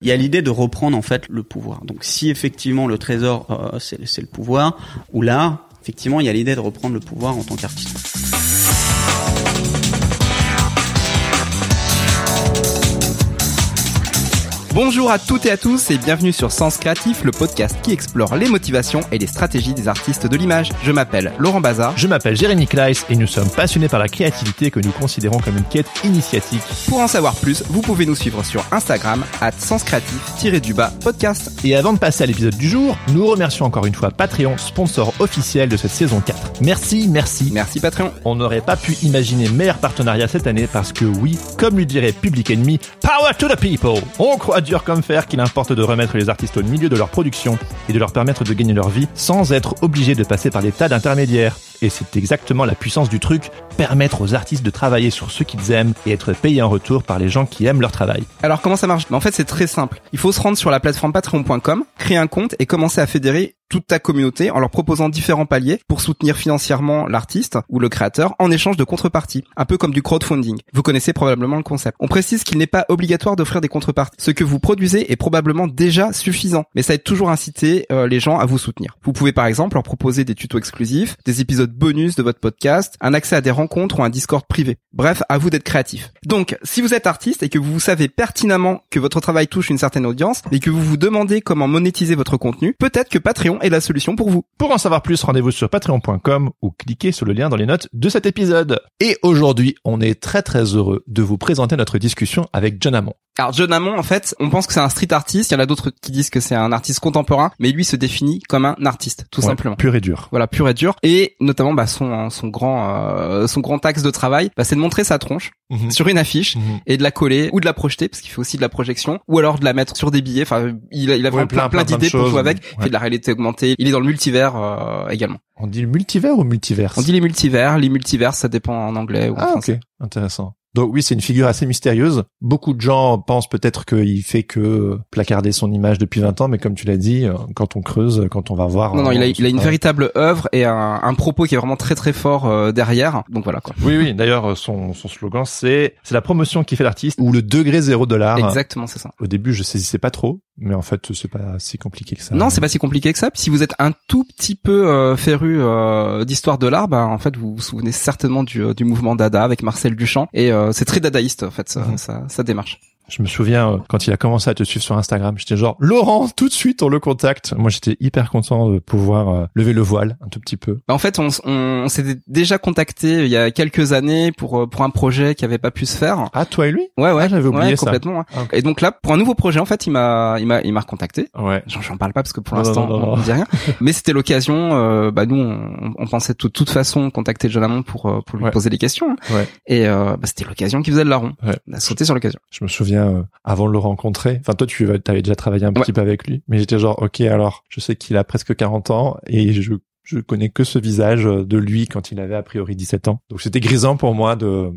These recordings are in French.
Il y a l'idée de reprendre en fait le pouvoir. Donc si effectivement le trésor euh, c'est le pouvoir, ou là, effectivement il y a l'idée de reprendre le pouvoir en tant qu'artiste. Bonjour à toutes et à tous et bienvenue sur Sens Créatif, le podcast qui explore les motivations et les stratégies des artistes de l'image. Je m'appelle Laurent Bazar. Je m'appelle Jérémy Kleiss et nous sommes passionnés par la créativité que nous considérons comme une quête initiatique. Pour en savoir plus, vous pouvez nous suivre sur Instagram, at Sens Créatif-du-bas podcast. Et avant de passer à l'épisode du jour, nous remercions encore une fois Patreon, sponsor officiel de cette saison 4. Merci, merci. Merci Patreon. On n'aurait pas pu imaginer meilleur partenariat cette année parce que oui, comme lui dirait Public Enemy, Power to the people On croit dur comme fer qu'il importe de remettre les artistes au milieu de leur production et de leur permettre de gagner leur vie sans être obligés de passer par des tas d'intermédiaires. Et c'est exactement la puissance du truc, permettre aux artistes de travailler sur ce qu'ils aiment et être payés en retour par les gens qui aiment leur travail. Alors comment ça marche? En fait c'est très simple. Il faut se rendre sur la plateforme patreon.com, créer un compte et commencer à fédérer toute ta communauté en leur proposant différents paliers pour soutenir financièrement l'artiste ou le créateur en échange de contreparties, un peu comme du crowdfunding. Vous connaissez probablement le concept. On précise qu'il n'est pas obligatoire d'offrir des contreparties. Ce que vous produisez est probablement déjà suffisant, mais ça aide toujours à inciter euh, les gens à vous soutenir. Vous pouvez par exemple leur proposer des tutos exclusifs, des épisodes bonus de votre podcast, un accès à des rencontres ou un Discord privé. Bref, à vous d'être créatif. Donc, si vous êtes artiste et que vous savez pertinemment que votre travail touche une certaine audience et que vous vous demandez comment monétiser votre contenu, peut-être que Patreon est la solution pour vous. Pour en savoir plus, rendez-vous sur patreon.com ou cliquez sur le lien dans les notes de cet épisode. Et aujourd'hui, on est très très heureux de vous présenter notre discussion avec John Hammond. Alors John Hammond, en fait, on pense que c'est un street artiste. Il y en a d'autres qui disent que c'est un artiste contemporain, mais lui se définit comme un artiste, tout Ouais, simplement. Pur et dur. Voilà, pur et dur. Et notamment, bah, son son grand euh, son grand axe de travail, bah, c'est de montrer sa tronche Mhm. sur une affiche Mhm. et de la coller ou de la projeter parce qu'il fait aussi de la projection ou alors de la mettre sur des billets. Enfin, il a, il a vraiment plein, plein, plein plein de d'idées pour jouer avec. Il fait de la réalité augmentée. Il est dans le multivers euh, également. On dit le multivers ou multivers On dit les multivers, les multivers, ça dépend en anglais ou en Ah français. ok, intéressant. Donc oui, c'est une figure assez mystérieuse. Beaucoup de gens pensent peut-être qu'il fait que placarder son image depuis 20 ans, mais comme tu l'as dit, euh, quand on creuse, quand on va voir... Non, non, euh, il a, il a une véritable œuvre et un, un propos qui est vraiment très très fort euh, derrière. Donc voilà quoi. Oui, oui. D'ailleurs, son, son slogan, c'est c'est la promotion qui fait l'artiste ou le degré zéro dollar. Exactement, c'est ça. Au début, je saisissais pas trop, mais en fait, c'est pas si compliqué que ça. Non, c'est pas si compliqué que ça. Puis si vous êtes un tout petit peu euh, féru euh, d'histoire de l'art, bah en fait vous vous souvenez certainement du, euh, du mouvement Dada avec Marcel Duchamp et euh, c'est très dadaïste en fait ça, Mhm. ça, ça démarche. Je me souviens euh, quand il a commencé à te suivre sur Instagram, j'étais genre Laurent, tout de suite on le contacte. Moi, j'étais hyper content de pouvoir euh, lever le voile un tout petit peu. Bah, en fait, on, s'était déjà contacté il y a quelques années pour euh, pour un projet qui avait pas pu se faire. Ah, toi et lui? Ouais, ouais, Ah, j'avais oublié ouais, complètement. Et donc là, pour un nouveau projet, en fait, il m'a il m'a il m'a recontacté. Ouais. J'en parle pas parce que pour l'instant on dit rien. Mais c'était l'occasion. euh, bah nous, on, on pensait de toute façon contacter John Hammond pour pour lui Ouais. poser des questions. hein. Ouais. Et euh, bah, c'était l'occasion qui faisait le larron. Ouais. On a sauté sur l'occasion. Je me souviens euh, avant de le rencontrer. Enfin, toi, tu avais déjà travaillé un Ouais. petit peu avec lui, mais j'étais genre, ok, alors, je sais qu'il a presque 40 ans et je je connais que ce visage euh, de lui quand il avait a priori 17 ans. Donc c'était grisant pour moi de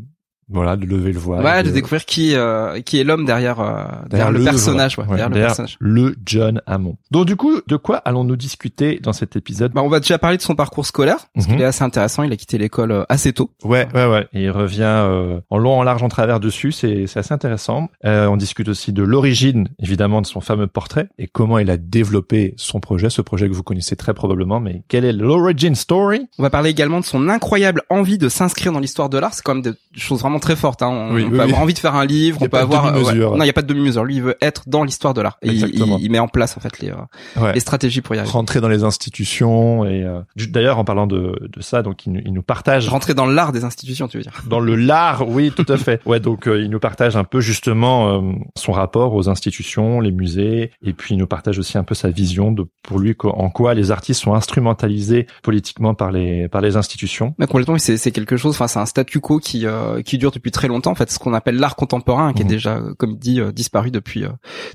voilà de lever le voile. Ouais, de de- découvrir qui euh, qui est l'homme derrière euh, derrière, le personnage, ouais, Ouais, derrière le personnage. le John Hammond. Donc du coup, de quoi allons-nous discuter dans cet épisode? Bah, on va déjà parler de son parcours scolaire, parce Mhm. qu'il est assez intéressant. Il a quitté l'école euh, assez tôt. Ouais, ouais, ouais. Et il revient euh, en long, en large, en travers dessus. C'est, c'est assez intéressant. Euh, on discute aussi de l'origine, évidemment, de son fameux portrait et comment il a développé son projet, ce projet que vous connaissez très probablement. Mais quelle est l'origin story? On va parler également de son incroyable envie de s'inscrire dans l'histoire de l'art. C'est quand même des choses vraiment très fortes. Hein. On, Oui, on oui, peut oui. avoir envie de faire un livre, on peut avoir demi-mesure. non, il y a pas de demi-mesure. Lui, il veut être dans l'histoire de l'art. Et il, Exactement. il- il met en place en fait les, euh, Ouais. les stratégies pour y arriver. Rentrer dans les institutions et euh, d'ailleurs en parlant de, de ça, donc il, nous- il nous partage Rentrer dans l'art des institutions, tu veux dire dans le lard, oui, tout à fait. Ouais, donc euh, il nous partage un peu justement euh, son rapport aux institutions, les musées, et puis il nous partage aussi un peu sa vision de pour lui en quoi les artistes sont instrumentalisés politiquement par les par les institutions. Mais complètement, c'est quelque chose. Enfin, c'est un statu quo qui qui dure depuis très longtemps. En fait, ce qu'on appelle l'art contemporain, qui est Mhm. déjà, euh, comme dit, euh, disparu depuis euh,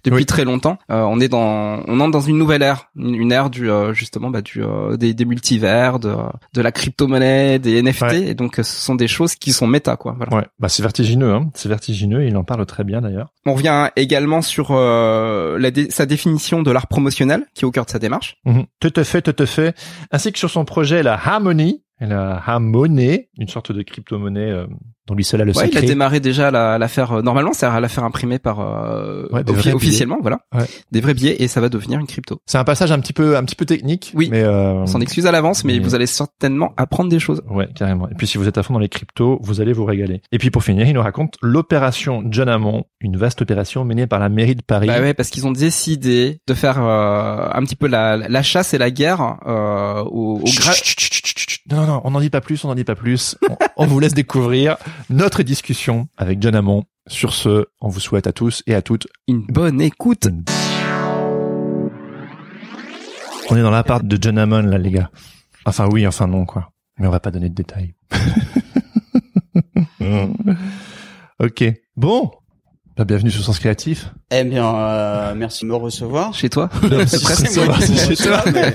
depuis Oui. très longtemps. Euh, on est dans, on entre dans une nouvelle ère, une, une ère du euh, justement bah, du euh, des, des multivers, de de la crypto-monnaie, des NFT. Ouais. Et donc, ce sont des choses qui sont méta, quoi. Voilà. Ouais, bah c'est vertigineux, hein. C'est vertigineux. et Il en parle très bien d'ailleurs. On revient également sur euh, la dé- sa définition de l'art promotionnel, qui est au cœur de sa démarche. Mhm. Tout à fait, tout à fait. Ainsi que sur son projet la Harmony, la Harmoney, une sorte de crypto-monnaie euh, dont lui seul a le Ouais, il a démarré déjà la, la faire euh, normalement, c'est-à-dire à la faire imprimer par euh, Ouais, offi- officiellement, voilà, Ouais. des vrais billets et ça va devenir une crypto. C'est un passage un petit peu, un petit peu technique. Oui. Mais euh, On s'en excuse à l'avance, mais mais- vous allez certainement apprendre des choses. Ouais, carrément. Et puis si vous êtes à fond dans les cryptos, vous allez vous régaler. Et puis pour finir, il nous raconte l'opération John Hammond, une vaste opération menée par la mairie de Paris. Bah ouais, parce qu'ils ont décidé de faire euh, un petit peu la, la chasse et la guerre euh, au, au gra- chut, chut, chut, chut. Non, non, non, on n'en dit pas plus, on n'en dit pas plus. On, on vous laisse découvrir notre discussion avec John Hammond. Sur ce, on vous souhaite à tous et à toutes une bonne écoute. On est dans l'appart de John Hammond, là, les gars. Enfin, oui, enfin, non, quoi. Mais on va pas donner de détails. ok. Bon. Bah, bienvenue sur Sens Créatif. Eh bien, euh, merci de me recevoir. Chez toi C'est presque chez toi. mais,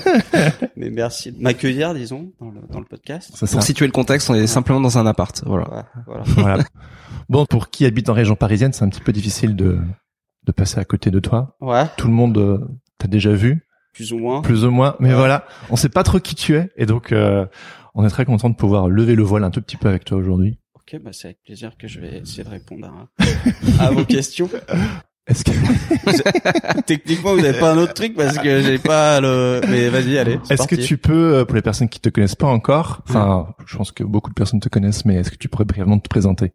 mais merci de m'accueillir, disons, dans le, dans le podcast. Ça. Pour situer le contexte, on est simplement dans un appart. Voilà. Ouais, voilà. Voilà. Bon, pour qui habite en région parisienne, c'est un petit peu difficile de, de passer à côté de toi. Ouais, Tout le monde euh, t'a déjà vu, plus ou moins. plus ou moins. Mais Ouais. voilà, on sait pas trop qui tu es. Et donc, euh, on est très content de pouvoir lever le voile un tout petit peu avec toi aujourd'hui. Ok, bah c'est avec plaisir que je vais essayer de répondre à, à vos questions. Est-ce que, Techniquement, vous n'avez pas un autre truc parce que j'ai pas le. Mais vas-y, allez. est-ce que tu peux, euh, pour les personnes qui te connaissent pas encore, enfin, je pense que beaucoup de personnes te connaissent, mais est-ce que tu pourrais brièvement te présenter?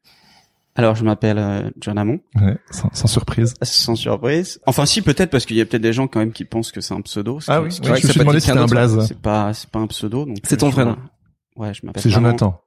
Alors, je m'appelle euh, John Hamon, ouais, sans, sans surprise. sans surprise. Enfin, si peut-être parce qu'il y a peut-être des gens quand même qui pensent que c'est un pseudo. Ah oui, je me suis demandé si c'était un blaze. C'est pas, c'est pas un pseudo. donc C'est ton vrai nom. Ouais, je m'appelle. C'est Jonathan.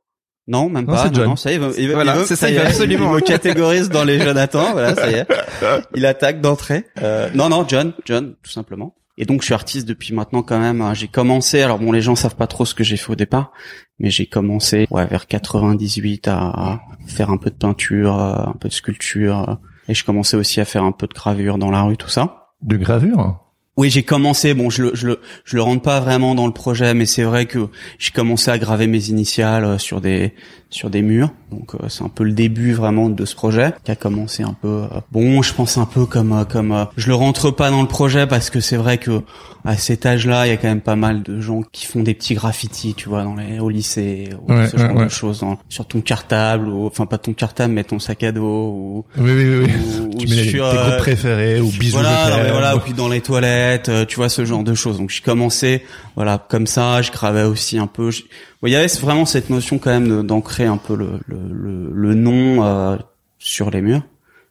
Non, même Non, pas. Non, John. non, ça y est, il Voilà, il veut- ça, y est, absolument. Il me catégorise dans les Jonathan. Voilà, ça y est. Il attaque d'entrée. Euh, non, non, John, John, tout simplement. Et donc, je suis artiste depuis maintenant quand même. hein. J'ai commencé. Alors bon, les gens savent pas trop ce que j'ai fait au départ, mais j'ai commencé ouais vers 98 à, à faire un peu de peinture, euh, un peu de sculpture, euh, et je commençais aussi à faire un peu de gravure dans la rue, tout ça. De gravure? Oui, j'ai commencé. Bon, je le, je le, je le rentre pas vraiment dans le projet, mais c'est vrai que j'ai commencé à graver mes initiales euh, sur des, sur des murs. Donc, euh, c'est un peu le début vraiment de ce projet qui a commencé un peu. euh, bon, je pense un peu comme, euh, comme. euh, je le rentre pas dans le projet parce que c'est vrai que à cet âge-là, il y a quand même pas mal de gens qui font des petits graffitis, tu vois, dans les, au lycée, ou Ouais, ce genre ouais, de choses, dans- sur ton cartable, ou enfin pas ton cartable, mais ton sac à dos, ou, Oui, oui, oui. ou- Tu ou mets sur, tes euh, groupes préférés ou bisous voilà, de non, mais thème. voilà, ou puis dans les toilettes, euh, tu vois ce genre de choses. Donc j'ai commencé, voilà, comme ça. Je gravais aussi un peu. je- Il y avait vraiment cette notion quand même d'ancrer un peu le le, le, le nom euh, sur les murs.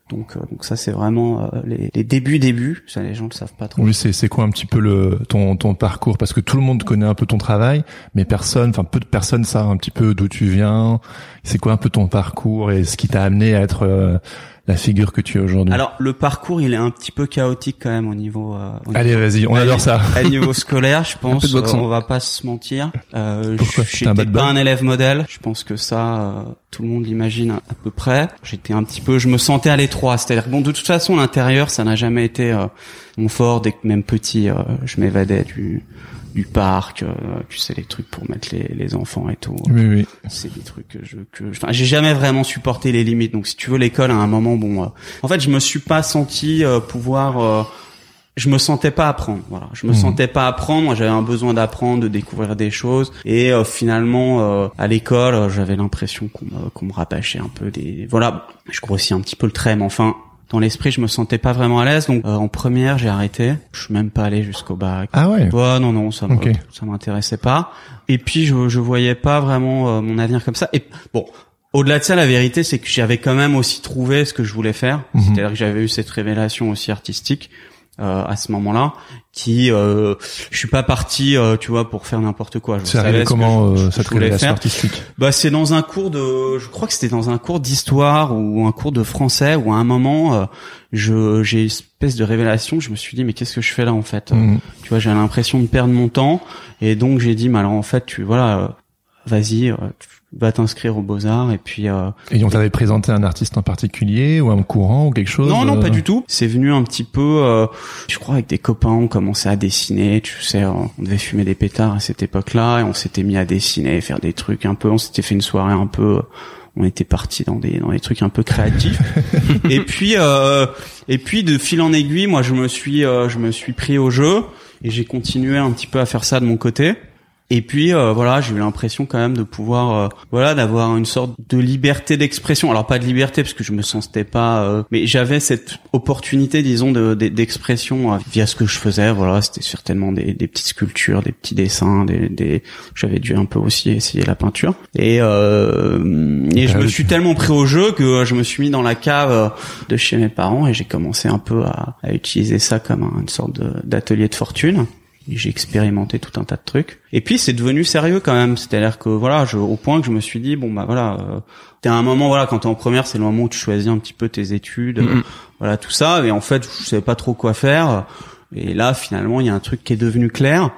Donc euh, donc ça c'est vraiment euh, les, les débuts débuts. Ça les gens le savent pas trop. Oui, c'est c'est quoi un petit peu le ton ton parcours? Parce que tout le monde connaît un peu ton travail, mais personne, enfin peu de personnes savent un petit peu d'où tu viens. C'est quoi un peu ton parcours et ce qui t'a amené à être euh, la figure que tu es aujourd'hui? Alors le parcours il est un petit peu chaotique quand même au niveau. euh, au Allez, niveau- vas-y, on adore ça. à niveau scolaire, je pense, euh, on va pas se mentir. Euh, Pourquoi J'étais pas un élève modèle. Je pense que ça, euh, tout le monde l'imagine à, peu près. J'étais un petit peu, je me sentais à l'étroit. C'est-à-dire bon, de toute façon, l'intérieur, ça n'a jamais été euh, mon fort. Dès que même petit, euh, je m'évadais du du parc, euh, tu sais les trucs pour mettre les, les enfants et tout. Oui, oui. C'est des trucs que je que enfin j'ai jamais vraiment supporté les limites. Donc si tu veux l'école à un moment bon euh, en fait, je me suis pas senti euh, pouvoir euh, je me sentais pas apprendre. Voilà, je me Mhm. sentais pas apprendre. Moi, j'avais un besoin d'apprendre, de découvrir des choses. Et euh, finalement, euh, à l'école, euh, j'avais l'impression qu'on me, qu'on me rabâchait un peu des. Voilà, je grossis un petit peu le trait, mais enfin, dans l'esprit, je me sentais pas vraiment à l'aise. Donc, euh, en première, j'ai arrêté. Je suis même pas allé jusqu'au bac. Ah ouais. Ouais, non, non, ça me, Ok. ça m'intéressait pas. Et puis, je, je voyais pas vraiment euh, mon avenir comme ça. Et bon, au-delà de ça, la vérité, c'est que j'avais quand même aussi trouvé ce que je voulais faire. Mhm. C'est-à-dire que j'avais eu cette révélation aussi artistique euh, à ce moment-là, qui, euh, je suis pas parti, euh, tu vois, pour faire n'importe quoi. Je C'est savais comment je- euh, je révélation faire. artistique Bah c'est dans un cours de, je crois que c'était dans un cours d'histoire ou un cours de français où à un moment, euh, je j'ai une espèce de révélation. Je me suis dit mais qu'est-ce que je fais là en fait? Mhm. Tu vois, j'ai l'impression de perdre mon temps et donc j'ai dit mais alors en fait tu voilà, euh, vas-y, euh, va t'inscrire aux Beaux Arts et puis. Euh, et on t'avait présenté un artiste en particulier ou un courant ou quelque chose Non, non, pas euh du tout. C'est venu un petit peu. Euh, je crois avec des copains, on commençait à dessiner. Tu sais, on devait fumer des pétards à cette époque-là et on s'était mis à dessiner, faire des trucs un peu. On s'était fait une soirée un peu on était parti dans des dans des trucs un peu créatifs et puis euh, et puis de fil en aiguille moi je me suis euh, je me suis pris au jeu et j'ai continué un petit peu à faire ça de mon côté et puis euh, voilà, j'ai eu l'impression quand même de pouvoir euh, voilà d'avoir une sorte de liberté d'expression. Alors pas de liberté parce que je me sentais pas, euh, mais j'avais cette opportunité, disons, de, d'expression via ce que je faisais. Voilà, c'était certainement des, des, petites sculptures, des petits dessins, des, des... j'avais dû un peu aussi essayer la peinture. Et et je me suis tellement pris au jeu que je me suis mis dans la cave de chez mes parents et j'ai commencé un peu à, à utiliser ça comme une sorte d'atelier de fortune j'ai expérimenté tout un tas de trucs. Et puis c'est devenu sérieux quand même. C'est-à-dire que voilà, je, au point que je me suis dit bon bah voilà, euh, t'es à un moment voilà quand t'es en première, c'est le moment où tu choisis un petit peu tes études, mm-hmm. voilà tout ça. Et en fait, je savais pas trop quoi faire. Et là finalement, il y a un truc qui est devenu clair.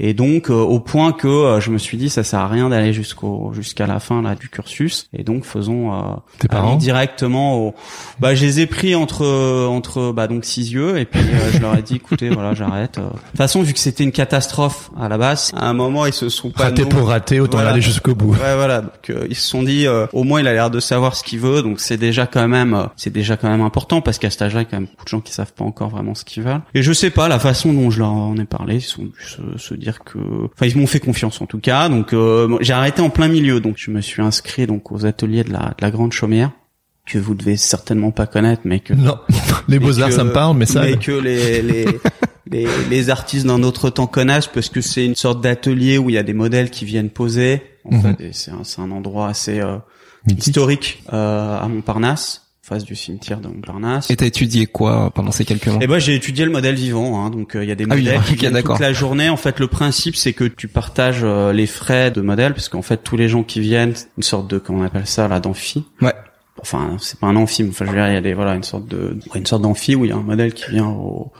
Et donc euh, au point que euh, je me suis dit ça sert à rien d'aller jusqu'au jusqu'à la fin là du cursus et donc faisons euh, Tes parents directement au bah je les ai pris entre entre bah donc six yeux et puis euh, je leur ai dit écoutez voilà j'arrête. De toute façon vu que c'était une catastrophe à la base à un moment ils se sont pas raté pour rater autant aller jusqu'au bout. Ouais voilà donc ils se sont dit au moins il a l'air de savoir ce qu'il veut donc c'est déjà quand même c'est déjà quand même important parce qu'à cet âge-là il y a quand même beaucoup de gens qui savent pas encore vraiment ce qu'ils veulent. Et je sais pas la façon dont je leur en ai parlé ils sont se, se dire que, enfin, ils m'ont fait confiance en tout cas. Donc, euh, j'ai arrêté en plein milieu. Donc, je me suis inscrit donc aux ateliers de la, de la Grande Chaumière que vous devez certainement pas connaître, mais que non, les beaux arts ça me parle, mais ça, mais que les les, les, les artistes d'un autre temps connaissent parce que c'est une sorte d'atelier où il y a des modèles qui viennent poser. En mhm. fait, c'est un, un endroit assez euh, historique euh, à Montparnasse face du cimetière de Montparnasse. Et t'as étudié quoi pendant ces quelques mois Eh ben j'ai étudié le modèle vivant. Hein, donc euh, il y a des ah modèles qui viennent toute la journée. En fait, le principe c'est que tu partages euh, les frais de modèle, parce qu'en fait tous les gens qui viennent, une sorte de comment on appelle ça là d'amphi. Ouais. Enfin c'est pas un amphi, enfin je veux dire il y a des voilà une sorte de une sorte d'amphi où il y a un modèle qui vient au,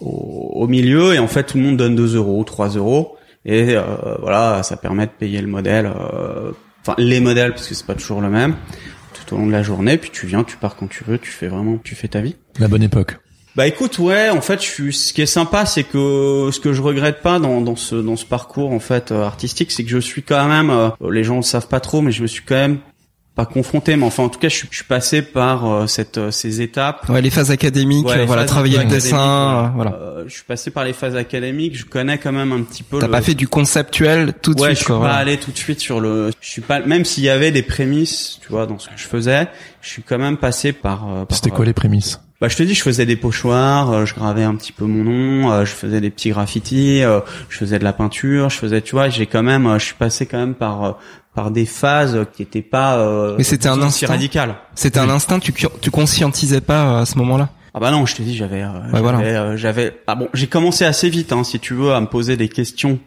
au, milieu et en fait tout le monde donne 2 euros, 3 euros et euh, voilà ça permet de payer le modèle. Enfin les modèles parce que c'est pas toujours le même tout au long de la journée, puis tu viens, tu pars quand tu veux, tu fais vraiment, tu fais ta vie. La bonne époque. Bah écoute, ouais, en fait, je suis. Ce qui est sympa, c'est que ce que je regrette pas dans, dans ce dans ce parcours en fait euh, artistique, c'est que je suis quand même. Euh, les gens le savent pas trop, mais je me suis quand même pas confronté, mais enfin en tout cas, je suis, je suis passé par euh, cette euh, ces étapes. Ouais, les phases académiques, voilà, travailler le dessin, voilà. Euh, je suis passé par les phases académiques. Je connais quand même un petit peu. T'as pas fait du conceptuel tout de ouais, suite. je suis pas allé tout de suite sur le. Je suis pas même s'il y avait des prémices, tu vois, dans ce que je faisais, je suis quand même passé par. par C'était quoi les prémices? Bah, je te dis, je faisais des pochoirs, je gravais un petit peu mon nom, je faisais des petits graffitis, je faisais de la peinture, je faisais, tu vois, j'ai quand même, je suis passé quand même par par des phases qui étaient pas euh, mais c'était un instinct. radical. C'était un instinct tu tu conscientisais pas euh, à ce moment-là. Ah bah non je te dis j'avais euh, j'avais ah bon j'ai commencé assez vite hein, si tu veux à me poser des questions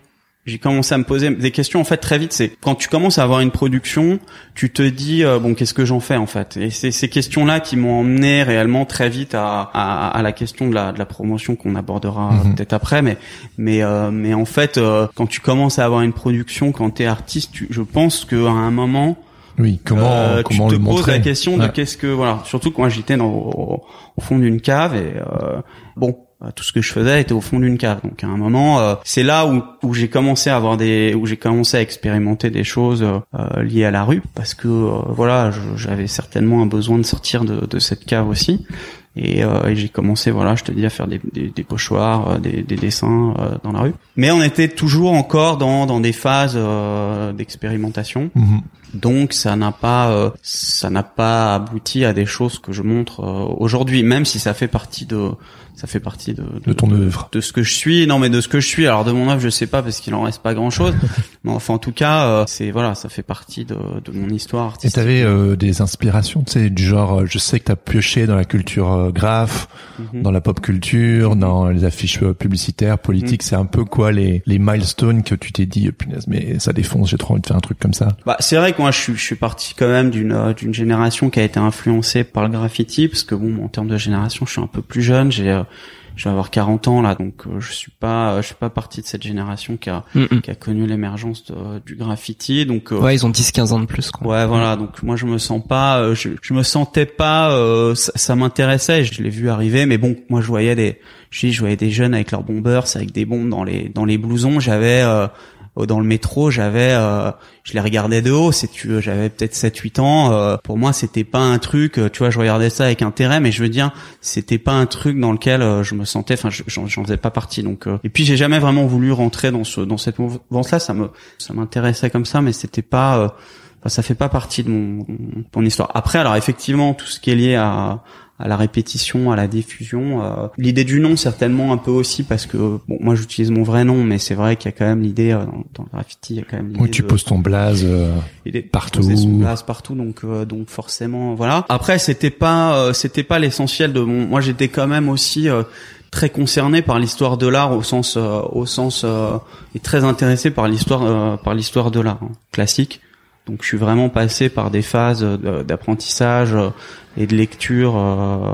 j'ai commencé à me poser des questions en fait très vite. C'est quand tu commences à avoir une production, tu te dis euh, bon qu'est-ce que j'en fais en fait? Et c'est ces questions-là qui m'ont emmené réellement très vite à, à, à, la question de la, de la promotion qu'on abordera mhm. peut-être après. Mais mais euh, mais en fait euh, quand tu commences à avoir une production, quand t'es artiste, tu, je pense qu'à un moment oui, comment comment tu te poses la question de qu'est-ce que voilà, surtout quand j'étais dans au, au, fond d'une cave et bon euh, tout ce que je faisais était au fond d'une cave. Donc à un moment, euh, c'est là où, où j'ai commencé à avoir des, où j'ai commencé à expérimenter des choses euh, liées à la rue, parce que voilà, j'avais certainement un besoin de sortir de, de cette cave aussi. Et, et j'ai commencé, voilà, je te dis, à faire des, des, des pochoirs, des, des, dessins dans la rue. Mais on était toujours encore dans, dans des phases d'expérimentation. Mhm. Donc ça n'a pas ça n'a pas abouti à des choses que je montre aujourd'hui, même si ça fait partie de ça fait partie de, de, ton œuvre, de ce que je suis. Non, mais de ce que je suis. Alors de mon œuvre, je sais pas parce qu'il en reste pas grand chose. mais enfin, en tout cas, euh, c'est voilà, ça fait partie de, de mon histoire artistique. Et t'avais euh, des inspirations, tu sais, du genre, euh, je sais que t'as pioché dans la culture euh, graphe, mhm. dans la pop culture, dans les affiches publicitaires, politiques. Mhm. C'est un peu quoi les les milestones que tu t'es dit, punaise, mais ça défonce. J'ai trop envie de faire un truc comme ça. Bah, c'est vrai que moi je suis, je suis parti quand même d'une euh, d'une génération qui a été influencée par le graffiti parce que bon en termes de génération je suis un peu plus jeune j'ai euh, je vais avoir 40 ans là donc euh, je suis pas je suis pas partie de cette génération qui a Mm, mm. qui a connu l'émergence du graffiti donc euh, Ouais, ils ont 10-15 ans de plus, quoi. Ouais, voilà. Donc moi, je me sens pas, euh, je, je me sentais pas, euh, ça, ça m'intéressait. Je l'ai vu arriver, mais bon, moi, je voyais des, je dis, je voyais des jeunes avec leurs bombers, avec des bombes dans les dans les blousons. J'avais euh, dans le métro, j'avais, euh, je les regardais de haut. C'est j'avais peut-être 7-8 ans. euh, pour moi, c'était pas un truc. euh, Tu vois, je regardais ça avec intérêt, mais je veux dire, c'était pas un truc dans lequel euh, je me sentais. Enfin, je- j'en faisais pas partie. Donc, euh, et puis j'ai jamais vraiment voulu rentrer dans ce dans cette mouvance-là. Ça me ça m'intéressait comme ça, mais c'était pas euh, ça fait pas partie de mon, mon histoire. Après, alors effectivement, tout ce qui est lié à, à la répétition, à la diffusion, euh, l'idée du nom certainement un peu aussi parce que bon, moi j'utilise mon vrai nom, mais c'est vrai qu'il y a quand même l'idée euh, dans, dans le graffiti, il y a quand même l'idée Où tu de- poses ton blaze. euh, partout. son place partout, donc euh, donc forcément voilà. Après, c'était pas euh, c'était pas l'essentiel de mon. Moi, j'étais quand même aussi euh, très concerné par l'histoire de l'art au sens euh, au sens euh, et très intéressé par l'histoire euh, par l'histoire de l'art hein, classique. Donc je suis vraiment passé par des phases euh, d'apprentissage euh, et de lecture euh,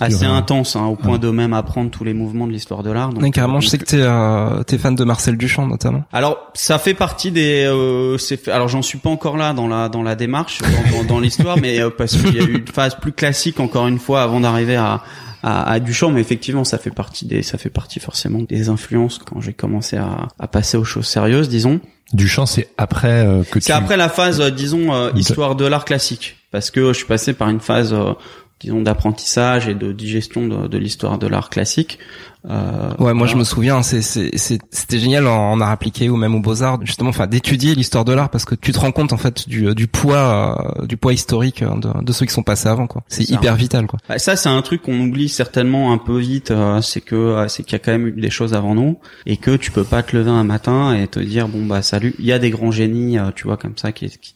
assez intenses, hein, au point de même apprendre tous les mouvements de l'histoire de l'art. Donc, carrément, euh, je sais que t'es euh, t'es fan de Marcel Duchamp notamment. alors, ça fait partie des. Euh, alors, j'en suis pas encore là dans la dans la démarche, dans, l'histoire, mais euh, parce qu'il y a eu une phase plus classique encore une fois avant d'arriver à, à à Duchamp. Mais effectivement, ça fait partie des. Ça fait partie forcément des influences quand j'ai commencé à, à passer aux choses sérieuses, disons. Duchamp, c'est après euh, que tu. C'est après la phase, euh, disons, euh, histoire de l'art classique, parce que je suis passé par une phase. euh, disons d'apprentissage et de digestion de, de l'histoire de l'art classique. Euh, Ouais, moi je me souviens, c'est c'est c'est- c'était génial en, en art appliqué ou même aux beaux arts, justement, enfin d'étudier l'histoire de l'art parce que tu te rends compte en fait du du poids euh, du poids historique euh, de, de ceux qui sont passés avant quoi. C'est hyper vital quoi. Bah, ça, c'est un truc qu'on oublie certainement un peu vite. euh, c'est que euh, c'est qu'il y a quand même eu des choses avant nous et que tu peux pas te lever un matin et te dire bon bah salut. Il y a des grands génies, euh, tu vois comme ça qui, qui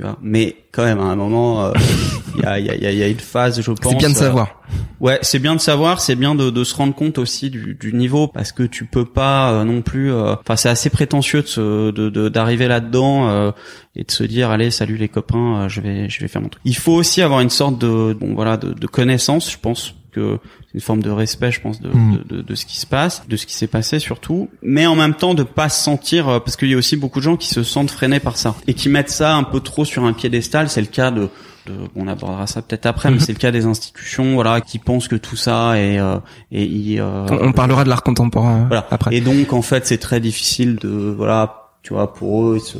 tu vois. Mais quand même, à un moment, euh, il y a il y y y a une phase, je pense. C'est bien de euh, savoir. Ouais, c'est bien de savoir, c'est bien de, de se rendre compte aussi du, du niveau parce que tu peux pas euh, non plus. euh, Enfin, c'est assez prétentieux de se- de de- d'arriver là-dedans euh, et de se dire allez salut les copains, euh, je vais je vais faire mon truc. Il faut aussi avoir une sorte de bon voilà de, de connaissance, je pense que c'est une forme de respect, je pense, de, Mm. de, de, de ce qui se passe, de ce qui s'est passé surtout, mais en même temps de pas se sentir euh, parce qu'il y a aussi beaucoup de gens qui se sentent freinés par ça et qui mettent ça un peu trop sur un piédestal. C'est le cas de de- on abordera ça peut-être après, mais Mhm. c'est le cas des institutions, voilà, qui pensent que tout ça est euh, et euh, On, on parlera de l'art contemporain voilà. après. Et donc en fait, c'est très difficile de voilà, tu vois, pour eux, ils se-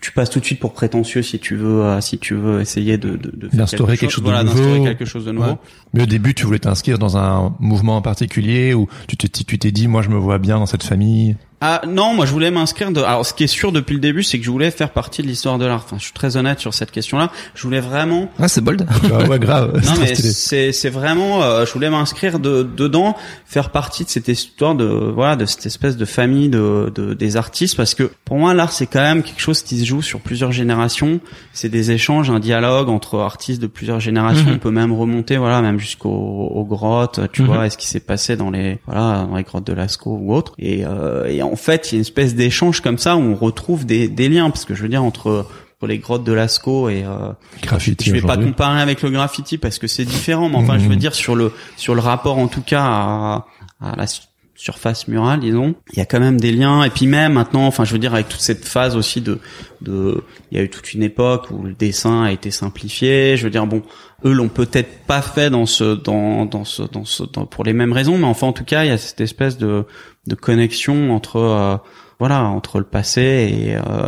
tu passes tout de suite pour prétentieux si tu veux, euh, si tu veux essayer de, de, de faire D'instaurer quelque chose de voilà, nouveau. d'instaurer quelque chose de nouveau. Ouais. Mais au début, tu voulais t'inscrire dans un mouvement en particulier ou tu t'es tu t'es dit, moi, je me vois bien dans cette famille. Ah non, moi je voulais m'inscrire. De... Alors ce qui est sûr depuis le début, c'est que je voulais faire partie de l'histoire de l'art. Enfin, je suis très honnête sur cette question-là. Je voulais vraiment Ah, c'est bold. Ah ouais, grave. Non mais c'est c'est vraiment euh, je voulais m'inscrire de, dedans, faire partie de cette histoire de voilà de cette espèce de famille de, de des artistes parce que pour moi l'art c'est quand même quelque chose qui se joue sur plusieurs générations, c'est des échanges, un dialogue entre artistes de plusieurs générations, Mhm. on peut même remonter voilà même jusqu'aux aux grottes, tu Mhm. vois, est-ce qui s'est passé dans les voilà dans les grottes de Lascaux ou autres et euh, et en fait, il y a une espèce d'échange comme ça où on retrouve des des liens parce que je veux dire entre les grottes de Lascaux et euh, Graffiti je vais pas comparer avec le graffiti parce que c'est différent, mais enfin, je veux dire sur le sur le rapport en tout cas à, à la su- surface murale, disons, il y a quand même des liens. Et puis même maintenant, enfin, je veux dire avec toute cette phase aussi de de, il y a eu toute une époque où le dessin a été simplifié. Je veux dire, bon, eux l'ont peut-être pas fait dans ce dans dans ce dans ce dans- pour les mêmes raisons, mais enfin en tout cas, il y a cette espèce de de connexion entre euh, voilà entre le passé et euh,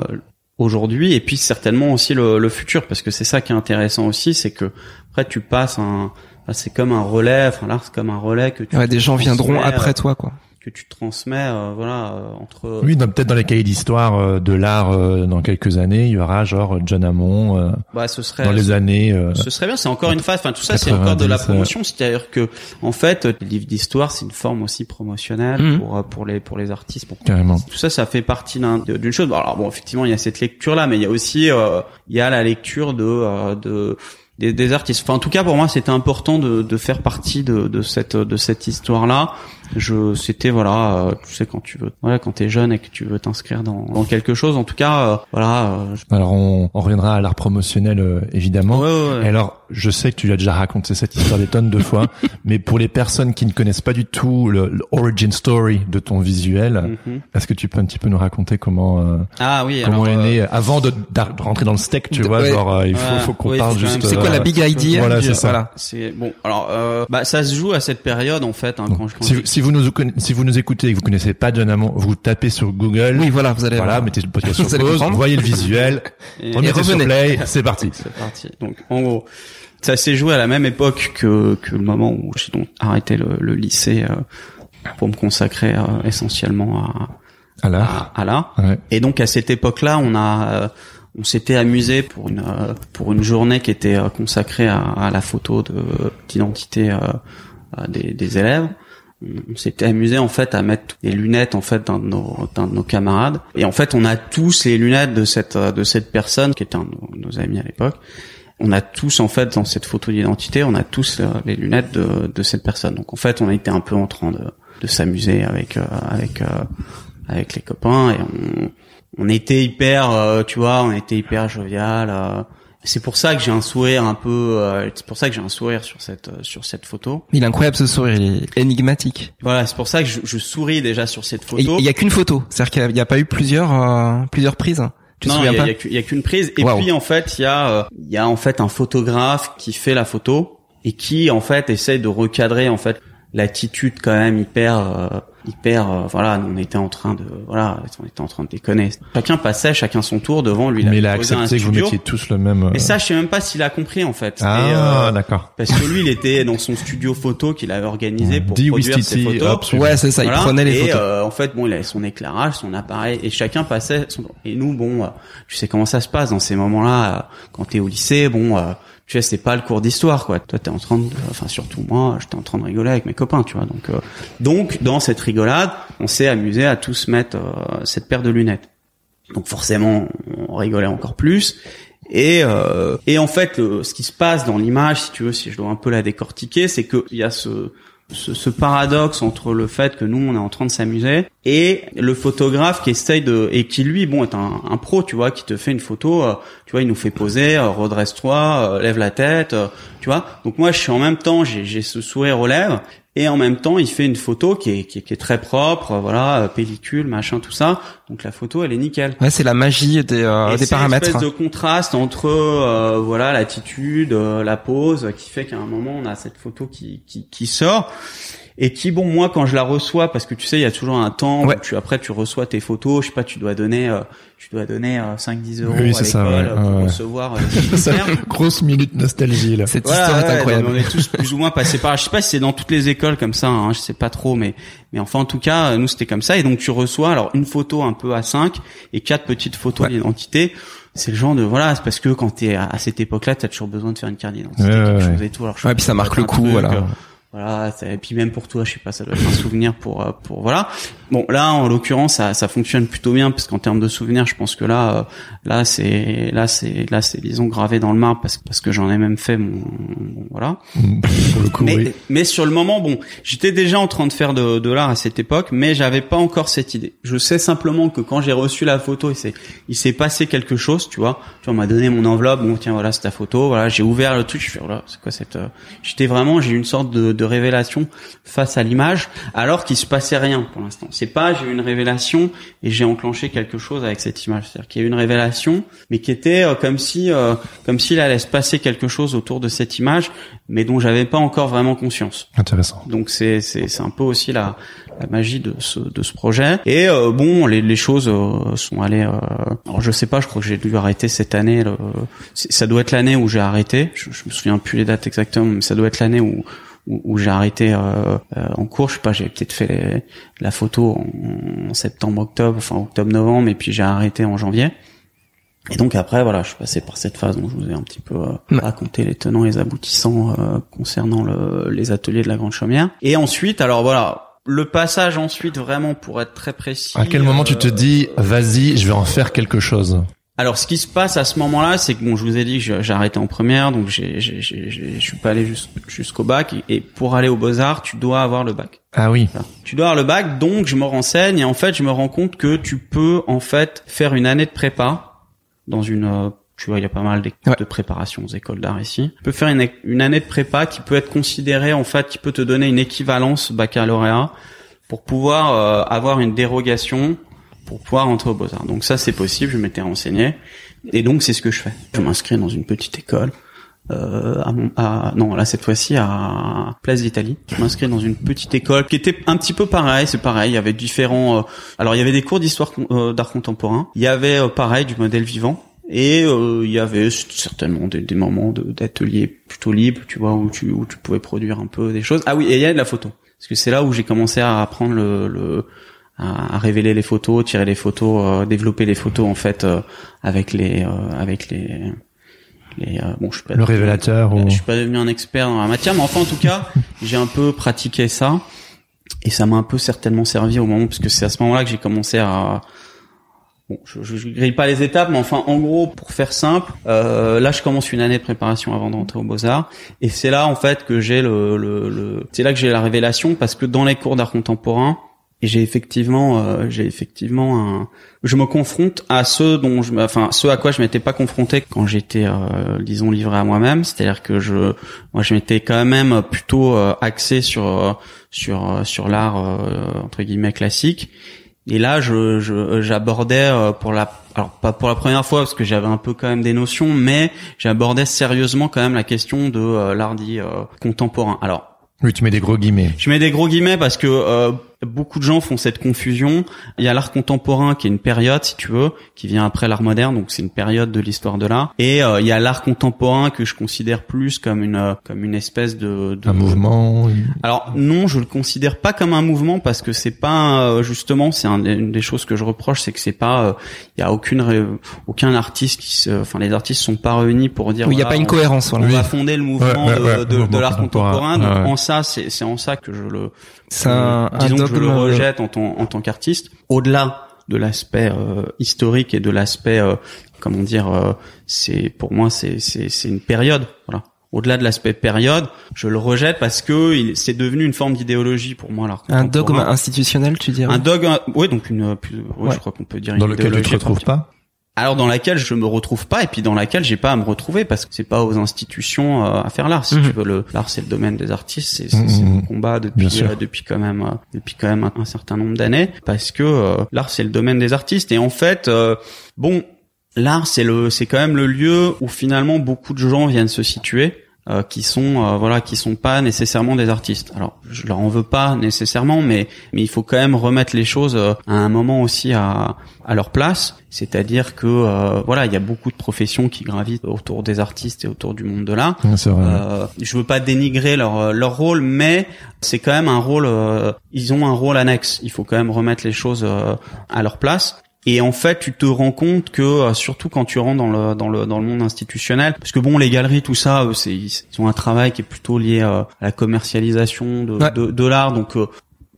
aujourd'hui et puis certainement aussi le, le futur parce que c'est ça qui est intéressant aussi c'est que après tu passes un c'est comme un relais enfin là c'est comme un relais que tu Ouais, des gens viendront transmets, après euh, toi quoi. Que tu transmets euh, voilà euh, entre Oui, dans- peut-être dans les cahiers d'histoire euh, de l'art euh, dans quelques années, il y aura genre John Hammond euh, bah ce serait dans les années. euh, ce serait bien c'est encore une phase enfin tout ça c'est encore de la 90, promotion c'est-à-dire que en fait les livres d'histoire c'est une forme aussi promotionnelle Mhm. pour pour les pour les artistes pour carrément. tout ça, ça fait partie d'une chose. Bon, Alors bon, effectivement, il y a cette lecture-là, mais il y a aussi, euh, il y a la lecture de, euh, de des, des artistes. Enfin, en tout cas, pour moi, c'était important de, de faire partie de, de cette de cette histoire-là. Je c'était voilà euh, tu sais quand tu veux voilà quand t'es jeune et que tu veux t'inscrire dans, dans quelque chose en tout cas euh, voilà euh, je- Alors on, on reviendra à l'art promotionnel euh, évidemment. Ouais, ouais, ouais. Et alors je sais que tu as déjà raconté cette histoire des tonnes de fois, mais pour les personnes qui ne connaissent pas du tout le, le origin story de ton visuel, Mhm. est-ce que tu peux un petit peu nous raconter comment euh, ah oui comment alors, est euh, né avant de, de rentrer dans le steak, tu De- vois, genre il faut, faut qu'on parle juste. C'est quoi la big idea Voilà, c'est ça. Voilà. c'est bon alors euh, bah ça se joue à cette période en fait hein, quand je quand Si, je- si vous nous si vous nous écoutez et que vous connaissez pas John Hammond, vous tapez sur Google. Oui, voilà, vous allez Voilà, mettez le podcast sur pause, voyez le visuel, et- remettez sur revenez. play, c'est parti. C'est parti. Donc en gros, ça s'est joué à la même époque que, que le moment où j'ai donc arrêté le, le lycée euh, pour me consacrer euh, essentiellement à, à, à l'art. ouais. Et donc à cette époque-là, on a euh, on s'était amusé pour une euh, pour une journée qui était euh, consacrée à, à la photo de d'identité euh, des, des élèves. On s'était amusé en fait à mettre les lunettes en fait d'un de nos d'un de nos camarades et en fait on a tous les lunettes de cette euh, de cette personne qui était un de nos, amis à l'époque. On a tous en fait dans cette photo d'identité, on a tous euh, les lunettes de de cette personne. Donc en fait, on a été un peu en train de de s'amuser avec euh, avec avec les copains et on on était hyper tu vois, on était hyper jovial. C'est pour ça que j'ai un sourire un peu euh, c'est pour ça que j'ai un sourire sur cette euh, sur cette photo. Il est incroyable ce sourire, il est énigmatique. Voilà, c'est pour ça que je, je souris déjà sur cette Et photo. il y a qu'une photo, c'est-à-dire qu'il n'y a pas eu plusieurs euh, plusieurs prises. Tu non, il y a- y qu'une prise. Et puis en fait, il y a euh, il y a en fait un photographe qui fait la photo et qui en fait essaye de recadrer en fait l'attitude quand même hyper euh, hyper euh, voilà on était en train de voilà on était en train de déconner chacun passait chacun son tour devant lui mais il a accepté que vous studio. mettiez tous le même. euh, mais ça je sais même pas s'il a compris en fait ah, euh, d'accord. parce que lui il était dans son studio photo qu'il avait organisé pour produire ses photos hop. Ouais, c'est ça, voilà. il prenait les et photos. euh, en fait, bon, il avait son éclairage, son appareil, et chacun passait. Son... Et nous, bon, euh, tu sais comment ça se passe dans ces moments-là. euh, quand t'es au lycée, bon, euh, tu sais, c'est pas le cours d'histoire, quoi. Toi, t'es en train de, enfin, surtout moi, j'étais en train de rigoler avec mes copains, tu vois. Donc, euh, donc, dans cette rigolade, on s'est amusé à tous mettre euh, cette paire de lunettes. Donc, forcément, on rigolait encore plus. Et, euh, et en fait, ce qui se passe dans l'image, si tu veux, si je dois un peu la décortiquer, c'est que il y a ce, ce, ce paradoxe entre le fait que nous on est en train de s'amuser et le photographe qui essaye de et qui lui bon est un, pro tu vois qui te fait une photo euh, tu vois il nous fait poser euh, redresse-toi euh, lève la tête tu vois. Donc moi je suis en même temps j'ai ce sourire aux lèvres et en même temps il fait une photo qui est qui est, qui est très propre voilà pellicule machin tout ça. Donc la photo elle est nickel. Ouais, c'est la magie des, euh, et des c'est paramètres. Une espèce de contraste entre euh, voilà l'attitude, euh, la pose, qui fait qu'à un moment on a cette photo qui, qui qui sort et qui bon moi quand je la reçois parce que tu sais il y a toujours un temps Ouais. où tu après tu reçois tes photos, je sais pas tu dois donner euh, tu dois donner euh, 5 10 euros Oui, à ça, l'école ouais, euh, pour ouais. recevoir euh, grosse minute nostalgie là. Cette Voilà, histoire est incroyable. On est tous plus ou moins passés par. Je sais pas si c'est dans toutes les écoles comme ça. Hein, je sais pas trop, mais mais enfin en tout cas, nous c'était comme ça. Et donc tu reçois alors une photo un peu à 5 et quatre petites photos Ouais. d'identité. C'est le genre de voilà, c'est parce que quand t'es à, à cette époque-là, t'as toujours besoin de faire une carte d'identité, Ouais, quelque ouais, chose ouais. et tout. Alors, je Ouais, puis ça marque le coup, truc, voilà. Voilà, c'est- et puis même pour toi, je sais pas, ça doit être un souvenir pour euh, pour voilà. Bon, là en l'occurrence, ça ça fonctionne plutôt bien parce qu'en termes de souvenirs, je pense que là euh, là c'est là c'est là c'est disons gravé dans le marbre parce parce que j'en ai même fait mon, mon- voilà. Pour le coup, Mais, oui. mais sur le moment, bon, j'étais déjà en train de faire de, de l'art à cette époque, mais j'avais pas encore cette idée. Je sais simplement que quand j'ai reçu la photo, il s'est, il s'est passé quelque chose, tu vois. Tu vois, on m'a donné mon enveloppe, bon, tiens, voilà, c'est ta photo, voilà, j'ai ouvert le truc, je fais, voilà, c'est quoi cette, euh, j'étais vraiment, j'ai une sorte de, de révélation face à l'image, alors qu'il se passait rien pour l'instant. C'est pas, j'ai eu une révélation et j'ai enclenché quelque chose avec cette image. C'est-à-dire qu'il y a eu une révélation, mais qui était euh, comme si, euh, comme s'il allait se passer quelque chose autour de cette image, mais dont j'avais pas encore vraiment conscience. Intéressant. Donc c'est c'est c'est un peu aussi la la magie de ce de ce projet. Et euh, bon, les les choses euh, sont allées. Euh, alors je sais pas, je crois que j'ai dû arrêter cette année. le- ça doit être l'année où j'ai arrêté. Je, je me souviens plus les dates exactement, mais ça doit être l'année où où, où j'ai arrêté euh, euh, en cours. Je sais pas, j'ai peut-être fait les- la photo en, en septembre, octobre, enfin octobre, novembre, et puis j'ai arrêté en janvier. Et donc après, voilà, je suis passé par cette phase dont je vous ai un petit peu euh, raconté les tenants et les aboutissants euh, concernant le, les ateliers de la Grande Chaumière. Et ensuite, alors voilà, le passage ensuite vraiment pour être très précis. À quel moment tu te euh, dis, vas-y, je vais en faire quelque chose? Alors, ce qui se passe à ce moment-là, c'est que bon, je vous ai dit que j'ai arrêté en première, donc j'ai, j'ai, j'ai, j'ai- je suis pas allé jus- jusqu'au bac. Et pour aller aux Beaux Arts, tu dois avoir le bac. Ah oui. Voilà. Tu dois avoir le bac, donc je me renseigne et en fait, je me rends compte que tu peux en fait faire une année de prépa dans une euh, tu vois, il y a pas mal d'écoles Ouais. de préparation aux écoles d'art ici. Tu peux faire une, une année de prépa qui peut être considérée en fait, qui peut te donner une équivalence baccalauréat pour pouvoir euh, avoir une dérogation pour pouvoir entrer aux Beaux-Arts. Donc ça c'est possible, je m'étais renseigné et donc c'est ce que je fais. Je m'inscris dans une petite école euh, à, mon, à non là cette fois-ci à Place d'Italie. Je m'inscris dans une petite école qui était un petit peu pareil, c'est pareil, il y avait différents euh, alors il y avait des cours d'histoire euh, d'art contemporain, il y avait euh, pareil du modèle vivant et euh, il y avait certainement des, des moments d'ateliers plutôt libres, tu vois où tu où tu pouvais produire un peu des choses. Ah oui, et il y a de la photo. Parce que c'est là où j'ai commencé à apprendre le, le à, à révéler les photos, tirer les photos, euh, développer les photos en fait euh, avec les euh, avec les les euh, bon je suis pas Le révélateur ou... je suis pas devenu un expert dans la matière, mais enfin en tout cas, j'ai un peu pratiqué ça. Et ça m'a un peu certainement servi au moment parce que c'est à ce moment-là que j'ai commencé à bon, je, je, je grille pas les étapes, mais enfin en gros pour faire simple, euh, là je commence une année de préparation avant d'entrer aux Beaux Arts et c'est là en fait que j'ai le, le, le c'est là que j'ai la révélation parce que dans les cours d'art contemporain j'ai effectivement euh, j'ai effectivement un je me confronte à ceux dont je enfin ceux à quoi je m'étais pas confronté quand j'étais euh, disons livré à moi-même. C'est-à-dire que je moi je m'étais quand même plutôt euh, axé sur euh, sur euh, sur l'art euh, entre guillemets classique. Et là je je- j'abordais euh, pour la alors pas pour la première fois parce que j'avais un peu quand même des notions mais j'abordais sérieusement quand même la question de l'art dit euh, contemporain. Alors Oui, tu mets des gros guillemets. je mets des gros guillemets parce que euh, beaucoup de gens font cette confusion. Il y a l'art contemporain qui est une période, si tu veux, qui vient après l'art moderne, donc c'est une période de l'histoire de l'art. Et euh, il y a l'art contemporain que je considère plus comme une euh, comme une espèce de, de Un mouvement. alors non, je le considère pas comme un mouvement parce que c'est pas euh, justement c'est un- une des choses que je reproche, c'est que c'est pas euh, il y a aucune ré- aucun artiste qui se enfin les artistes sont pas réunis pour dire Oui, il y a pas une on- cohérence. on va fonder le mouvement Ouais, ouais, ouais, de, de- mouvement de l'art contemporain. contemporain. Donc Ouais, ouais. en ça, c'est c'est en ça que je le C'est un, un disons que je le euh, rejette en tant en tant qu'artiste. Au-delà de l'aspect euh, historique et de l'aspect euh, comment dire, euh, c'est pour moi c'est c'est c'est une période. Voilà. Au-delà de l'aspect période, je le rejette parce que il- c'est devenu une forme d'idéologie pour moi l'art Un dogme institutionnel, tu dirais? Un dogme, oui, donc une, euh, plus, ouais, Ouais. je crois qu'on peut dire Dans une lequel tu te retrouves pas? Alors dans laquelle je me retrouve pas et puis dans laquelle j'ai pas à me retrouver parce que c'est pas aux institutions euh, à faire l'art si Mhm. tu veux le l'art c'est le domaine des artistes c'est c'est c'est Mhm. mon combat depuis euh, depuis quand même euh, depuis quand même un, un certain nombre d'années parce que euh, l'art c'est le domaine des artistes et en fait euh, bon l'art c'est le c'est quand même le lieu où finalement beaucoup de gens viennent se situer euh, qui sont euh, voilà qui sont pas nécessairement des artistes. Alors je leur en veux pas nécessairement, mais mais il faut quand même remettre les choses euh, à un moment aussi à à leur place. C'est-à-dire que euh, voilà il y a beaucoup de professions qui gravitent autour des artistes et autour du monde de l'art. Euh, je veux pas dénigrer leur leur rôle, mais c'est quand même un rôle. euh, ils ont un rôle annexe. Il faut quand même remettre les choses euh, à leur place. Et en fait, tu te rends compte que euh, surtout quand tu rentres dans le dans le dans le monde institutionnel, parce que bon, les galeries, tout ça, eux, c'est ils ont un travail qui est plutôt lié euh, à la commercialisation de Ouais. de, de l'art, donc. euh,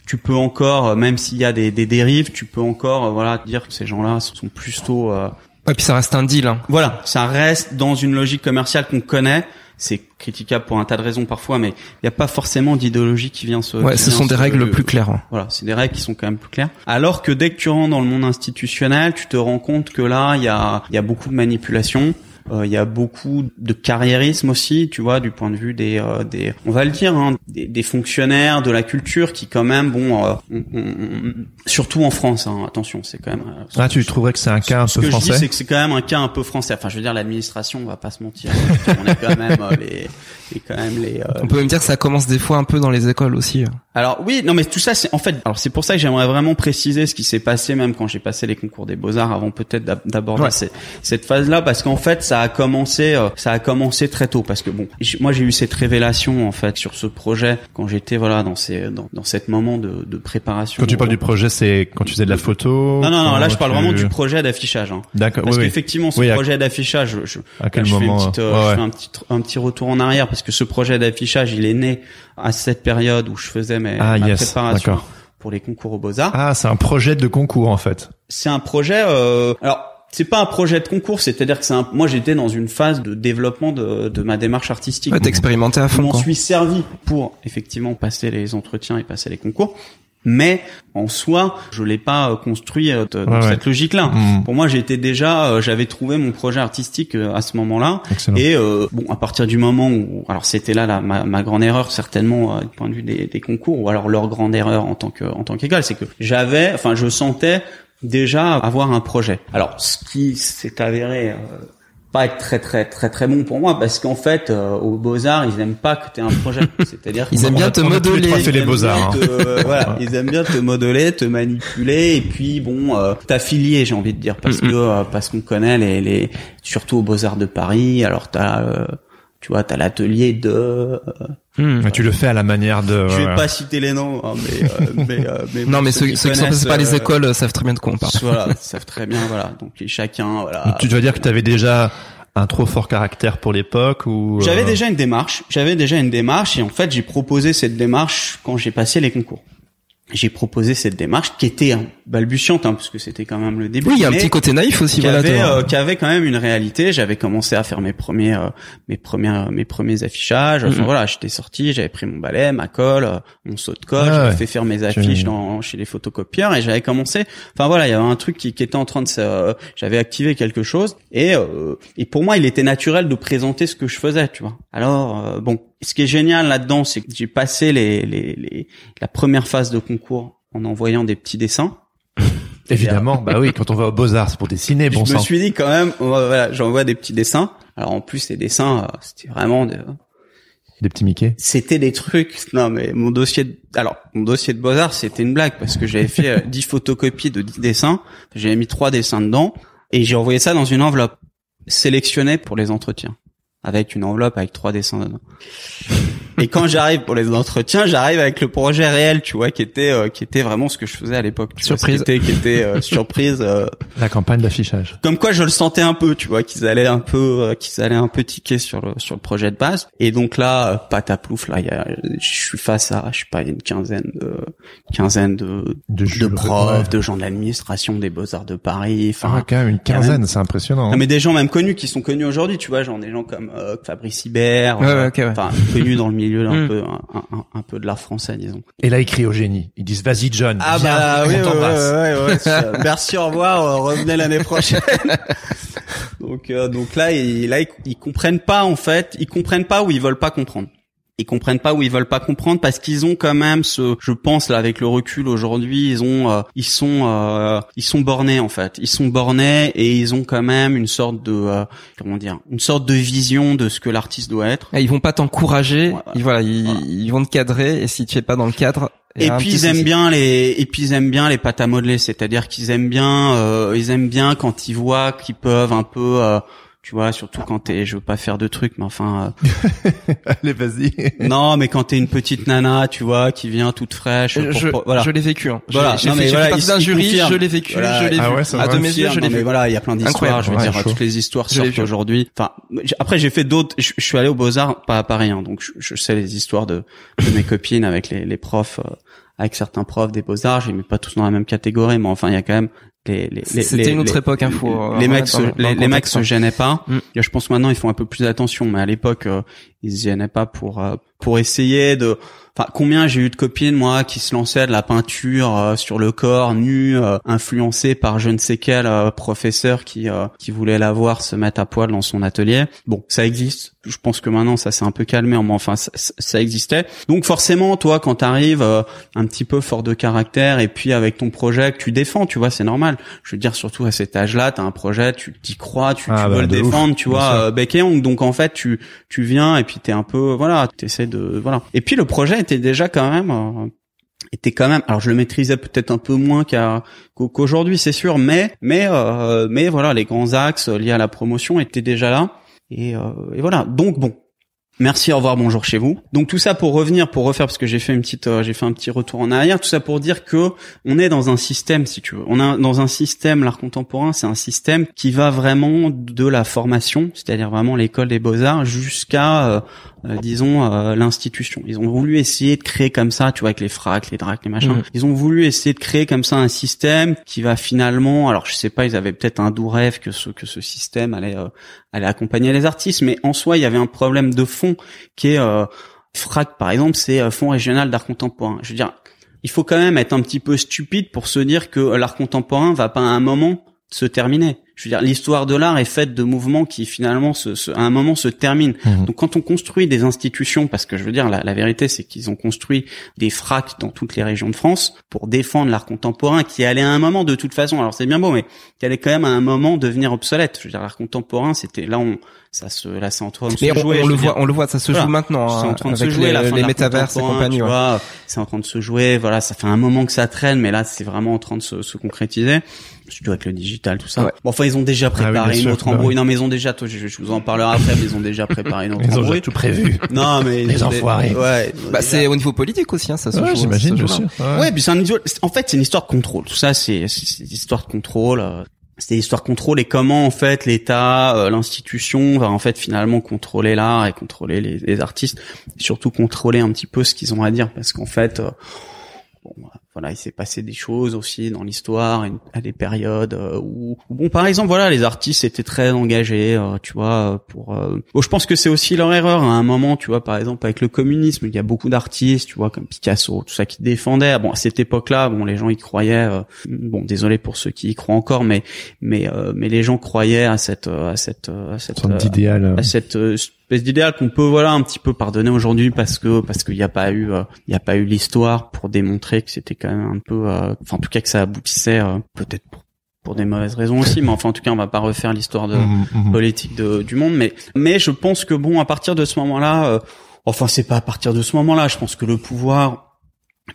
tu peux encore, euh, même s'il y a des, des dérives, tu peux encore, euh, voilà, dire que ces gens-là sont plutôt euh, Ouais, puis ça reste un deal. Hein. voilà, ça reste dans une logique commerciale qu'on connaît. C'est critiquable pour un tas de raisons parfois, mais il n'y a pas forcément d'idéologie qui vient se. Ouais, ce sont des règles plus claires. hein. Voilà, c'est des règles qui sont quand même plus claires. Alors que dès que tu rentres dans le monde institutionnel, tu te rends compte que là, il y a, il y a beaucoup de manipulation. Euh, Il y a beaucoup de carriérisme aussi, tu vois, du point de vue des, euh, des on va le dire, hein, des, des fonctionnaires de la culture qui quand même, bon, euh, on- on- on- surtout en France, hein, attention, c'est quand même. Ah, tu trouverais que c'est un cas un ce peu que je dis, français c'est que c'est quand même un cas un peu français. Enfin, je veux dire, l'administration, on va pas se mentir. on est quand même les, les- quand même les. euh, On peut même dire que ça commence des fois un peu dans les écoles aussi. Alors oui, non, mais tout ça, c'est en fait. Alors c'est pour ça que j'aimerais vraiment préciser ce qui s'est passé, même quand j'ai passé les concours des beaux arts, avant peut-être d'ab- d'aborder Ouais. cette, cette phase-là, parce qu'en fait, ça a commencé, euh, ça a commencé très tôt, parce que bon, moi j'ai eu cette révélation en fait sur ce projet quand j'étais voilà dans ces dans, dans cet moment de, de préparation. Quand tu parles du projet, c'est quand tu faisais de la photo Non, non, non, là je parle vraiment du projet d'affichage. Hein. D'accord, Parce oui, oui. qu'effectivement, ce Oui, à- projet d'affichage, je, je, À quel je fais, moment petite, euh, ouais, je ouais. fais un petit, un petit retour en arrière parce que ce projet d'affichage, il est né à cette période où je faisais mes, Ah, ma yes, préparation d'accord. pour les concours aux Beaux-Arts. Ah, c'est un projet de concours en fait. C'est un projet, euh, alors, c'est pas un projet de concours, c'est-à-dire que c'est un, moi j'étais dans une phase de développement de, de ma démarche artistique. Ouais, t'expérimentais à Je fond. m'en quoi. suis servi pour effectivement passer les entretiens et passer les concours. Mais en soi, je l'ai pas euh, construit euh, dans ouais. cette logique-là. Mm. Pour moi, j'étais déjà, euh, j'avais trouvé mon projet artistique euh, à ce moment-là. Et euh, bon, à partir du moment où, alors c'était là ma, ma grande erreur certainement du point de vue des, des concours, ou alors leur grande erreur en tant que en tant qu'école, c'est que j'avais, enfin, je sentais déjà avoir un projet. Alors, ce qui s'est avéré pas être très très très très bon pour moi, parce qu'en fait, euh, aux beaux arts, ils aiment pas que tu aies un projet. C'est-à-dire Ils aiment bien te modeler. fait les ils aiment beaux-arts, bien hein. te- voilà, ils aiment bien te modeler, te manipuler et puis bon, euh, t'affilier, j'ai envie de dire, parce que euh, parce qu'on connaît les, les surtout aux Beaux Arts de Paris. Alors t'as, euh, tu vois, t'as l'atelier de. euh, tu le fais à la manière de. je vais ouais. pas citer les noms, hein, mais euh, mais, euh, mais Non, bon, mais ceux, qui ceux qui sont passés par les euh, écoles euh, savent très bien de quoi on parle. Voilà, ils savent très bien, voilà. Donc chacun, voilà. Donc, tu dois dire que tu avais déjà un trop fort caractère pour l'époque ou. J'avais euh, déjà une démarche. J'avais déjà une démarche et en fait j'ai proposé cette démarche quand j'ai passé les concours. J'ai proposé cette démarche qui était balbutiante hein, parce que c'était quand même le début. Oui, il y a un petit côté naïf aussi. qui Voilà. avait, euh, qui avait quand même une réalité. J'avais commencé à faire mes premiers, euh, mes premiers, mes premiers affichages. Enfin Mhm. voilà, j'étais sorti, j'avais pris mon balai, ma colle, euh, mon saut de colle, Ah j'avais ouais. fait faire mes affiches dans chez les photocopieurs et j'avais commencé. Enfin voilà, il y avait un truc qui, qui était en train de euh, j'avais activé quelque chose et euh, et pour moi, il était naturel de présenter ce que je faisais, tu vois. Alors euh, bon, ce qui est génial là-dedans, c'est que j'ai passé les, les, les la première phase de concours en envoyant des petits dessins. Évidemment, bah oui, quand on va aux Beaux-Arts, c'est pour dessiner, bon je me suis dit quand même, voilà, j'envoie des petits dessins. Alors en plus, ces dessins, euh, c'était vraiment, de- Des petits Mickey. c'était des trucs. Non, mais mon dossier, de... alors mon dossier de beaux arts, c'était une blague parce que j'avais fait euh, 10 photocopies de 10 dessins. J'avais mis trois dessins dedans et j'ai envoyé ça dans une enveloppe sélectionnée pour les entretiens, avec une enveloppe avec trois dessins dedans. Et quand j'arrive pour les entretiens, j'arrive avec le projet réel, tu vois, qui était euh, qui était vraiment ce que je faisais à l'époque. vois, Surprise. qui était, qui était euh, surprise. euh, La campagne d'affichage. comme quoi je le sentais un peu, tu vois, qu'ils allaient un peu, euh, qu'ils allaient un peu tiquer sur le sur le projet de base. Et donc là, euh, pataplouf, là, y a, je suis face à, je sais pas, une quinzaine de, quinzaine de, De de profs, ouais. de gens de l'administration des beaux arts de Paris. Enfin, Ah, quand même, une quinzaine, c'est impressionnant. non, hein. mais des gens même connus qui sont connus aujourd'hui, tu vois, genre des gens comme euh, Fabrice Hibert, Ouais, euh, ouais, ok, ouais. enfin connus dans le milieu un Mm. peu, un, un- un peu de l'art français, disons. Et là, ils crient au génie. Ils disent, vas-y, John. Ah viens, bah on oui, ouais, ouais, ouais, ouais, c'est- merci, au revoir, euh, revenez l'année prochaine. donc, euh, donc là, ils, là, ils, ils comprennent pas en fait, ils comprennent pas ou ils veulent pas comprendre. Ils comprennent pas ou ils veulent pas comprendre parce qu'ils ont quand même ce, je pense là avec le recul aujourd'hui, ils ont, euh, ils sont, euh, ils sont bornés en fait. Ils sont bornés et ils ont quand même une sorte de, euh, comment dire, une sorte de vision de ce que l'artiste doit être. Ah, Ils vont pas t'encourager. Voilà. Ils, voilà, ils, Voilà. ils vont te cadrer et si tu es pas dans le cadre. Et puis ils aiment souci. bien les et puis ils aiment bien les pâtes à modeler, c'est-à-dire qu'ils aiment bien euh, ils aiment bien quand ils voient qu'ils peuvent un peu euh, tu vois surtout quand t'es je veux pas faire de trucs mais enfin Allez, vas-y. euh, non mais quand t'es une petite nana tu vois qui vient toute fraîche Je, pour- je, pour- voilà je l'ai vécu. Hein. Voilà. J'ai Non, fait, voilà, partie d'un jury, confirme. je l'ai vécu, Voilà. je l'ai Ah vu. ouais, ça à va. deux mes yeux, je l'ai vu. voilà il y a plein d'histoires Incroyable. je veux Ouais, dire chaud. toutes les histoires sortent aujourd'hui enfin après j'ai fait d'autres je, je suis allé aux beaux arts pas à Paris hein, donc je, je sais les histoires de, de mes copines avec les, les profs euh, avec certains profs des beaux arts je les mets pas tous dans la même catégorie mais enfin il y a quand même les, les, les- C'était une autre époque, hein, faut, euh, les mecs se, les, le les mecs se hein. gênaient pas Mm. Je pense maintenant ils font un peu plus attention mais à l'époque euh, ils se gênaient pas pour euh, pour essayer de Enfin, combien j'ai eu de copines moi qui se lançaient de la peinture euh, sur le corps nu, euh, influencées par je ne sais quel euh, professeur qui euh, qui voulait la voir se mettre à poil dans son atelier. Bon, ça existe. Je pense que maintenant ça s'est un peu calmé, mais enfin ça, ça- existait. Donc forcément, toi, quand t'arrives euh, un petit peu fort de caractère et puis avec ton projet que tu défends, tu vois, c'est normal. Je veux dire, surtout à cet âge-là, t'as un projet, tu t'y crois, tu, Ah tu bah, veux le ouf, défendre, tu vois, euh, bec et ongle. Donc en fait, tu tu viens et puis t'es un peu, voilà, t'essaies de, voilà. Et puis le projet était déjà quand même. euh, était quand même alors je le maîtrisais peut-être un peu moins qu'aujourd'hui c'est sûr mais mais euh, mais voilà les grands axes liés à la promotion étaient déjà là et, euh, et voilà donc bon Merci, au revoir, bonjour chez vous. Donc tout ça pour revenir, pour refaire, parce que j'ai fait une petite, euh, j'ai fait un petit retour en arrière. Tout ça pour dire que on est dans un système, si tu veux, on est dans un système, l'art contemporain, c'est un système qui va vraiment de la formation, c'est-à-dire vraiment l'école des beaux arts, jusqu'à euh, euh, disons euh, l'institution. Ils ont voulu essayer de créer comme ça, tu vois, avec les fracs, les dracs, les machins. Mhm. Ils ont voulu essayer de créer comme ça un système qui va finalement, alors je sais pas, ils avaient peut-être un doux rêve que ce que ce système allait euh, allait accompagner les artistes, mais en soi, il y avait un problème de fond qui est euh, frac par exemple, c'est euh, Fonds régional d'art contemporain. Je veux dire, il faut quand même être un petit peu stupide pour se dire que l'art contemporain va pas à un moment se terminer. Je veux dire, l'histoire de l'art est faite de mouvements qui finalement, se, se- à un moment, se terminent. Mhm. Donc, quand on construit des institutions, parce que je veux dire, la, la vérité, c'est qu'ils ont construit des fracs dans toutes les régions de France pour défendre l'art contemporain, qui allait à un moment, de toute façon, alors c'est bien beau, mais qui allait quand même à un moment devenir obsolète. Je veux dire, l'art contemporain, c'était là, on, ça se, là, c'est en train de se on, jouer. on le dire. voit, on le voit, ça se Voilà. joue maintenant C'est hein, en train de se jouer les, la fin les métaverses et compagnie. tu ouais. vois. c'est en train de se jouer voilà ça fait un moment que ça traîne mais là c'est vraiment en train de se, se concrétiser surtout avec le digital tout ça Ouais. bon enfin ils ont déjà Ah oui, préparé une sûr, autre bah embrouille oui. non mais ils ont déjà toi, je, je vous en parlerai après mais ils ont déjà préparé une autre Ils ont déjà embrouille tout prévu. non mais Les ils enfoirés. ouais ils Bah, déjà- c'est au niveau politique aussi, hein, ça se Ouais, joue. j'imagine, bien sûr. Ouais. Ouais, puis c'est un en fait, c'est une histoire de contrôle. Tout ça, c'est c'est c'est une histoire de contrôle. euh, C'est une histoire de contrôle et comment en fait l'État, euh, l'institution va en fait finalement contrôler l'art et contrôler les, les artistes, et surtout contrôler un petit peu ce qu'ils ont à dire parce qu'en fait, euh, bon, voilà, il s'est passé des choses aussi dans l'histoire à des périodes euh, où, bon, par exemple, voilà, les artistes étaient très engagés, euh, tu vois, pour. euh, bon, je pense que c'est aussi leur erreur à un moment, tu vois, par exemple avec le communisme, il y a beaucoup d'artistes, tu vois, comme Picasso, tout ça qui défendaient. Bon, à cette époque-là, bon, les gens y croyaient. bon, désolé pour ceux qui y croient encore, mais mais euh, mais les gens croyaient à cette à cette à cette à cette espèce d'idéal qu'on peut voilà un petit peu pardonner aujourd'hui parce que parce qu'il n'y a pas eu il y a pas eu l'histoire pour démontrer que c'était quand même un peu euh, enfin en tout cas que ça aboutissait euh, peut-être pour, pour des mauvaises raisons aussi mais enfin en tout cas on va pas refaire l'histoire de mhm, mhm. politique de, du monde mais mais je pense que bon à partir de ce moment-là euh, enfin c'est pas à partir de ce moment-là je pense que le pouvoir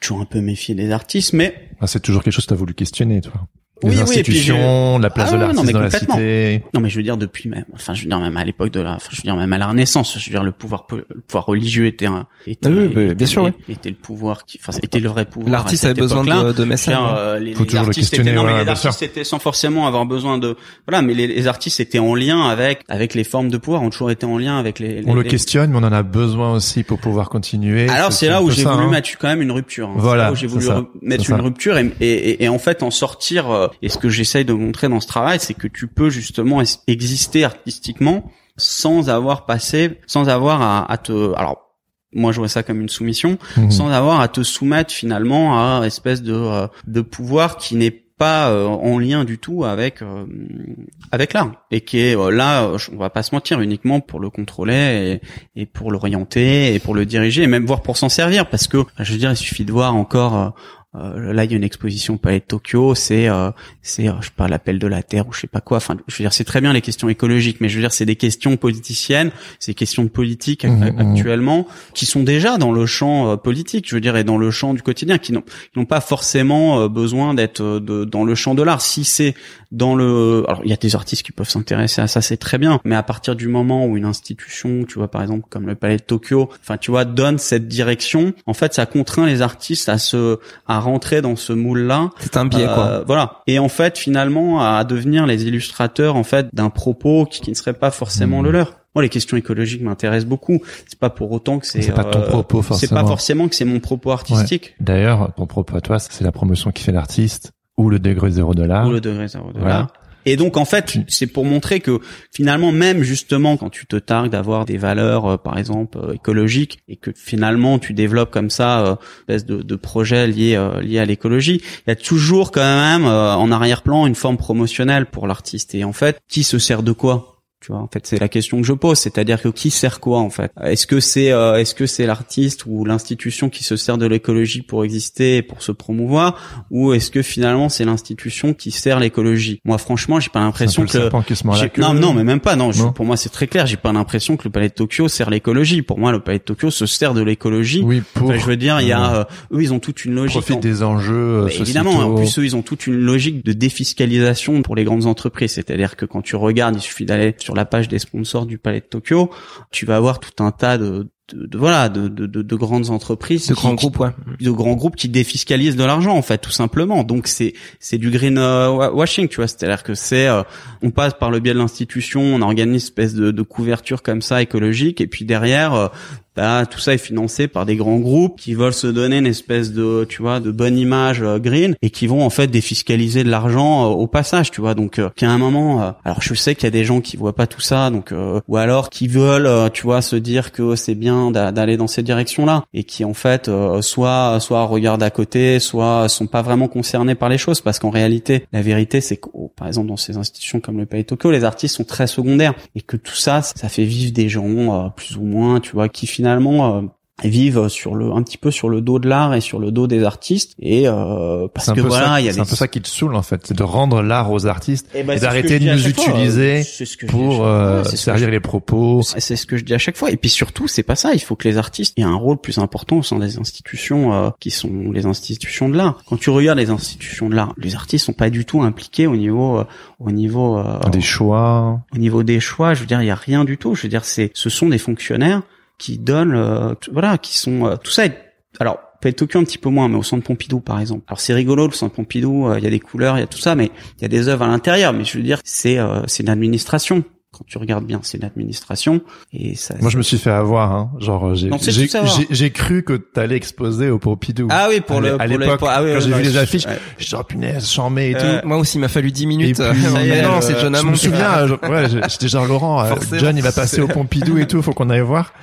toujours un peu méfier des artistes mais Ah, c'est toujours quelque chose que tu as voulu questionner, toi. Les Oui, oui, et puis institutions, la place Ah de ouais, l'artiste dans la cité. Non, mais je veux dire depuis même, enfin, je veux dire même à l'époque de la, enfin, je veux dire même à la Renaissance, je veux dire le pouvoir, po- le pouvoir religieux était un, était, Ah oui, bah, bien était- sûr, oui. était le pouvoir qui, enfin, était le vrai pouvoir. L'artiste avait besoin de, de messages. hein. euh, les, Faut les toujours le artistes questionner, étaient, non, mais ouais, les artistes étaient sans forcément avoir besoin de, voilà, mais les, les artistes étaient en lien avec, avec les formes de pouvoir, ont toujours été en lien avec les. On les- le les- questionin, mais on en a besoin aussi pour pouvoir continuer. alors c'est là où j'ai voulu hein. mettre quand même une rupture. hein. Voilà, j'ai voulu mettre une rupture et, et, et- et en fait en sortir. Et ce que j'essaye de montrer dans ce travail, c'est que tu peux justement exister artistiquement sans avoir passé, sans avoir à, à te. Alors moi je vois ça comme une soumission, Mhm. sans avoir à te soumettre finalement à une espèce de euh, de pouvoir qui n'est pas euh, en lien du tout avec euh, avec l'art et qui est là on va pas se mentir uniquement pour le contrôler et, et pour l'orienter et pour le diriger et même voir pour s'en servir parce que je veux dire il suffit de voir encore euh, là il y a une exposition au Palais de Tokyo c'est euh, c'est euh, je sais pas l'appel de la terre ou je sais pas quoi enfin je veux dire c'est très bien les questions écologiques mais je veux dire c'est des questions politiciennes c'est des questions de politique ac- Mhm, mhm. actuellement qui sont déjà dans le champ euh, politique je veux dire et dans le champ du quotidien qui n'ont pas forcément euh, besoin d'être dans le champ de l'art si c'est dans le alors il y a des artistes qui peuvent s'intéresser à ça c'est très bien mais à partir du moment où une institution tu vois par exemple comme le Palais de Tokyo enfin tu vois donne cette direction en fait ça contraint les artistes à se à rentrer dans ce moule là C'est un biais, quoi. euh, voilà. Et en fait, finalement, à devenir les illustrateurs en fait d'un propos qui, qui ne serait pas forcément Mhm. le leur. Moi, les questions écologiques m'intéressent beaucoup. C'est pas pour autant que c'est. C'est pas ton euh, propos, C'est pas forcément. forcément que c'est mon propos artistique D'ailleurs, ton propos à toi, c'est la promotion qui fait l'artiste ou le degré zéro de l'art. ou le degré zéro de Voilà. Et donc en fait, c'est pour montrer que finalement, même justement quand tu te targues d'avoir des valeurs, euh, par exemple euh, écologiques, et que finalement tu développes comme ça euh, une espèce de, projet euh, à l'écologie, il y a toujours quand même euh, en arrière-plan une forme promotionnelle pour l'artiste. Et en fait, qui se sert de quoi? Tu vois, en fait, c'est la question que je pose, c'est-à-dire que qui sert quoi en fait? Est-ce que c'est euh, est-ce que c'est l'artiste ou l'institution qui se sert de l'écologie pour exister et pour se promouvoir, ou est-ce que finalement c'est l'institution qui sert l'écologie? Moi, franchement, j'ai pas l'impression que qui se la queue. non, non, mais même pas. Non, je- Non. pour moi, c'est très clair. J'ai pas l'impression que le Palais de Tokyo sert l'écologie. Pour moi, le Palais de Tokyo se sert de l'écologie. Oui, pour Enfin, je veux dire, il y a euh, eux, ils ont toute une logique. profit en- des enjeux mais évidemment, en plus eux, ils ont toute une logique de défiscalisation pour les grandes entreprises. C'est-à-dire que quand tu regardes, il suffit d'aller sur la page des sponsors du Palais de Tokyo, tu vas avoir tout un tas de de, voilà de, de, de, grandes entreprises de grands groupes ouais. de grands groupes qui défiscalisent de l'argent en fait tout simplement donc c'est c'est du green euh, washing tu vois c'est-à-dire que c'est euh, on passe par le biais de l'institution on organise une espèce de, de couverture comme ça écologique et puis derrière euh, bah, tout ça est financé par des grands groupes qui veulent se donner une espèce de, tu vois, de bonne image euh, green et qui vont en fait défiscaliser de l'argent euh, au passage, tu vois. Donc, euh, qu'à un moment, alors je sais qu'il y a des gens qui voient pas tout ça, donc ou alors qui veulent, tu vois, se dire que c'est bien d'aller dans cette direction-là et qui en fait soit soit regardent à côté, soit sont pas vraiment concernés par les choses parce qu'en réalité, la vérité c'est que, par exemple, dans ces institutions comme le Palais Tokyo, les artistes sont très secondaires et que tout ça, ça fait vivre des gens plus ou moins, tu vois, qui finalement euh, vivent sur le un petit peu sur le dos de l'art et sur le dos des artistes. Et euh, parce que voilà il y a c'est un peu ça qui te saoule en fait. C'est de rendre l'art aux artistes eh ben, et, d'arrêter de nous utiliser pour euh, servir les propos. c'est ce que je dis à chaque fois. Et puis surtout c'est pas ça. Il faut que les artistes aient un rôle plus important au sein des institutions euh, qui sont les institutions de l'art. Quand tu regardes les institutions de l'art les artistes sont pas du tout impliqués au niveau euh, au niveau euh, des choix. au niveau des choix. Je veux dire il y a rien du tout. Je veux dire c'est ce sont des fonctionnaires qui donnent, euh, voilà, qui sont euh, tout ça. Est, alors peut-être Tokyo un petit peu moins, mais au centre Pompidou par exemple. Alors c'est rigolo le centre Pompidou, euh, il y a des couleurs, il y a tout ça, mais il y a des œuvres à l'intérieur. Mais je veux dire, c'est c'est une administration quand tu regardes bien, c'est l'administration et ça. Moi, je me suis fait avoir, hein. Genre, j'ai j'ai cru que t'allais exposer au Pompidou. Ah oui, pour le à l'époque ah quand j'ai vu les affiches, je suis oh punaise, et tout. Moi aussi, il m'a fallu 10 minutes. non, c'est John Je me souviens, ouais, j'étais genre Laurent, John, il va passer au Pompidou et tout, faut qu'on aille voir.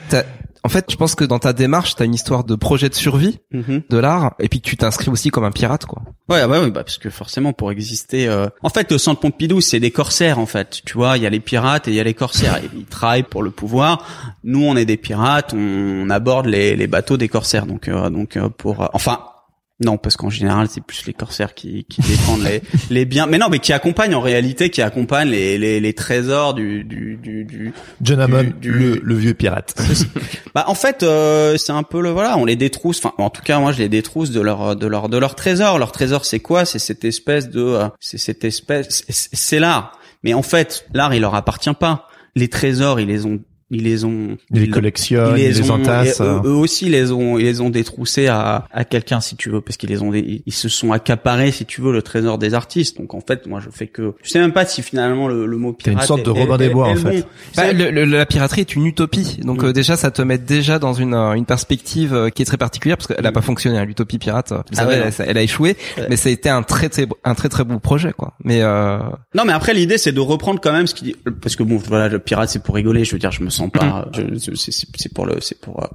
En fait, je pense que dans ta démarche, t'as une histoire de projet de survie mhm. de l'art, et puis tu t'inscris aussi comme un pirate, quoi. Ouais, ouais, ouais bah, parce que forcément, pour exister, euh... en fait, le centre Pompidou, c'est des corsaires, en fait. Tu vois, il y a les pirates et il y a les corsaires. ils travaillent pour le pouvoir. Nous, on est des pirates, on, aborde les, les bateaux des corsaires. Donc, euh, donc euh, pour, euh, enfin, non, parce qu'en général, c'est plus les corsaires qui, qui défendent les, les biens. Mais non, mais qui accompagnent en réalité, qui accompagnent les, les, les trésors du du du, du John Hammond, du, le, le, vieux pirate. bah en fait, euh, c'est un peu le voilà, on les détrousse. Enfin, en tout cas, moi, je les détrousse de leur de leur de leur trésor. Leur trésor, c'est quoi? C'est cette espèce de, euh, c'est cette espèce, c'est l'art. Mais en fait, l'art, il leur appartient pas. Les trésors, ils les ont ils les ont ils les collectionnent ils les, entassent. eux, aussi les ont ils les ont détroussés à, à quelqu'un si tu veux parce qu'ils les ont ils se sont accaparés si tu veux le trésor des artistes. Donc en fait moi je fais que je sais même pas si finalement le, le mot pirate une sorte de Robin des Bois en fait. bah, la piraterie est une utopie. Donc mm. euh, déjà ça te met déjà dans une euh, une perspective euh, qui est très particulière parce qu'elle a pas fonctionné hein, l'utopie pirate. Vous ah savez elle, a échoué mais ça a été un très très un très très beau projet quoi. Mais euh... non mais après l'idée c'est de reprendre quand même ce qui parce que bon voilà le pirate c'est pour rigoler. Je veux dire je me sens pas. C'est pour le, c'est pour. Euh,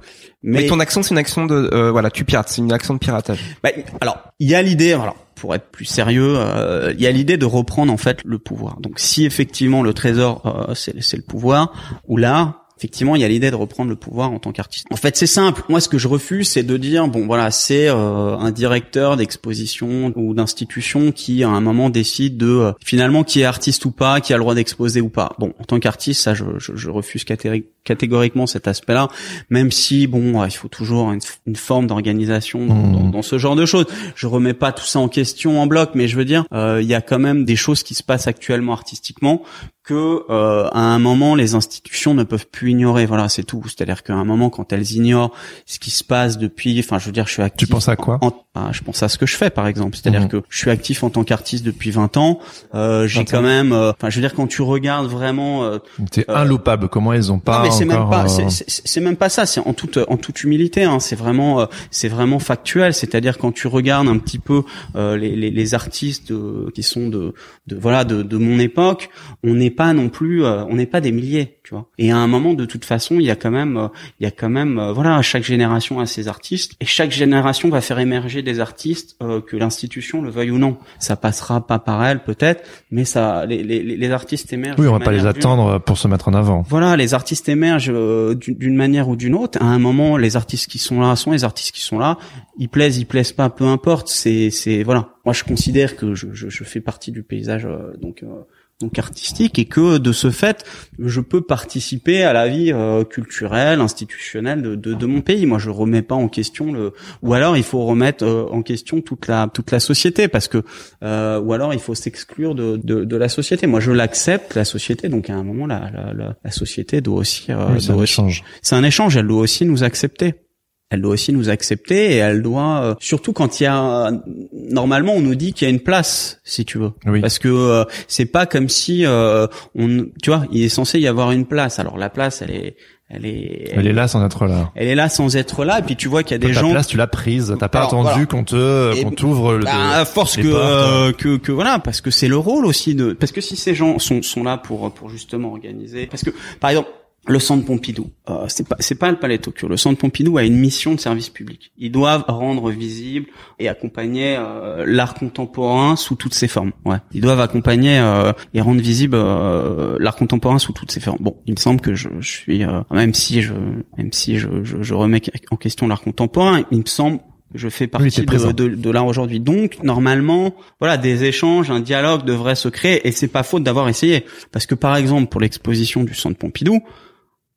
mais, ton action, c'est une action de, euh, voilà, tu pirates, c'est une action de piratage. Bah, alors, il y a l'idée, alors pour être plus sérieux, euh, il y a l'idée de reprendre en fait le pouvoir. Donc, si effectivement le trésor, c'est le pouvoir, ou là, effectivement, il y a l'idée de reprendre le pouvoir en tant qu'artiste. En fait, c'est simple. Moi, ce que je refuse, c'est de dire, bon, voilà, c'est euh, un directeur d'exposition ou d'institution qui, à un moment, décide de euh, finalement qui est artiste ou pas, qui a le droit d'exposer ou pas. Bon, en tant qu'artiste, ça, je, refuse catégoriquement cet aspect-là, même si, bon, il faut toujours une, forme d'organisation dans, dans, ce genre de choses. Je remets pas tout ça en question en bloc, mais je veux dire, euh, il y a quand même des choses qui se passent actuellement artistiquement que euh, à un moment les institutions ne peuvent plus ignorer. Voilà, c'est tout. C'est-à-dire qu'à un moment, quand elles ignorent ce qui se passe depuis, enfin, je veux dire, je suis actif. Tu penses à quoi? Bah, Je pense à ce que je fais, par exemple. C'est-à-dire mhm. que je suis actif en tant qu'artiste depuis 20 ans. Euh, J'ai quand même, euh, enfin, je veux dire, quand tu regardes vraiment, euh, c'est inloupable. Comment ils ont pas non, mais c'est même pas, c'est même pas ça. C'est en toute, en toute humilité. Hein, c'est vraiment, c'est vraiment factuel. C'est-à-dire quand tu regardes un petit peu les, les, les, artistes qui sont de, de voilà, de, de mon époque, on est pas non plus, euh, on n'est pas des milliers, tu vois. Et à un moment, de toute façon, il y a quand même, euh, il y a quand même, euh, voilà, chaque génération a ses artistes, et chaque génération va faire émerger des artistes que l'institution le veuille ou non. Ça passera pas par elle peut-être, mais ça, les, les, les artistes émergent. Oui, on va pas les attendre pour se mettre en avant. Voilà, les artistes émergent d'une manière ou d'une autre. À un moment, les artistes qui sont là sont les artistes qui sont là. Ils plaisent, ils plaisent pas, peu importe. C'est, c'est voilà. Moi, je considère que je, je, je fais partie du paysage, donc donc artistique, et que de ce fait, je peux participer à la vie euh, culturelle, institutionnelle de, de, de, mon pays. Moi, je remets pas en question le, ou alors il faut remettre euh, en question toute la toute la société, parce que, euh, ou alors il faut s'exclure de, de, de la société. Moi, je l'accepte la société, donc à un moment la la, la, la société doit aussi, euh, c'est un échange. C'est un échange. Elle doit aussi nous accepter elle doit aussi nous accepter et elle doit euh, surtout quand il y a normalement on nous dit qu'il y a une place si tu veux oui. parce que euh, c'est pas comme si euh, on tu vois il est censé y avoir une place alors la place elle est elle est elle, est là sans être là elle est là sans être là et puis tu vois qu'il y a des ta gens place tu l'as prise t'as pas Alors, attendu voilà. qu'on te qu'on t'ouvre bah, à force que, portes. euh, que que voilà parce que c'est le rôle aussi de parce que si ces gens sont sont là pour pour justement organiser parce que par exemple le centre Pompidou, euh, c'est pas c'est pas le Palais Tokyo. Le centre Pompidou a une mission de service public. Ils doivent rendre visible et accompagner euh, l'art contemporain sous toutes ses formes. Ouais, ils doivent accompagner euh, et rendre visible euh, l'art contemporain sous toutes ses formes. Bon, il me semble que je, je suis euh, même si je même si je, je, je remets en question l'art contemporain, il me semble que je fais partie de, de, de l'art aujourd'hui. Donc normalement, voilà, des échanges, un dialogue devrait se créer et c'est pas faute d'avoir essayé. Parce que par exemple pour l'exposition du Centre Pompidou,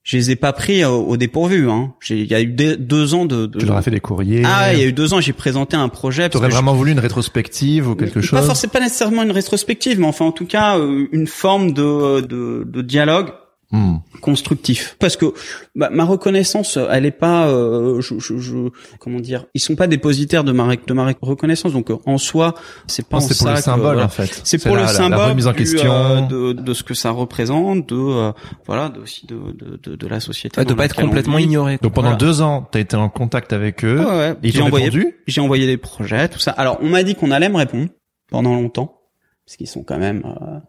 je les ai pas pris au, au dépourvu. Hein. J'ai- Il y a eu deux, deux ans de. de- tu leur as fait des courriers Ah, il y a eu deux ans, j'ai présenté un projet. t'aurais je- vraiment voulu une rétrospective ou quelque pas chose forcément pas nécessairement une rétrospective, mais enfin en tout cas euh, une forme de, de, de dialogue Hmm. constructif parce que bah, ma reconnaissance elle est pas euh, je, je, je- comment dire ils sont pas dépositaires de ma de ma reconnaissance donc euh, en soi c'est pas Non, en c'est pour ça le que, symbole voilà. en fait c'est pour la- le symbole la remise en du, question euh, de, de ce que ça représente de euh, voilà de, aussi de, de, de, de la société Ouais, de pas être complètement ignoré. donc pendant Voilà. deux ans t'as été en contact avec eux Ouais, ouais. et ils j'ai envoyé répondu? j'ai envoyé des projets tout ça alors on m'a dit qu'on allait me répondre pendant longtemps parce qu'ils sont quand même euh,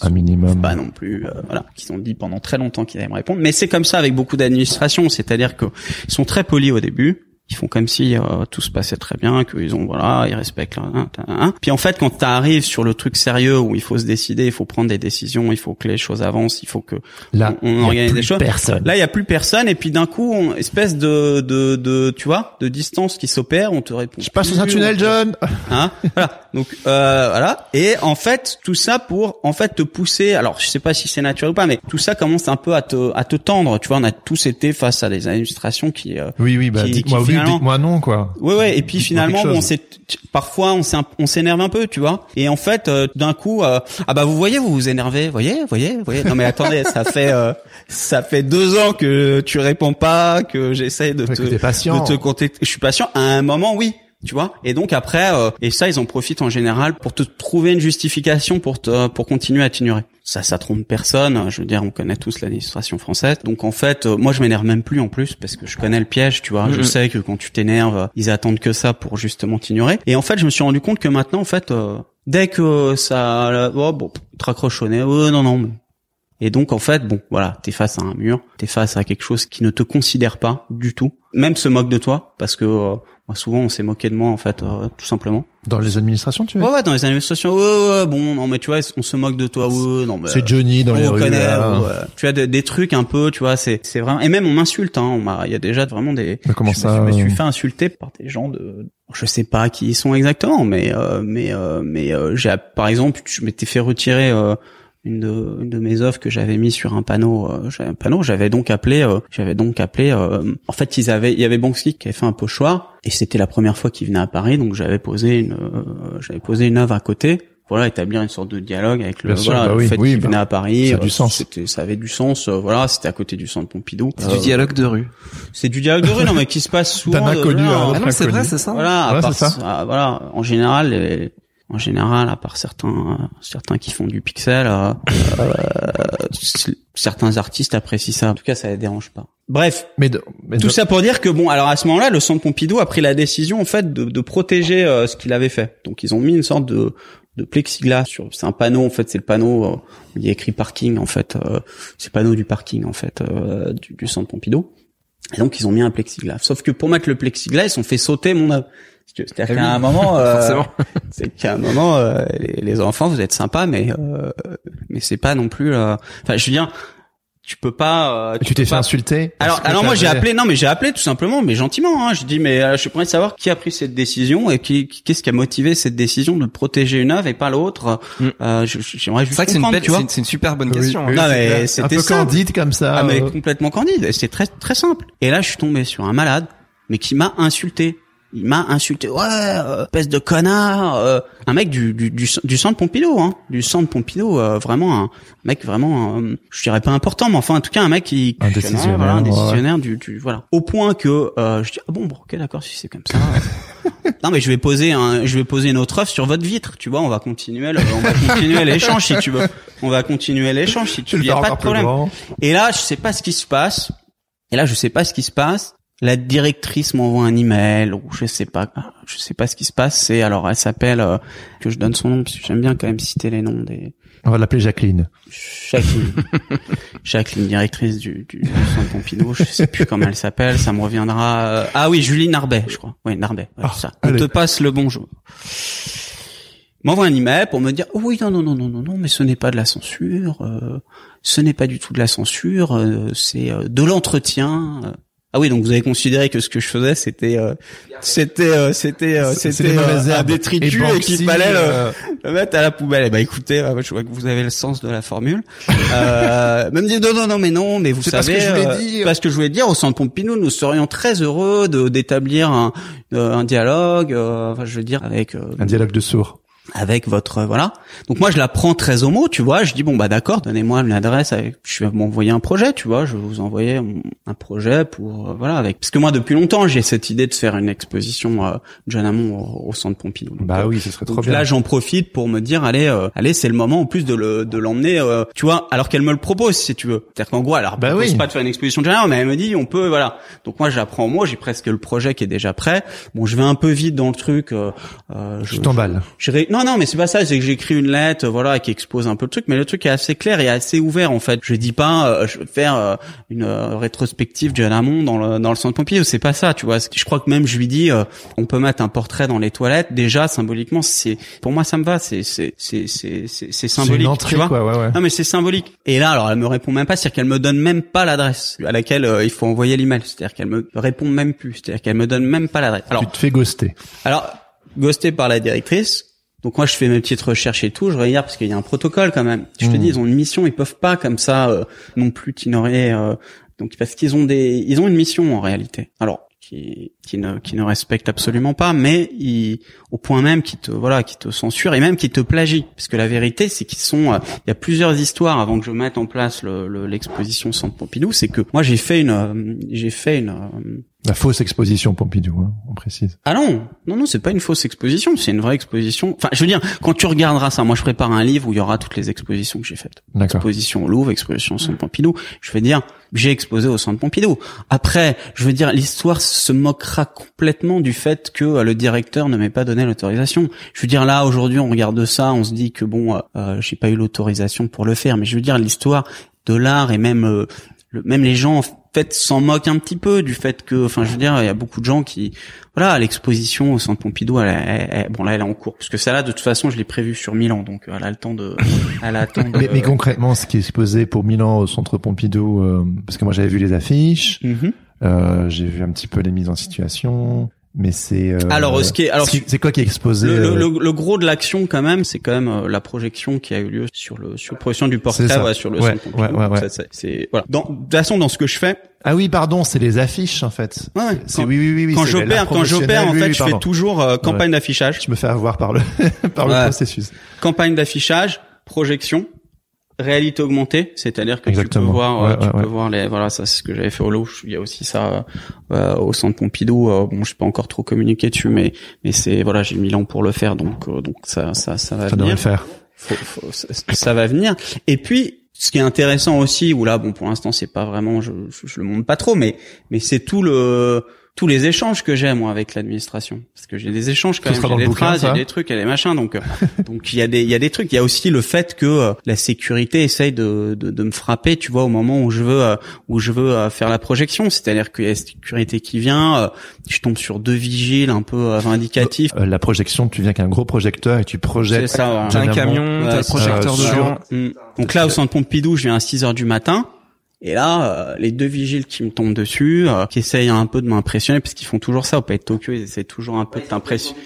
un minimum. pas non plus euh, voilà qu'ils ont dit pendant très longtemps qu'ils allaient me répondre. Mais c'est comme ça avec beaucoup d'administrations c'est-à-dire que ils sont très polis au début ils font comme si euh, tout se passait très bien qu'ils ont voilà ils respectent hein, hein, hein. puis en fait quand tu arrives sur le truc sérieux où il faut se décider il faut prendre des décisions il faut que les choses avancent il faut que là on- on il y a organise plus des choses. personne Là, il y a plus personne et puis d'un coup, on, espèce de, de, de, tu vois, de distance qui s'opère. On te répond. je passe sous un tunnel John Hein voilà. Donc euh, voilà. Et en fait, tout ça pour en fait te pousser. Alors, je sais pas si c'est naturel ou pas, mais tout ça commence un peu à te à te tendre. Tu vois, on a tous été face à des administrations qui. euh, oui oui bah Qui- dites-moi qui oui finalement- dites-moi non quoi Ouais ouais. Et puis finalement, bon, c'est parfois on on s'énerve un peu, tu vois. Et en fait, euh, d'un coup, euh, ah bah vous voyez, vous vous énervez, voyez, voyez, voyez. Non mais attendez, ça fait euh, ça fait deux ans que tu réponds pas, que j'essaie de Ouais, te que de te contacter. Je suis patient. À un moment, oui. Tu vois et donc après euh, et ça ils en profitent en général pour te trouver une justification pour te pour continuer à t'ignorer ça ça trompe personne. Je veux dire on connaît tous l'administration française. Donc en fait euh, moi je m'énerve même plus en plus parce que je connais le piège tu vois. Je Mhm. sais que quand tu t'énerves euh, ils attendent que ça pour justement t'ignorer. Et en fait je me suis rendu compte que maintenant en fait euh, dès que ça oh, bon tu te raccroches au nez oh, non non mais et donc en fait, bon, voilà, t'es face à un mur, t'es face à quelque chose qui ne te considère pas du tout, même se moque de toi, parce que euh, moi, souvent on s'est moqué de moi en fait, euh, tout simplement. dans les administrations tu veux Ouais, ouais, dans les administrations, ouais, ouais, bon, non mais tu vois, on se moque de toi, ouais, non mais. c'est Johnny dans on les rues connaît, là. ouais. tu as des, des trucs un peu, tu vois, c'est c'est vraiment et même on m'insulte, hein, on m'a, il y a déjà vraiment des. Mais comment je, me- ça, Je me suis euh fait insulter par des gens de, je sais pas qui ils sont exactement, mais euh, mais euh, mais euh, j'ai par exemple, je m'étais fait retirer. Une de, une de mes œuvres que j'avais mis sur un panneau, euh, j'avais un panneau, j'avais donc appelé, euh, j'avais donc appelé. euh, en fait, ils avaient, il y avait Banksy qui avait fait un pochoir et c'était la première fois qu'il venait à Paris, donc j'avais posé une, euh, j'avais posé une œuvre à côté. Voilà, établir une sorte de dialogue avec le, sûr, voilà, bah le fait oui, qu'il bah, venait à Paris. ça a du euh, sens. C'était, ça avait du sens. euh, voilà, c'était à côté du centre Pompidou. C'est Euh, du dialogue de rue. C'est du dialogue de rue, non mais qui se passe souvent. D'un de- inconnu à un autre. Ah non, c'est inconnu. vrai, c'est ça. voilà, à Ouais, part ça. voilà, en général, les- en général, à part certains, euh, certains qui font du pixel, euh, euh, certains artistes apprécient ça. En tout cas, ça les dérange pas. Bref, mais, de- mais tout de- ça pour dire que bon, alors à ce moment-là, le Centre Pompidou a pris la décision en fait de, de protéger euh, ce qu'il avait fait. Donc ils ont mis une sorte de de plexiglas sur c'est un panneau en fait c'est le panneau euh, où il y a écrit parking en fait euh, c'est le panneau du parking en fait euh, du, du centre Pompidou et donc ils ont mis un plexiglas sauf que pour mettre le plexiglas ils ont fait sauter mon œuvre c'est-à-dire Eh qu'à oui, un moment euh, forcément. c'est qu'à un moment euh, les, les enfants vous êtes sympas mais euh, mais c'est pas non plus euh, enfin je veux dire tu peux pas. euh, tu t'es fait pas- insulter Alors, alors moi j'ai appelé, non mais j'ai appelé tout simplement, mais gentiment. Hein, je dis mais euh, je pourrais savoir qui a pris cette décision et qui qui- qu'est-ce qui a motivé cette décision de protéger une œuvre et pas l'autre. Mm. Euh, J'aimerais juste comprendre, belle- tu vois. c'est une- c'est une super bonne question. oui, Non, c'est mais clair. un c'était peu simple. candide comme ça. Ah mais euh, complètement candide. C'était très très simple. Et là je suis tombé sur un malade, mais qui m'a insulté. Il m'a insulté. Ouais, euh, espèce de connard. euh, un mec du du du, du centre Pompidou, hein, du centre Pompidou. euh, vraiment un mec vraiment, euh, je dirais pas important, mais enfin en tout cas un mec qui Un décisionnaire, voilà, un ouais. décisionnaire du, du voilà. Au point que euh, je dis ah bon, bon ok d'accord si c'est comme ça. non mais je vais poser un, je vais poser une autre œuvre sur votre vitre. Tu vois, on va continuer, le- on va continuer l'échange si tu veux. On va continuer l'échange si tu veux. le Y a pas de problème. Et là, je sais pas ce qui se passe. Et là, je sais pas ce qui se passe. La directrice m'envoie un email ou je sais pas, je sais pas ce qui se passe. C'est alors, elle s'appelle euh, que je donne son nom parce que j'aime bien quand même citer les noms des On va l'appeler Jacqueline. Jacqueline, Jacqueline, directrice du, du, centre Pompidou. Je sais plus comment elle s'appelle. Ça me reviendra. euh, Ah oui, Julie Narbet, je crois. Oui, Narbet. ouais, Ah, ça. On te passe le bonjour. M'envoie un email pour me dire oh oui non non non non non non mais ce n'est pas de la censure. euh, ce n'est pas du tout de la censure. euh, c'est euh, de l'entretien. Ah oui, donc vous avez considéré que ce que je faisais, c'était, euh, c'était, euh, c'était, euh, c'était euh, un détritus Et et, qu'il fallait le, euh, le mettre à la poubelle. Eh ben écoutez, euh, je vois que vous avez le sens de la formule. Euh, même dire non non non mais non, mais vous savez, que je voulais euh, dire. c'est pas ce que je voulais dire. Au centre Pompidou, nous serions très heureux de d'établir un, un dialogue. euh, enfin, je veux dire avec euh, Un dialogue de sourds. Avec votre euh, voilà. Donc moi je la prends très au mot, tu vois. Je dis bon bah d'accord, donnez-moi une adresse. Avec, je vais m'envoyer un projet, tu vois. Je vais vous envoyer un- projet pour euh, voilà avec. Parce que moi depuis longtemps j'ai cette idée de faire une exposition euh, John Hammond au, au centre Pompidou. Donc, Bah euh, oui, ce serait trop donc bien. là, j'en profite pour me dire, allez, euh, allez, c'est le moment en plus de le de l'emmener, euh, tu vois, alors qu'elle me le propose, si tu veux. C'est-à-dire qu'en gros, elle ne Bah propose oui. pas de faire une exposition de John mais elle me dit, on peut, voilà. Donc moi, j'apprends au mot, j'ai presque le projet qui est déjà prêt. Bon, je vais un peu vite dans le truc. Euh, euh, Je t'emballe. je Non, non, mais c'est pas ça. C'est que j'écris une lettre, voilà, qui expose un peu le truc, mais le truc est assez clair et assez ouvert en fait. Je dis pas, euh, je vais faire euh, une euh, rétrospective John Hammond dans le dans le centre Pompidou. C'est pas ça, tu vois. Je crois que même je lui dis, euh, on peut mettre un portrait dans les toilettes. Déjà symboliquement, c'est pour moi ça me va. C'est c'est c'est c'est c'est symbolique, entrée, tu vois. quoi, ouais, ouais. Non mais c'est symbolique. Et là, alors elle me répond même pas, c'est-à-dire qu'elle me donne même pas l'adresse à laquelle euh, il faut envoyer l'email. C'est-à-dire qu'elle me répond même plus. C'est-à-dire qu'elle me donne même pas l'adresse. Alors Tu te fais ghoster. alors, ghosté par la directrice. Donc moi je fais mes petites recherches et tout, je regarde parce qu'il y a un protocole quand même. Je te Mhm. dis ils ont une mission, ils peuvent pas comme ça euh, non plus t'ignorer euh, donc parce qu'ils ont des ils ont une mission en réalité. Alors qui qui ne qui ne respecte absolument pas mais ils, au point même qui te voilà qui te censure et même qui te plagie parce que la vérité c'est qu'ils sont euh, il y a plusieurs histoires avant que je mette en place le- le- l'exposition Centre Pompidou, c'est que moi j'ai fait une euh, j'ai fait une euh, La fausse exposition Pompidou, hein, on précise. ah non, non, non, c'est pas une fausse exposition, c'est une vraie exposition. Enfin, je veux dire, quand tu regarderas ça, moi je prépare un livre où il y aura toutes les expositions que j'ai faites. Exposition au Louvre, exposition au Centre Pompidou. Je vais dire, j'ai exposé au Centre Pompidou. Après, je veux dire, l'histoire se moquera complètement du fait que euh, le directeur ne m'ait pas donné l'autorisation. Je veux dire, là, aujourd'hui, on regarde ça, on se dit que bon, euh, euh, j'ai pas eu l'autorisation pour le faire. Mais je veux dire, l'histoire de l'art et même euh, le- même les gens en fait s'en moquent un petit peu du fait que enfin je veux dire il y a beaucoup de gens qui voilà l'exposition au centre Pompidou elle, elle- elle- bon là elle est en cours parce que ça là de toute façon je l'ai prévu sur Milan donc euh, elle a le temps de elle a le temps de Mais, mais concrètement, ce qui est exposé pour Milan au centre Pompidou, euh, parce que moi j'avais vu les affiches, Mhm. J'ai vu un petit peu les mises en situation, mais c'est. euh, Alors, ce qui est- alors, c'est quoi qui est exposé le, le, euh, le- le gros de l'action quand même c'est quand même euh, la projection qui a eu lieu sur le sur projection du portrait ouais, sur le Ouais, ouais, ouais, ouais. C'est- c'est voilà dans, de toute façon dans ce que je fais Ah oui, pardon, c'est les affiches en fait. ouais, quand, oui, oui, oui, oui. quand j'opère quand j'opère en oui, fait oui, je fais toujours euh, campagne d'affichage Je me fais avoir par le par Ouais. le processus. campagne d'affichage, projection, réalité augmentée, c'est-à-dire que Exactement. tu peux voir, euh, Ouais, tu ouais, peux ouais. voir les, voilà, ça c'est ce que j'avais fait au Louvre. Il y a aussi ça euh, au Centre Pompidou. Euh, bon, je peux pas encore trop communiquer dessus, mais mais c'est voilà, j'ai mis ans pour le faire, donc euh, donc ça ça ça va Ça devrait venir. le faire. Faut- faut- ça, ça va venir. Et puis ce qui est intéressant aussi, où là, bon, pour l'instant, c'est pas vraiment, je, je, je le montre pas trop, mais mais c'est tout le tous les échanges que j'ai moi avec l'administration parce que j'ai des échanges quand Ce même j'ai des j'ai des trucs il y a des machins donc euh, donc il y a des il y a des trucs il y a aussi le fait que euh, la sécurité essaye de, de de me frapper tu vois au moment où je veux euh, où je veux euh, faire la projection c'est-à-dire qu'il y a la sécurité qui vient euh, je tombe sur deux vigiles un peu euh, vindicatifs Euh, la projection, tu viens avec un gros projecteur et tu projettes. c'est ça. T'as un camion, ouais, t'as le projecteur dedans. Mm. Donc là, au centre Pompidou, je viens à 6 heures du matin. Et là, euh, les deux vigiles qui me tombent dessus, euh, qui essayent un peu de m'impressionner, parce qu'ils font toujours ça au Pays de Tokyo, ils essayent toujours un peu de t'impressionner.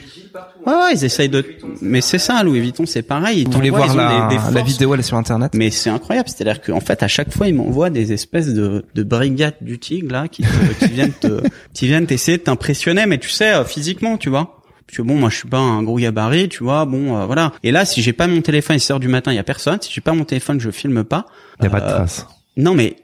Ouais, ouais, ils essayent de. Mais c'est ça, Louis Vuitton, c'est pareil. Ils Vous voulez voir la, des- des la forces. vidéo elle est sur internet? Mais c'est incroyable, c'est-à-dire qu'en fait, à chaque fois, ils m'envoient des espèces de, de brigades du tigre là, qui, te- qui viennent te, qui viennent t'essayer de t'impressionner, mais tu sais, euh, physiquement, tu vois. Parce que bon, moi, je suis pas un gros gabarit, tu vois. Bon, euh, voilà. Et là, si j'ai pas mon téléphone, il sort du matin, il y a personne. Si j'ai pas mon téléphone, je filme pas. Il y a pas de Euh, trace. Non, mais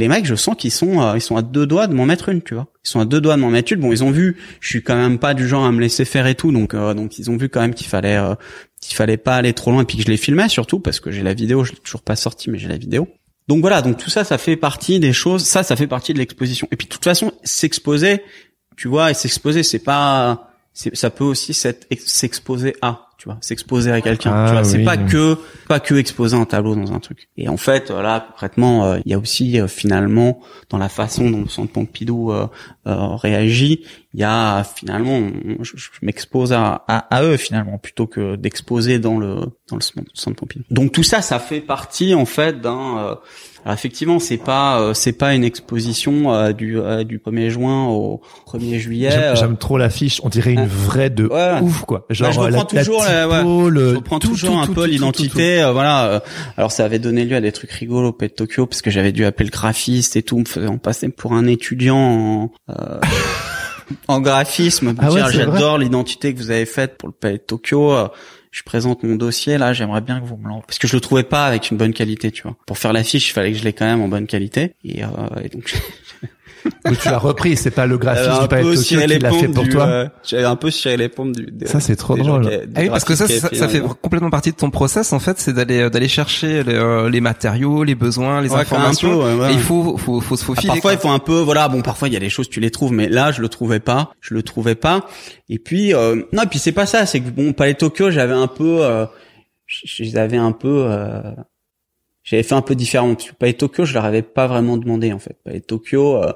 les mecs, je sens qu'ils sont, euh, ils sont à deux doigts de m'en mettre une, tu vois. Ils sont à deux doigts de m'en mettre une. Bon, ils ont vu, je suis quand même pas du genre à me laisser faire et tout, donc, euh, donc ils ont vu quand même qu'il fallait, euh, qu'il fallait pas aller trop loin et puis que je les filmais surtout parce que j'ai la vidéo, je l'ai toujours pas sortie, mais j'ai la vidéo. Donc voilà, donc tout ça, ça fait partie des choses. Ça, ça fait partie de l'exposition. Et puis de toute façon, s'exposer, tu vois, et s'exposer, c'est pas, ça peut aussi s'exposer à, tu vois, s'exposer à quelqu'un. Ah, tu vois, c'est oui. pas que, pas que exposer un tableau dans un truc. Et en fait, là, concrètement, euh, il y a aussi euh, finalement dans la façon dont le Centre Pompidou euh, réagit, il y a finalement, je, je m'expose à, à, à eux finalement plutôt que d'exposer dans le dans le Centre Pompidou. Donc tout ça, ça fait partie en fait d'un euh, alors effectivement, c'est pas euh, c'est pas une exposition euh, du euh, du 1er juin au 1er juillet. J'aime euh, j'aime trop l'affiche. On dirait une euh, vraie de ouais. ouf, quoi. Genre, Bah, je la, reprends la toujours la- typo, le- je reprends tout, toujours tout, un tout, peu l'identité, euh, voilà. euh, alors ça avait donné lieu à des trucs rigolos au de Tokyo parce que j'avais dû appeler le graphiste et tout, me faisant passer pour un étudiant en, euh, en graphisme. me Ah ouais, j'adore l'identité que vous avez faite pour le Pays de Tokyo. Je présente mon dossier là, j'aimerais bien que vous me l'envoyiez parce que je le trouvais pas avec une bonne qualité, tu vois. Pour faire l'affiche, il fallait que je l'ai quand même en bonne qualité et, euh, et donc Tu l'as repris, c'est pas le graphiste du Palais de Tokyo qui l'a fait pour du, toi. euh, j'avais un peu ciré les pompes du. des- Ça, c'est trop drôle. qui- Ah oui, parce que ça, ça, ça fait complètement partie de ton process en fait, c'est d'aller d'aller chercher les, euh, les matériaux, les besoins, les Ouais, informations. peu, ouais, ouais. Et il faut faut faut se Ah, faufiler. parfois, quoi. il faut un peu, voilà, bon, parfois il y a des choses tu les trouves, mais là, je le trouvais pas, je le trouvais pas. Et puis, euh, non, et puis c'est pas ça, c'est que bon, Palais Tokyo, j'avais un peu, euh, je les avais un peu, euh, j'avais fait un peu différent. Parce que Tokyo, je leur avais pas vraiment demandé en fait. Palais Tokyo, euh,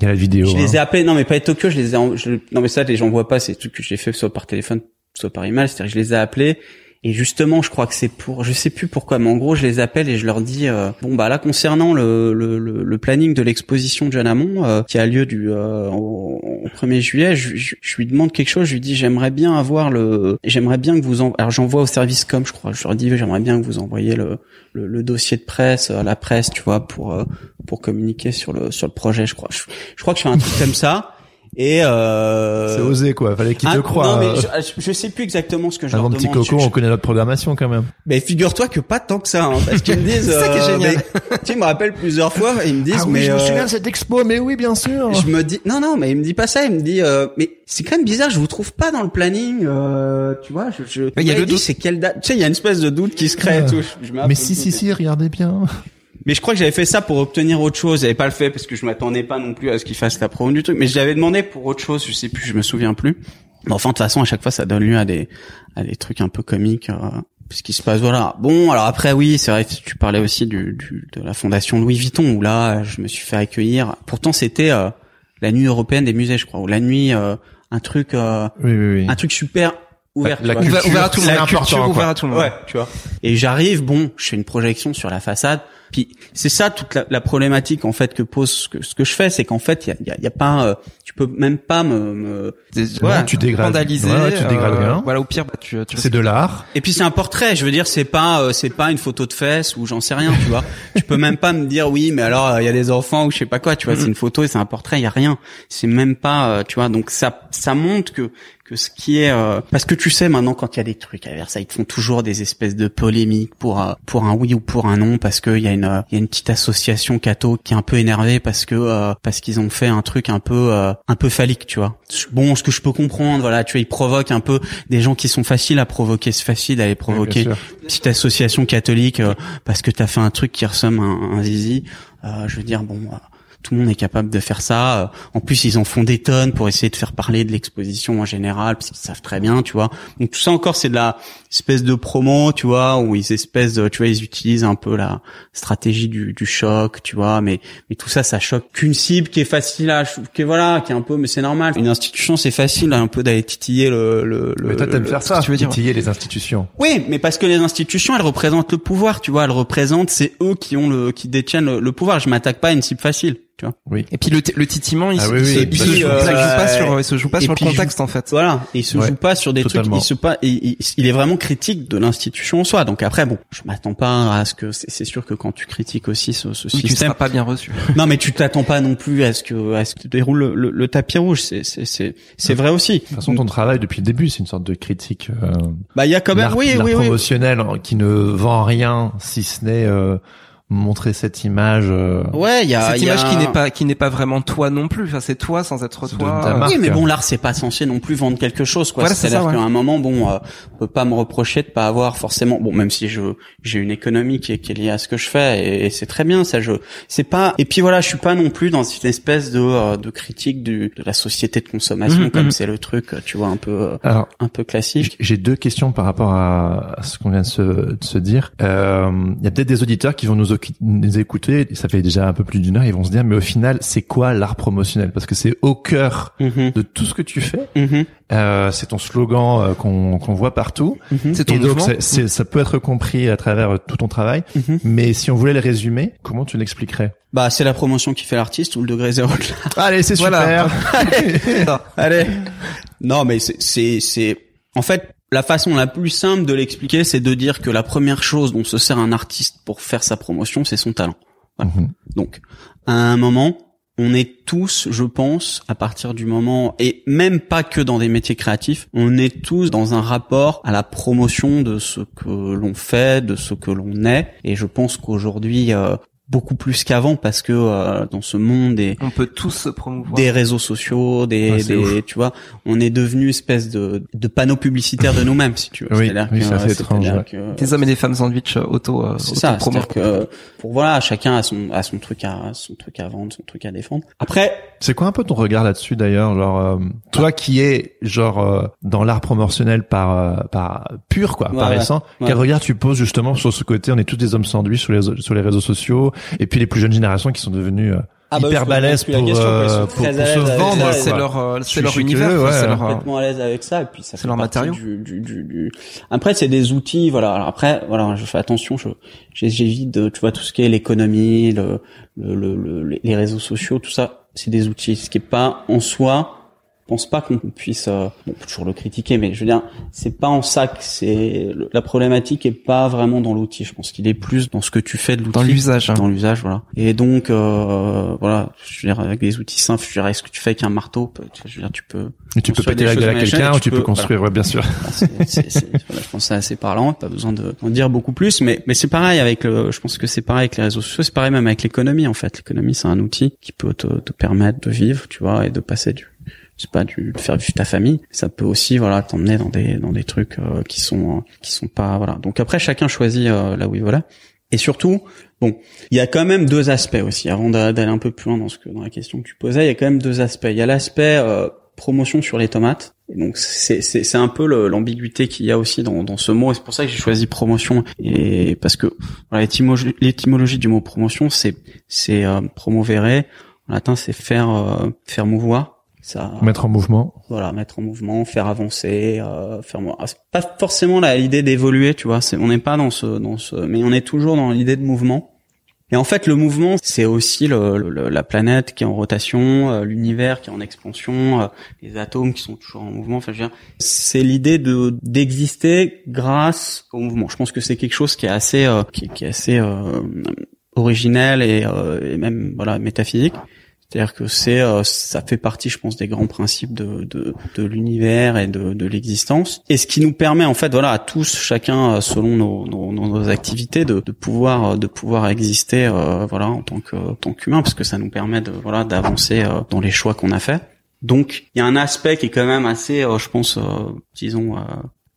Il y a la vidéo. je les ai hein. appelés. Non, mais Palais Tokyo, je les ai, en- je- non mais ça, les gens voient pas, c'est trucs que j'ai fait soit par téléphone, soit par email. C'est-à-dire, que je les ai appelés. Et justement, je crois que c'est pour, je sais plus pourquoi, mais en gros, je les appelle et je leur dis, euh, bon bah là, concernant le, le, le, le planning de l'exposition de Jeanne Hamon, euh, qui a lieu du euh, au, au 1er juillet, je, je, je lui demande quelque chose. Je lui dis, j'aimerais bien avoir le, j'aimerais bien que vous en, alors j'envoie au service com, je crois. Je leur dis, j'aimerais bien que vous envoyiez le, le, dossier de presse à la presse, tu vois, pour euh, pour communiquer sur le sur le projet. Je crois, je crois que je fais un truc comme ça. Et euh, C'est osé, quoi. Fallait qu'il ah, te croie. Non, mais je, je sais plus exactement ce que je Avant leur petit demande. coco, Je- on connaît notre programmation quand même. Mais figure-toi que pas tant que ça, hein, parce qu'ils me disent. C'est ça qui est euh, génial. mais- tu sais, ils me rappellent plusieurs fois, et ils me Ah disent, mais euh, de cette expo, mais oui, bien sûr. je me dis, non, non, mais il me dit pas ça. Il me dit, euh, mais c'est quand même bizarre, je vous trouve pas dans le planning. Euh, tu vois, je. je Mais il y a Ouais, le dit, doute. C'est quelle date? Tu sais, il y a une espèce de doute qui se crée. et tout. Je- je Mais peu si, si, si, regardez bien. Mais je crois que j'avais fait ça pour obtenir autre chose. J'avais pas le fait parce que je m'attendais pas non plus à ce qu'il fasse la promo du truc. Mais je l'avais demandé pour autre chose. Je sais plus, je me souviens plus. Mais enfin, de toute façon, à chaque fois, ça donne lieu à des à des trucs un peu comiques. Euh, puisqu'il se passe voilà. Bon, alors après, oui, c'est vrai que tu parlais aussi du, du de la fondation Louis Vuitton où là, je me suis fait accueillir. Pourtant, c'était euh, la nuit européenne des musées, je crois, ou la nuit euh, un truc euh, Oui, oui, oui. un truc super ouvert. La tu vois. Ouvert, ouvert à tout le monde. important, culture ouvert à tout le monde. Ouais, tu vois. Et j'arrive, bon, je fais une projection sur la façade. Puis c'est ça toute la, la problématique en fait que pose ce que, ce que je fais, c'est qu'en fait il y a, y, a, y a pas, euh, tu peux même pas me. me... Ouais, tu dégrades. vandaliser, Ouais, ouais, tu dégrades euh, rien. Voilà, au pire, bah, tu, tu C'est de l'art. Et puis c'est un portrait, je veux dire, c'est pas, euh, c'est pas une photo de fesses ou j'en sais rien, tu vois. tu peux même pas me dire oui, mais alors euh, il y a des enfants ou je sais pas quoi, tu vois. C'est une photo et c'est un portrait, il y a rien. C'est même pas, euh, tu vois. Donc ça, ça montre que que ce qui est euh, parce que tu sais maintenant quand il y a des trucs à Versailles ils te font toujours des espèces de polémiques pour euh, pour un oui ou pour un non parce que il y a une euh, il y a une petite association catho qui est un peu énervée parce que euh, parce qu'ils ont fait un truc un peu euh, un peu phallique tu vois. Bon ce que je peux comprendre voilà tu vois ils provoquent un peu des gens qui sont faciles à provoquer c'est facile d'aller provoquer. sûr. petite association catholique euh, parce que t'as fait un truc qui ressemble à un, un zizi. Euh, je veux dire bon euh, tout le monde est capable de faire ça. Euh, En plus, ils en font des tonnes pour essayer de faire parler de l'exposition en général, parce qu'ils savent très bien, tu vois. Donc tout ça encore, c'est de la espèce de promo, tu vois, où ils espècent, de, tu vois, ils utilisent un peu la stratégie du, du choc, tu vois. Mais mais tout ça, ça choque qu'une cible qui est facile à, qui est voilà, qui est un peu, mais c'est normal. Une institution, c'est facile un peu d'aller titiller le. le, le Mais toi, t'aimes faire ça, tu veux dire. titiller les institutions. oui, mais parce que les institutions, elles représentent le pouvoir, tu vois. Elles représentent, c'est eux qui ont le, qui détiennent le, le pouvoir. Je m'attaque pas à une cible facile, tu vois. Oui. Et puis le, le titillement, il, Ah se- oui, il se- oui, il se je- joue euh, pas, pas sur, il se joue pas sur le contexte en fait. Voilà, il se Ouais, joue pas sur des totalement. trucs, il se pas, il, il- il est vraiment critique de l'institution en soi. Donc après, bon, je m'attends pas à ce que, c'est sûr que quand tu critiques aussi ce, ce Oui, tu système, seras pas bien reçu. non mais tu t'attends pas non plus à ce que, à ce que déroule le, le- le tapis rouge. C'est, c'est, c'est, c'est vrai aussi. De toute façon, ton travail depuis le début, c'est une sorte de critique. Euh, Bah il y a quand même, oui, oui, oui. promotionnel hein, qui ne vend rien si ce n'est euh, montrer cette image. euh, Ouais, il y a, Cette il y a- image qui n'est pas qui n'est pas vraiment toi non plus. Enfin, c'est toi sans être de toi. marque. Oui, mais bon, l'art, c'est pas censé non plus vendre quelque chose, quoi. Voilà, c'est C'est-à-dire ça, ouais. qu'à un moment, bon, euh, on peut pas me reprocher de pas avoir forcément, bon, même si je j'ai une économie qui est, qui est liée à ce que je fais, et, et c'est très bien, ça. Je, c'est pas. Et puis voilà, je suis pas non plus dans une espèce de euh, de critique du, de la société de consommation, Mhm, comme mhm. c'est le truc, tu vois, un peu euh, Alors, un peu classique. j'ai deux questions par rapport à, à ce qu'on vient de se, de se dire. Euh, Il y a peut-être des auditeurs qui vont nous, occu- nous écouter. Ça fait déjà un peu plus d'une heure. Ils vont se dire, mais au final, c'est quoi l'art promotionnel? Parce que c'est au cœur Mhm, de tout ce que tu fais. mhm, Euh, c'est ton slogan euh, qu'on qu'on voit partout. mhm, C'est ton Et donc, c'est- ça peut être compris à travers euh, tout ton travail. Mais si on voulait le résumer, comment tu l'expliquerais? Bah, c'est la promotion qui fait l'artiste ou le degré zéro de. Allez, c'est Voilà. super. Allez. Non, mais c'est, c'est, c'est, en fait, la façon la plus simple de l'expliquer, c'est de dire que la première chose dont se sert un artiste pour faire sa promotion, c'est son talent. Mhm. Donc, à un moment, on est tous, je pense, à partir du moment, et même pas que dans des métiers créatifs, on est tous dans un rapport à la promotion de ce que l'on fait, de ce que l'on est. Et je pense qu'aujourd'hui, euh, beaucoup plus qu'avant, parce que euh, dans ce monde des On peut tous se promouvoir. des réseaux sociaux, des, Ouais, c'est des tu vois, on est devenu espèce de, de panneau publicitaire de nous-mêmes, si tu veux. Oui, oui, que, c'est assez c'est-à-dire étrange, ouais. que- Des hommes et des femmes sandwich euh, auto. euh, c'est ça, c'est-à-dire que pour voilà, chacun a son a son truc à son truc à vendre, son truc à défendre. Après, C'est quoi un peu ton regard là-dessus d'ailleurs, genre euh, toi qui es genre euh, dans l'art promotionnel par euh, par pur quoi, Ouais, par ouais, essence, ouais. quel regard tu poses justement sur ce côté On est tous des hommes sandwich sur les sur les réseaux sociaux et puis les plus jeunes générations qui sont devenues euh, Ah bah, hyper pose plus pour question, euh, pour, se vendre. C'est leur, euh, c'est leur univers. ouais. c'est leur, complètement à l'aise avec ça et puis ça fait leur matériau. Du, du, du, du- Après c'est des outils, voilà. Alors après, voilà, je fais attention, je j'évite de, tu vois, tout ce qui est l'économie, le, le, le, le- les réseaux sociaux, tout ça, c'est des outils. Ce qui est pas en soi, pense pas qu'on puisse, euh, on peut toujours le critiquer, mais je veux dire, c'est pas en ça que c'est la problématique est pas vraiment dans l'outil. Je pense qu'il est plus dans ce que tu fais de l'outil Dans l'usage. hein. dans l'usage voilà et donc euh, voilà je veux dire avec des outils simples je dirais ce que tu fais avec un marteau je veux dire tu peux Et tu peux péter la gueule à quelqu'un ou tu peux construire, ouais, bien sûr. c'est- voilà, je pense que c'est assez parlant pas besoin de d'en dire beaucoup plus mais mais c'est pareil avec le je pense que c'est pareil avec les réseaux sociaux c'est pareil même avec l'économie en fait l'économie c'est un outil qui peut te, te permettre de vivre tu vois et de passer du c'est pas du de faire vivre ta famille ça peut aussi voilà t'emmener dans des dans des trucs euh, qui sont euh, qui sont pas voilà. Donc après chacun choisit euh, là où il voilà et surtout bon il y a quand même deux aspects aussi. Avant d'a- d'aller un peu plus loin dans ce que dans la question que tu posais il y a quand même deux aspects. Il y a l'aspect euh, promotion sur les tomates. Donc c'est c'est c'est un peu l'ambiguïté qu'il y a aussi dans dans ce mot. Et c'est pour ça que j'ai choisi promotion. Et parce que l'étymologie du mot promotion c'est c'est euh, promovere en latin c'est faire euh, faire mouvoir ça Mettre en mouvement. voilà mettre en mouvement faire avancer euh, faire c'est pas forcément l'idée d'évoluer tu vois c'est on n'est pas dans ce dans ce mais on est toujours dans l'idée de mouvement. Et en fait le mouvement c'est aussi le, le- la planète qui est en rotation euh, l'univers qui est en expansion euh, les atomes qui sont toujours en mouvement. Enfin je veux dire c'est l'idée de d'exister grâce au mouvement. Je pense que c'est quelque chose qui est assez euh, qui, qui est assez euh, originel et, euh, et même voilà métaphysique c'est-à-dire que c'est, euh, ça fait partie, je pense, des grands principes de, de, de l'univers et de, de l'existence. Et ce qui nous permet, en fait, voilà, à tous, chacun euh, selon nos, nos, nos activités, de, de pouvoir, euh, de pouvoir exister, euh, voilà, en tant que, en tant qu'humain, parce que ça nous permet de, voilà, d'avancer euh, dans les choix qu'on a faits. Donc, il y a un aspect qui est quand même assez, euh, je pense, disons,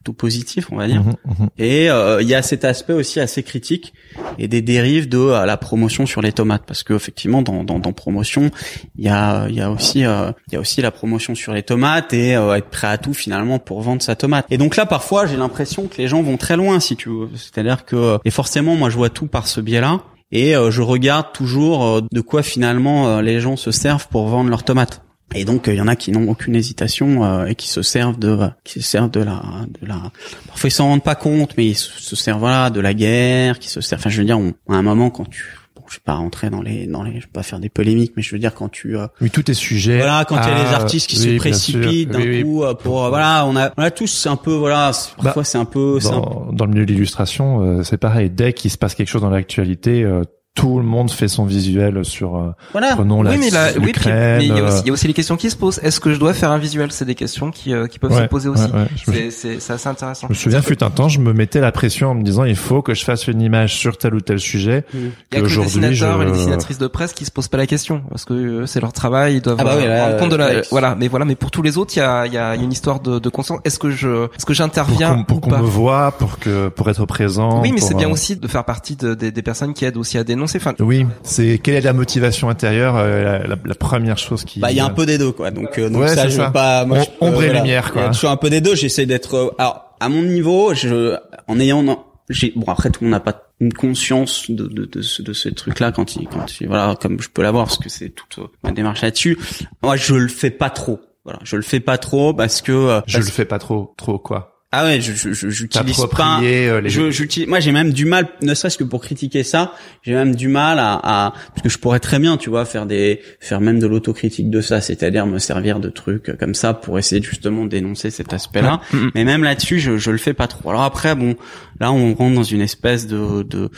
plutôt positif, on va dire. Mhm, mhm. Et euh, il y a cet aspect aussi assez critique et des dérives de euh, la promotion sur les tomates, parce que effectivement dans, dans, dans promotion, il y a y a aussi euh, il y a aussi la promotion sur les tomates et être prêt à tout finalement pour vendre sa tomate. Et donc là parfois j'ai l'impression que les gens vont très loin si tu veux, c'est-à-dire que et forcément moi je vois tout par ce biais-là. Et je regarde toujours de quoi finalement les gens se servent pour vendre leurs tomates. Et donc il y en a qui n'ont aucune hésitation euh, et qui se servent de qui se servent de la de la parfois ils s'en rendent pas compte mais ils se, se servent voilà de la guerre qui se servent enfin je veux dire on, à un moment quand tu bon je vais pas rentrer dans les dans les je vais pas faire des polémiques mais je veux dire quand tu euh, Oui, tout est sujet. voilà quand il y a les artistes qui oui, se précipitent d'un Oui, oui. coup euh, pour euh, voilà on a on a tous un peu voilà c'est- Bah, parfois c'est un peu c'est un Dans, dans le milieu de l'illustration, euh, c'est pareil. Dès qu'il se passe quelque chose dans l'actualité, euh, tout le monde fait son visuel sur. euh, voilà prenons la oui, mais là, oui, puis- l'Ukraine, mais il y, a euh, aussi, il y a aussi les questions qui se posent. Est-ce que je dois faire un visuel? C'est des questions qui, euh, qui peuvent ouais, se poser aussi. ouais, ouais. C'est- C'est c'est assez intéressant. Je me souviens, fut un temps, je me mettais la pression en me disant, il faut que je fasse une image sur tel ou tel sujet. Mm. Il y a que les dessinateurs je- et les dessinatrices de presse qui se posent pas la question parce que c'est leur travail, ils doivent Ah bah oui, euh, là, rendre compte de la. euh, voilà, mais voilà, mais pour tous les autres, il y a, il y a, il y a une histoire de, de conscience. Est-ce que je, est-ce que j'interviens pour ou qu'on me voit, pour que pour être présent. Oui, mais c'est bien euh, aussi de faire partie de- des- des personnes qui aident aussi à Enfin, Oui, c'est quelle est la motivation intérieure, euh, la, la- la première chose qui. Bah, il y a un peu des deux, quoi. Donc, euh, donc Ouais, ça, je ça. veux pas. Moi, je peux- ombre et voilà. lumière, quoi. Y a toujours un peu des deux. J'essaie d'être. euh, Alors, à mon niveau, je, en ayant, j'ai, bon, après, tout le monde n'a pas une conscience de de de ce, de ce truc-là quand il, quand il, voilà, comme je peux l'avoir parce que c'est toute euh, ma démarche là-dessus. Moi, je le fais pas trop. Voilà, je le fais pas trop parce que. euh, Je parce- le fais pas trop, trop quoi. Ah ouais, je, je, je- j'utilise pas. Euh, les. Je, j'utilise, moi j'ai même du mal, ne serait-ce que pour critiquer ça, j'ai même du mal à, à, parce que je pourrais très bien, tu vois, faire des, faire même de l'autocritique de ça, c'est-à-dire me servir de trucs comme ça pour essayer justement dénoncer cet aspect-là. Mm, Mais même là-dessus, je, je le fais pas trop. Alors après, bon, là on rentre dans une espèce de, de,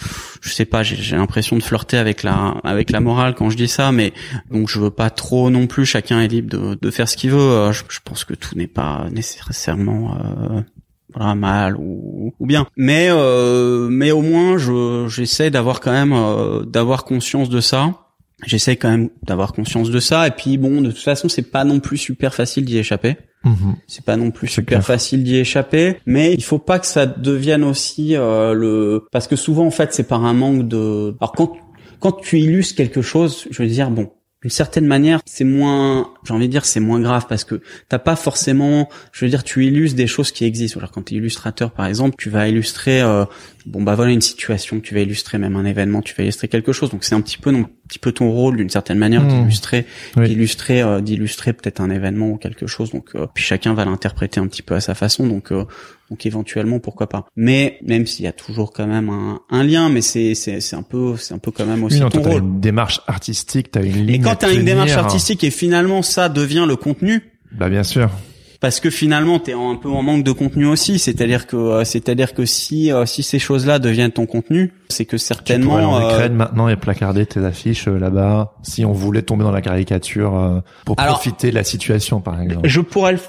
je sais pas, j'ai, j'ai l'impression de flirter avec la, avec la morale quand je dis ça, mais donc je veux pas trop non plus. Chacun est libre de, de faire ce qu'il veut. Euh, Je, je pense que tout n'est pas nécessairement. Euh, voilà mal ou, ou bien. Mais euh, mais au moins je j'essaie d'avoir quand même euh, d'avoir conscience de ça. J'essaie quand même d'avoir conscience de ça. Et puis bon de toute façon c'est pas non plus super facile d'y échapper. Mhm. c'est pas non plus super clair. facile d'y échapper. Mais il faut pas que ça devienne aussi euh, le parce que souvent en fait c'est par un manque de alors quand quand tu illustres quelque chose je veux dire bon d'une certaine manière, c'est moins, j'ai envie de dire, c'est moins grave parce que t'as pas forcément, je veux dire, tu illustres des choses qui existent. Alors quand tu es illustrateur, par exemple, tu vas illustrer, euh, bon bah voilà une situation, tu vas illustrer même un événement, tu vas illustrer quelque chose. Donc c'est un petit peu, non, un petit peu ton rôle d'une certaine manière Mmh. d'illustrer, Oui. d'illustrer, euh, d'illustrer peut-être un événement ou quelque chose. Donc euh, puis chacun va l'interpréter un petit peu à sa façon. Donc euh, donc éventuellement pourquoi pas. Mais même s'il y a toujours quand même un, un lien, mais c'est c'est c'est un peu c'est un peu quand même aussi Oui, non, ton toi, rôle. une démarche artistique, t'as une ligne. Et quand t'as une démarche artistique et finalement ça devient le contenu, Bah bien sûr. parce que finalement t'es en- un peu en manque de contenu aussi, c'est-à-dire que euh, c'est-à-dire que si euh, si ces choses-là deviennent ton contenu, c'est que Tu certainement en euh, maintenant et placarder tes affiches euh, là-bas. Si on voulait tomber dans la caricature pour Alors, profiter de la situation, par exemple. je pourrais le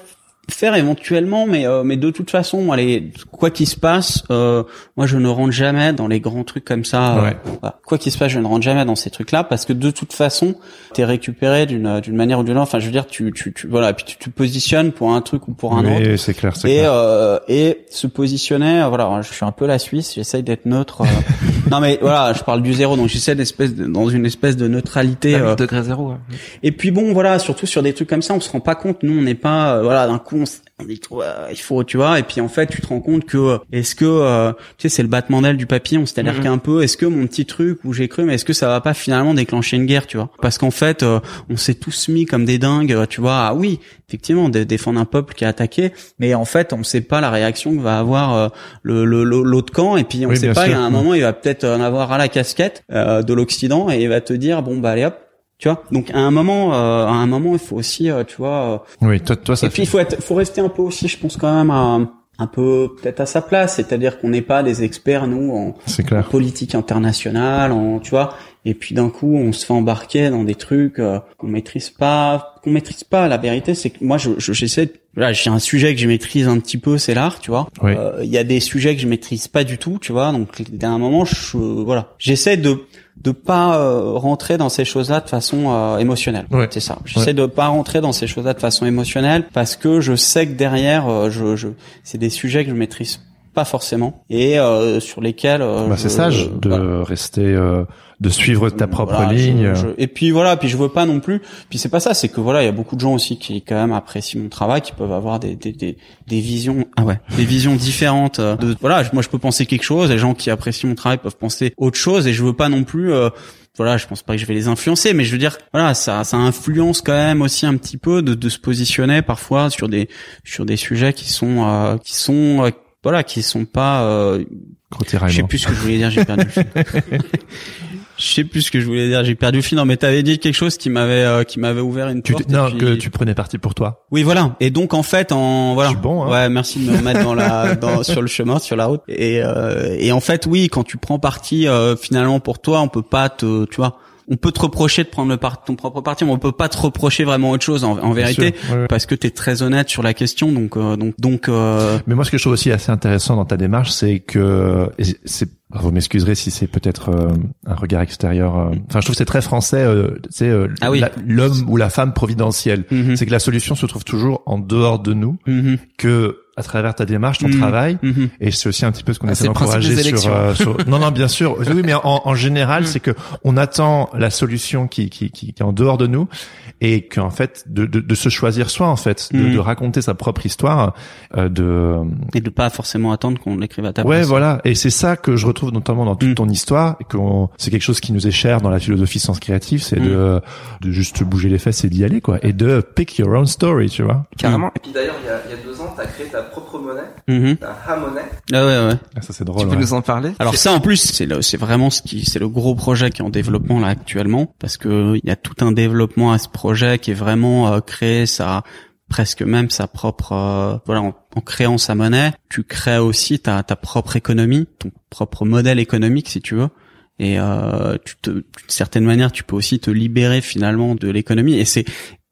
faire éventuellement, mais euh, mais de toute façon, moi, les, quoi qu'il se passe, euh, moi je ne rentre jamais dans les grands trucs comme ça. euh, Ouais. voilà. Quoi qu'il se passe, je ne rentre jamais dans ces trucs-là parce que de toute façon, t'es récupéré d'une d'une manière ou d'une autre. Enfin, je veux dire, tu tu, tu voilà, puis tu te positionnes pour un truc ou pour un autre. C'est clair, c'est et clair. euh, et se positionner euh, voilà je suis un peu la Suisse j'essaye d'être neutre euh. non mais voilà je parle du zéro donc j'essaie d'espèce de- dans une espèce de neutralité euh, degré zéro. ouais. et puis bon voilà surtout sur des trucs comme ça on se rend pas compte nous on n'est pas euh, voilà d'un coup on, on dit ouais, il faut tu vois. Et puis en fait tu te rends compte que euh, est-ce que euh, tu sais c'est le battement d'aile du papillon. C'est-à-dire Mhm. qu'un peu est-ce que mon petit truc où j'ai cru mais est-ce que ça va pas finalement déclencher une guerre tu vois? Parce qu'en fait euh, on s'est tous mis comme des dingues euh, tu vois. Ah oui effectivement de défendre un peuple qui est attaqué. Mais en fait on sait pas la réaction que va avoir euh, le l'autre camp. Et puis on Oui, sait pas sûr. à un moment il va peut-être en avoir à la casquette euh, de l'Occident et il va te dire bon bah allez hop tu vois donc à un moment euh, à un moment il faut aussi euh, tu vois euh, Oui, toi, toi, ça et puis il fait. faut être faut rester un peu aussi je pense quand même à, un peu peut-être à sa place c'est-à-dire qu'on n'est pas des experts nous en, politique internationale en tu vois et puis d'un coup on se fait embarquer dans des trucs euh, qu'on maîtrise pas qu'on maîtrise pas la vérité c'est que moi je je- j'essaie Là, j'ai un sujet que je maîtrise un petit peu, c'est l'art, tu vois. Oui. Euh, Il y a des sujets que je maîtrise pas du tout, tu vois. Donc, à un moment, je, voilà, j'essaie de de pas euh, rentrer dans ces choses-là de façon euh, émotionnelle. Ouais. C'est ça. J'essaie de pas rentrer dans ces choses-là de façon émotionnelle parce que je sais que derrière, euh, je, je c'est des sujets que je maîtrise pas forcément et euh, sur lesquels. euh, Bah, c'est sage de voilà. rester, euh, de suivre ta propre Voilà, je- ligne. je- et puis voilà, puis je veux pas non plus. Puis c'est pas ça, c'est que voilà, il y a beaucoup de gens aussi qui quand même apprécient mon travail, qui peuvent avoir des des des, des visions, ah ouais, des visions différentes. euh, De voilà, moi je peux penser quelque chose, les gens qui apprécient mon travail peuvent penser autre chose, et je veux pas non plus. euh, voilà, je pense pas que je vais les influencer, mais je veux dire, voilà, ça, ça influence quand même aussi un petit peu de, de se positionner parfois sur des sur des sujets qui sont euh, qui sont euh, voilà, qui sont pas euh, je sais tiraillement. plus ce que je voulais dire, j'ai perdu le fil. Je sais plus ce que je voulais dire, j'ai perdu le fil. Non, mais t'avais dit quelque chose qui m'avait euh, qui m'avait ouvert une Tu, porte. non, puis- que tu prenais parti pour toi. Oui, voilà. Et donc en fait, en voilà. Je suis bon, hein. Ouais, merci de me remettre dans la dans sur le chemin, sur la route. Et euh, et en fait, oui, quand tu prends parti euh, finalement pour toi, on peut pas te, tu vois, on peut te reprocher de prendre le par ton propre parti, mais on peut pas te reprocher vraiment autre chose en, en vérité, sûr, ouais, ouais. parce que t'es très honnête sur la question. Donc euh, donc donc euh, Mais moi, ce que je trouve aussi assez intéressant dans ta démarche, c'est que c'est vous m'excuserez si c'est peut-être euh, un regard extérieur. euh, Enfin, je trouve que c'est très français. Euh, c'est euh, Ah oui. l'homme ou la femme providentielle. mhm, C'est que la solution se trouve toujours en dehors de nous, mhm, que à travers ta démarche, ton Mhm. travail, mhm. et c'est aussi un petit peu ce qu'on Ah, essaie d'encourager sur, euh, sur- Non, non, bien sûr. Oui, mais en, en général, Mm. c'est que on attend la solution qui, qui, qui, qui est en dehors de nous, et qu'en fait, de, de, de se choisir soi, en fait, de, de raconter sa propre histoire, euh, de et de pas forcément attendre qu'on l'écrive à ta Ouais, place. voilà. Et c'est ça que je retrouve notamment dans toute ton histoire, et que c'est quelque chose qui nous est cher dans la philosophie sens créative, c'est de, de juste bouger les fesses et d'y aller, quoi. Et de pick your own story, tu vois. Carrément. Et puis d'ailleurs, il y a, il y a deux ans, t'as créé ta propre monnaie, Mhm. ta Ha-monnaie. Ah ouais, ouais. Ah, ça, c'est Tu drôle. peux ouais. nous en parler? Alors ça en plus c'est le- c'est vraiment ce qui c'est le gros projet qui est en développement là actuellement parce que il y a tout un développement à ce projet qui est vraiment euh, créer sa presque même sa propre euh, voilà en, en créant sa monnaie tu crées aussi ta ta propre économie ton propre modèle économique si tu veux et euh, tu te d'une certaine manière tu peux aussi te libérer finalement de l'économie et c'est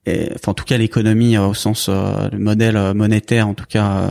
enfin en tout cas l'économie euh, au sens euh, le modèle euh, monétaire en tout cas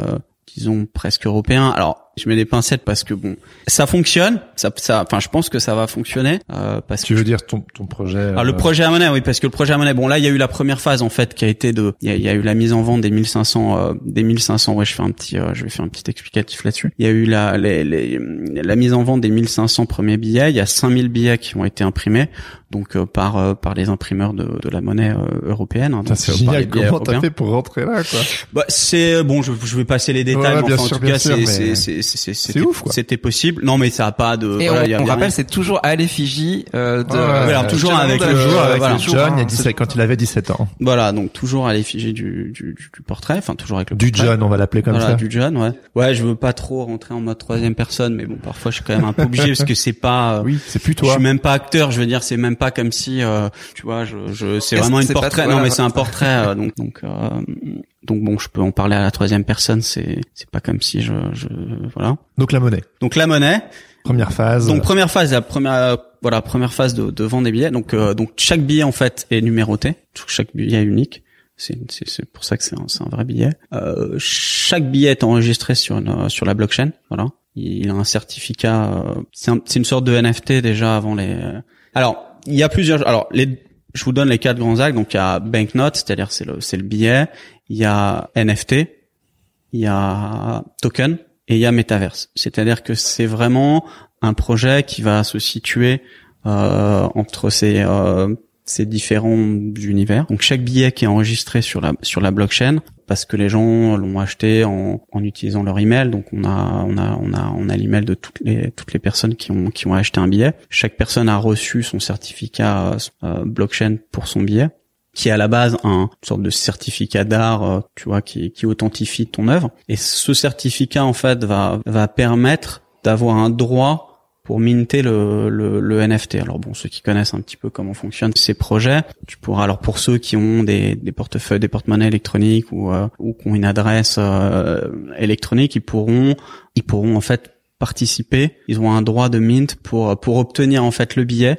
disons presque européen. Alors je mets des pincettes parce que bon ça fonctionne ça ça enfin je pense que ça va fonctionner euh, parce Tu que veux dire ton, ton projet alors le euh, projet à monnaie, oui, parce que le projet à monnaie, bon là il y a eu la première phase en fait qui a été de, il y a, il y a eu la mise en vente des 1500, euh, des 1500, ouais, je fais un petit, euh, je vais faire un petit explicatif là-dessus. Il y a eu la, les, les- la mise en vente des 1500 premiers billets, il y a 5000 billets qui ont été imprimés, donc euh, par euh, par les imprimeurs de, de la monnaie européenne. hein, c'est génial. Comment t'as fait pour rentrer là, quoi? Bah, c'est bon, je, je vais passer les détails, Ouais, mais bien enfin, sûr, en tout cas, c'est c'est ouf, quoi. C'était possible. Non, mais ça a pas de. Et voilà, on, y a- on rappelle, c'est toujours à l'effigie euh, de. Ouais, euh, alors, toujours du avec la- Toujours avec voilà. le John, il y a hein, 17 quand il avait 17 ans. Voilà, donc toujours à l'effigie du, du, du, du portrait, enfin toujours avec le Du portrait. John, on va l'appeler comme voilà, ça. du John, ouais. Ouais, je veux pas trop rentrer en mode troisième personne, mais bon, parfois je suis quand même un peu obligé parce que c'est pas. euh, Oui, c'est plus Je toi. suis même pas acteur, je veux dire, c'est même pas comme si, euh, tu vois, je, je c'est vraiment une portrait. non, mais voilà. c'est un portrait, euh, donc donc euh, donc bon, je peux en parler à la troisième personne. C'est c'est pas comme si je je voilà. Donc la monnaie. Donc la monnaie. Première phase. Donc première phase, la première euh, voilà première phase de, de vente des billets. Donc euh, donc chaque billet en fait est numéroté. Chaque billet est unique. C'est c'est pour ça que c'est un, c'est un vrai billet. Euh, chaque billet est enregistré sur une, euh, sur la blockchain. Voilà. Il a un certificat. euh, c'est un- une sorte de NFT déjà avant les. euh, Alors il y a plusieurs. Alors les je vous donne les quatre grands actes. Donc il y a banknote, c'est-à-dire c'est le c'est le billet. Il y a NFT. Il y a token et il y a Metaverse. C'est-à-dire que c'est vraiment un projet qui va se situer euh, entre ces euh, ces différents univers. Donc chaque billet qui est enregistré sur la sur la blockchain parce que les gens l'ont acheté en, en utilisant leur email. Donc on a on a on a on a l'email de toutes les toutes les personnes qui ont qui ont acheté un billet. Chaque personne a reçu son certificat euh, blockchain pour son billet qui est à la base un une sorte de certificat d'art, euh, tu vois, qui, qui authentifie ton œuvre. Et ce certificat, en fait, va, va permettre d'avoir un droit pour minter le, le, le NFT. Alors bon, ceux qui connaissent un petit peu comment fonctionnent ces projets, tu pourras, alors pour ceux qui ont des, des portefeuilles, des porte-monnaies électroniques ou, euh, ou qui ont une adresse euh, électronique, ils pourront, ils pourront en fait participer. Ils ont un droit de mint pour, pour obtenir en fait le billet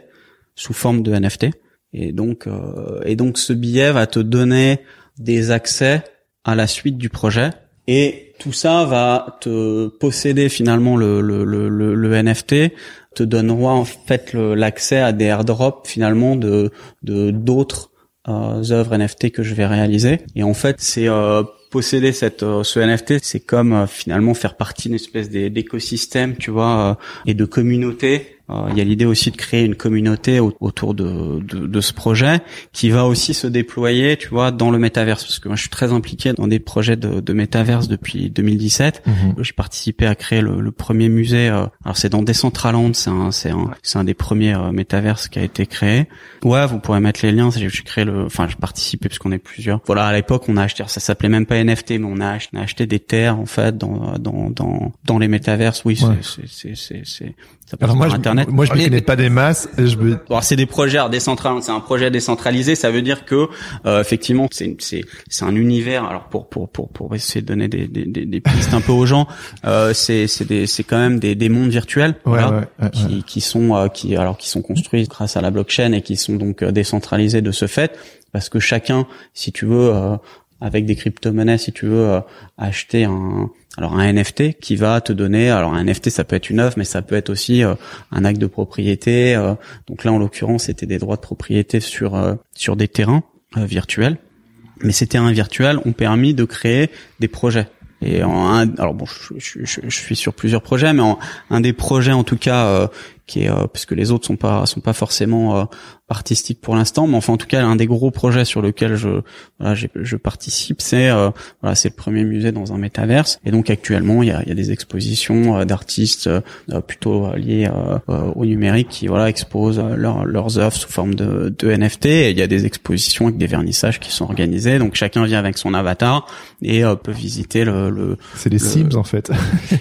sous forme de NFT. Et donc, euh, et donc ce billet va te donner des accès à la suite du projet. Et tout ça va te posséder finalement le, le, le, le NFT, te donnera en fait l'accès à des airdrops finalement de de d'autres euh, œuvres NFT que je vais réaliser. Et en fait, c'est euh, posséder cette euh, ce NFT, c'est comme euh, finalement faire partie d'une espèce d'écosystème, tu vois, et de communauté euh, il y a l'idée aussi de créer une communauté autour de, de, de, ce projet qui va aussi se déployer, tu vois, dans le métaverse. Parce que moi, je suis très impliqué dans des projets de, de métaverse depuis 2017. Mhm. J'ai participé à créer le, le premier musée. Euh, alors c'est dans Decentraland, c'est un, c'est un, c'est un des premiers euh, métaverses qui a été créé. Ouais, vous pourrez mettre les liens. J'ai créé le, enfin, j'ai participé parce qu'on est plusieurs. Voilà, à l'époque, on a acheté, ça s'appelait même pas NFT, mais on a acheté, on a acheté des terres en fait dans dans dans, dans les métaverses. Oui, c'est c'est c'est c'est ça passe par Internet. Moi, je ne connais pas des masses. Et je me... c'est des projets décentralisés. C'est un projet décentralisé. Ça veut dire que euh, effectivement, c'est c'est c'est un univers. Alors pour pour pour pour essayer de donner des des, des, pistes un peu aux gens, euh, c'est c'est des c'est quand même des des mondes virtuels voilà, qui qui sont euh, qui alors qui sont construits grâce à la blockchain et qui sont donc euh, décentralisés de ce fait parce que chacun, si tu veux, euh, avec des crypto-monnaies, si tu veux acheter un alors un NFT qui va te donner, alors un NFT ça peut être une œuvre, mais ça peut être aussi euh, un acte de propriété. Euh, donc là en l'occurrence c'était des droits de propriété sur euh, sur des terrains virtuels, mais ces terrains virtuels ont permis de créer des projets. Et en un, alors bon, je, je, je, suis sur plusieurs projets, mais en, un des projets en tout cas qui est parce que les autres sont pas sont pas forcément artistique pour l'instant, mais enfin en tout cas un des gros projets sur lequel je voilà, je participe, c'est euh, voilà c'est le premier musée dans un métaverse. Et donc actuellement il y a, il y a des expositions euh, d'artistes euh, plutôt liés au numérique qui voilà exposent leurs leurs œuvres sous forme de, de NFT et il y a des expositions avec des vernissages qui sont organisés. Donc chacun vient avec son avatar et peut visiter le, le c'est des Sims en fait.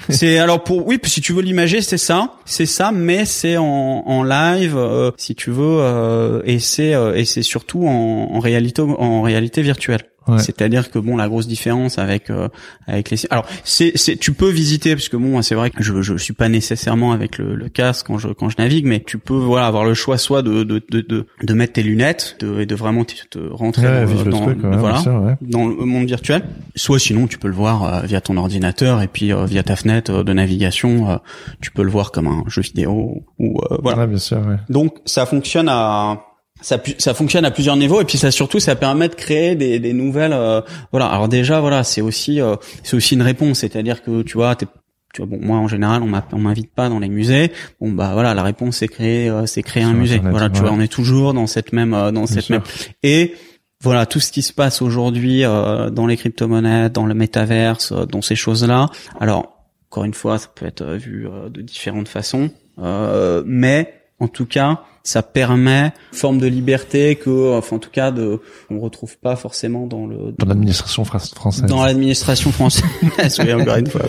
C'est alors pour oui si tu veux l'imager c'est ça. C'est ça mais c'est en, live si tu veux euh, et c'est euh, et c'est surtout en réalité en réalité virtuelle. C'est-à-dire que bon, la grosse différence avec euh, avec les alors c'est c'est tu peux visiter parce que bon, c'est vrai que je je suis pas nécessairement avec le, le casque quand je quand je navigue, mais tu peux voilà avoir le choix soit de de de de, de mettre tes lunettes de de vraiment te, rentrer dans, dans voilà dans le monde virtuel, soit sinon tu peux le voir euh, via ton ordinateur et puis euh, via ta fenêtre de navigation, tu peux le voir comme un jeu vidéo ou voilà. bien sûr, Donc ça fonctionne à ça, ça fonctionne à plusieurs niveaux et puis ça surtout ça permet de créer des, des nouvelles euh, voilà. Alors déjà voilà c'est aussi euh, c'est aussi une réponse. C'est-à-dire que tu vois tu vois bon moi en général on m'invite pas dans les musées. Bon bah voilà la réponse c'est créer euh, c'est créer un musée. Voilà tu vois on est toujours dans cette même dans cette même et voilà tout ce qui se passe aujourd'hui dans les crypto-monnaies dans le métaverse dans ces choses là alors encore une fois ça peut être vu de différentes façons mais en tout cas ça permet une forme de liberté que, enfin en tout cas, de, on retrouve pas forcément dans le dans l'administration française. Dans l'administration française, oui, encore une fois.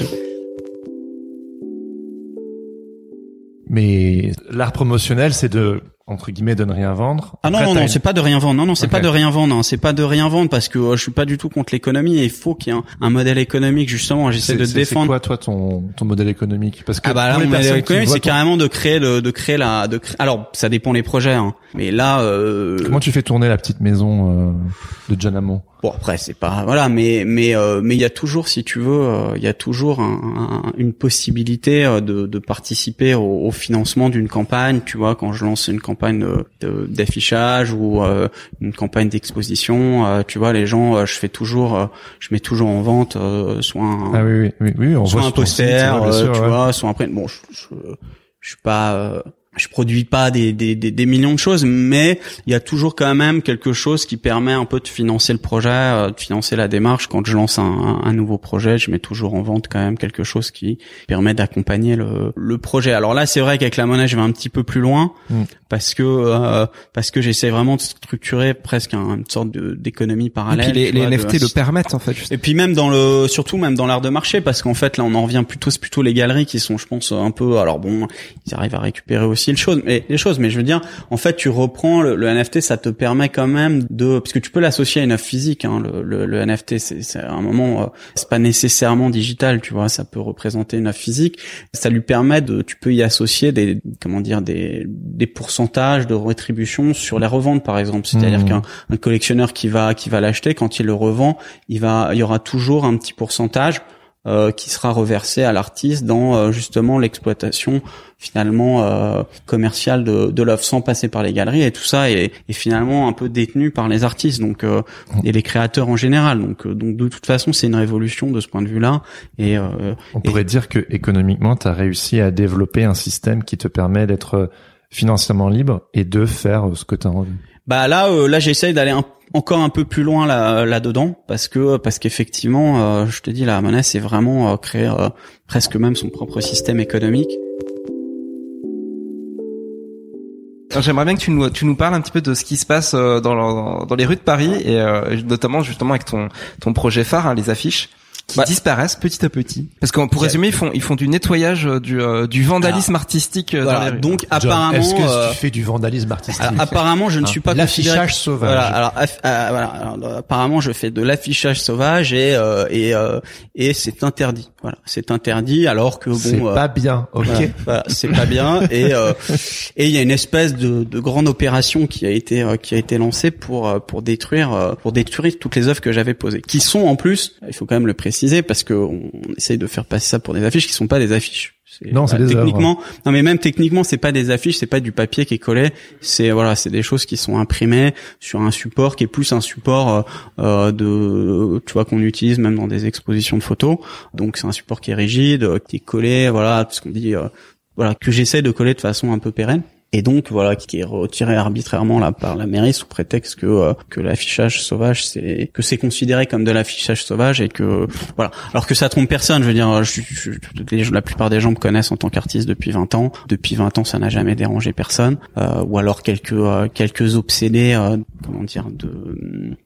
Mais l'art promotionnel, c'est de entre guillemets de ne rien vendre. Ah non non non, c'est pas de rien vendre. Non non, c'est pas de rien vendre. Hein. C'est pas de rien vendre parce que euh, je suis pas du tout contre l'économie et il faut qu'il y ait un, modèle économique justement. J'essaie de défendre. C'est quoi toi ton ton modèle économique? Parce que ah bah là, mon modèle économique c'est carrément de créer le de créer la de créer... alors ça dépend les projets. Hein. Mais là. Euh... Comment tu fais tourner la petite maison euh, de John Hammond Bon après c'est pas voilà mais mais euh, mais il y a toujours si tu veux euh, il y a toujours un, une possibilité euh, de, de participer au, au financement d'une campagne tu vois quand je lance une campagne d'affichage ou une campagne d'exposition tu vois les gens je fais toujours je mets toujours en vente soit un ah oui oui oui, on soit un poster tu vois soit un bon je, je, je suis pas je produis pas des, des, des, millions de choses, mais il y a toujours quand même quelque chose qui permet un peu de financer le projet, euh, de financer la démarche. Quand je lance un, un, nouveau projet, je mets toujours en vente quand même quelque chose qui permet d'accompagner le, le projet. Alors là, c'est vrai qu'avec la monnaie, je vais un petit peu plus loin mm. parce que euh, parce que j'essaie vraiment de structurer presque une sorte d'économie parallèle. Et puis les, les NFT le permettent en fait. Et puis même dans le surtout même dans l'art de marché parce qu'en fait là on en revient plutôt c'est plutôt les galeries qui sont je pense un peu alors bon ils arrivent à récupérer aussi aussi les choses, mais les choses. Mais je veux dire, en fait, tu reprends le, NFT, ça te permet quand même de, parce que tu peux l'associer à une œuvre physique. Hein, le, le, NFT, c'est à un moment, euh, c'est pas nécessairement digital, tu vois. Ça peut représenter une œuvre physique. Ça lui permet de, tu peux y associer des, comment dire, des, des pourcentages de rétribution sur les reventes, par exemple. C'est-à-dire mmh. qu'un un collectionneur qui va, qui va l'acheter, quand il le revend, il va, il y aura toujours un petit pourcentage euh, qui sera reversé à l'artiste dans euh, justement l'exploitation finalement euh, commerciale de, de l'œuvre sans passer par les galeries. Et tout ça est, est finalement un peu détenu par les artistes donc euh, et les créateurs en général. Donc donc de toute façon c'est une révolution de ce point de vue là et on pourrait dire que économiquement tu as réussi à développer un système qui te permet d'être financièrement libre et de faire ce que tu as envie bah là là j'essaye d'aller encore un peu plus loin là, là dedans parce que parce qu'effectivement euh, je te dis la monnaie c'est vraiment euh, créer euh, presque même son propre système économique. J'aimerais bien que tu nous, tu nous parles un petit peu de ce qui se passe dans, dans les rues de Paris et notamment justement avec ton, ton projet phare, hein, les affiches qui bah, disparaissent petit à petit. Parce que pour résumer, ils font ils font du nettoyage euh, du euh, du vandalisme artistique. Euh, dans les Donc apparemment, est-ce que tu fais du vandalisme artistique Apparemment, je ne suis pas l'affichage sauvage. Voilà, alors, voilà, apparemment, je fais de l'affichage sauvage et et et c'est interdit. Voilà, c'est interdit alors que bon. C'est pas bien. Ok. Voilà, c'est pas bien et et il y a une espèce de, de grande opération qui a été qui a été lancée pour pour détruire pour détruire toutes les œuvres que j'avais posées, qui sont en plus, il faut quand même le préciser parce que on essaye de faire passer ça pour des affiches qui sont pas des affiches. Non, c'est techniquement. Non, mais même techniquement, c'est pas des affiches, c'est pas du papier qui est collé. C'est voilà, c'est des choses qui sont imprimées sur un support qui est plus un support euh, euh de, tu vois, qu'on utilise même dans des expositions de photos. Donc c'est un support qui est rigide, qui est collé, voilà, ce qu'on dit, euh, voilà, que j'essaie de coller de façon un peu pérenne et donc voilà qui est retiré arbitrairement là par la mairie sous prétexte que euh, que l'affichage sauvage c'est que c'est considéré comme de l'affichage sauvage et que voilà. Alors que ça trompe personne je veux dire je, la plupart des gens me connaissent en tant qu'artiste depuis 20 ans. Depuis 20 ans ça n'a jamais dérangé personne. Euh, ou alors quelques euh, quelques obsédés comment dire de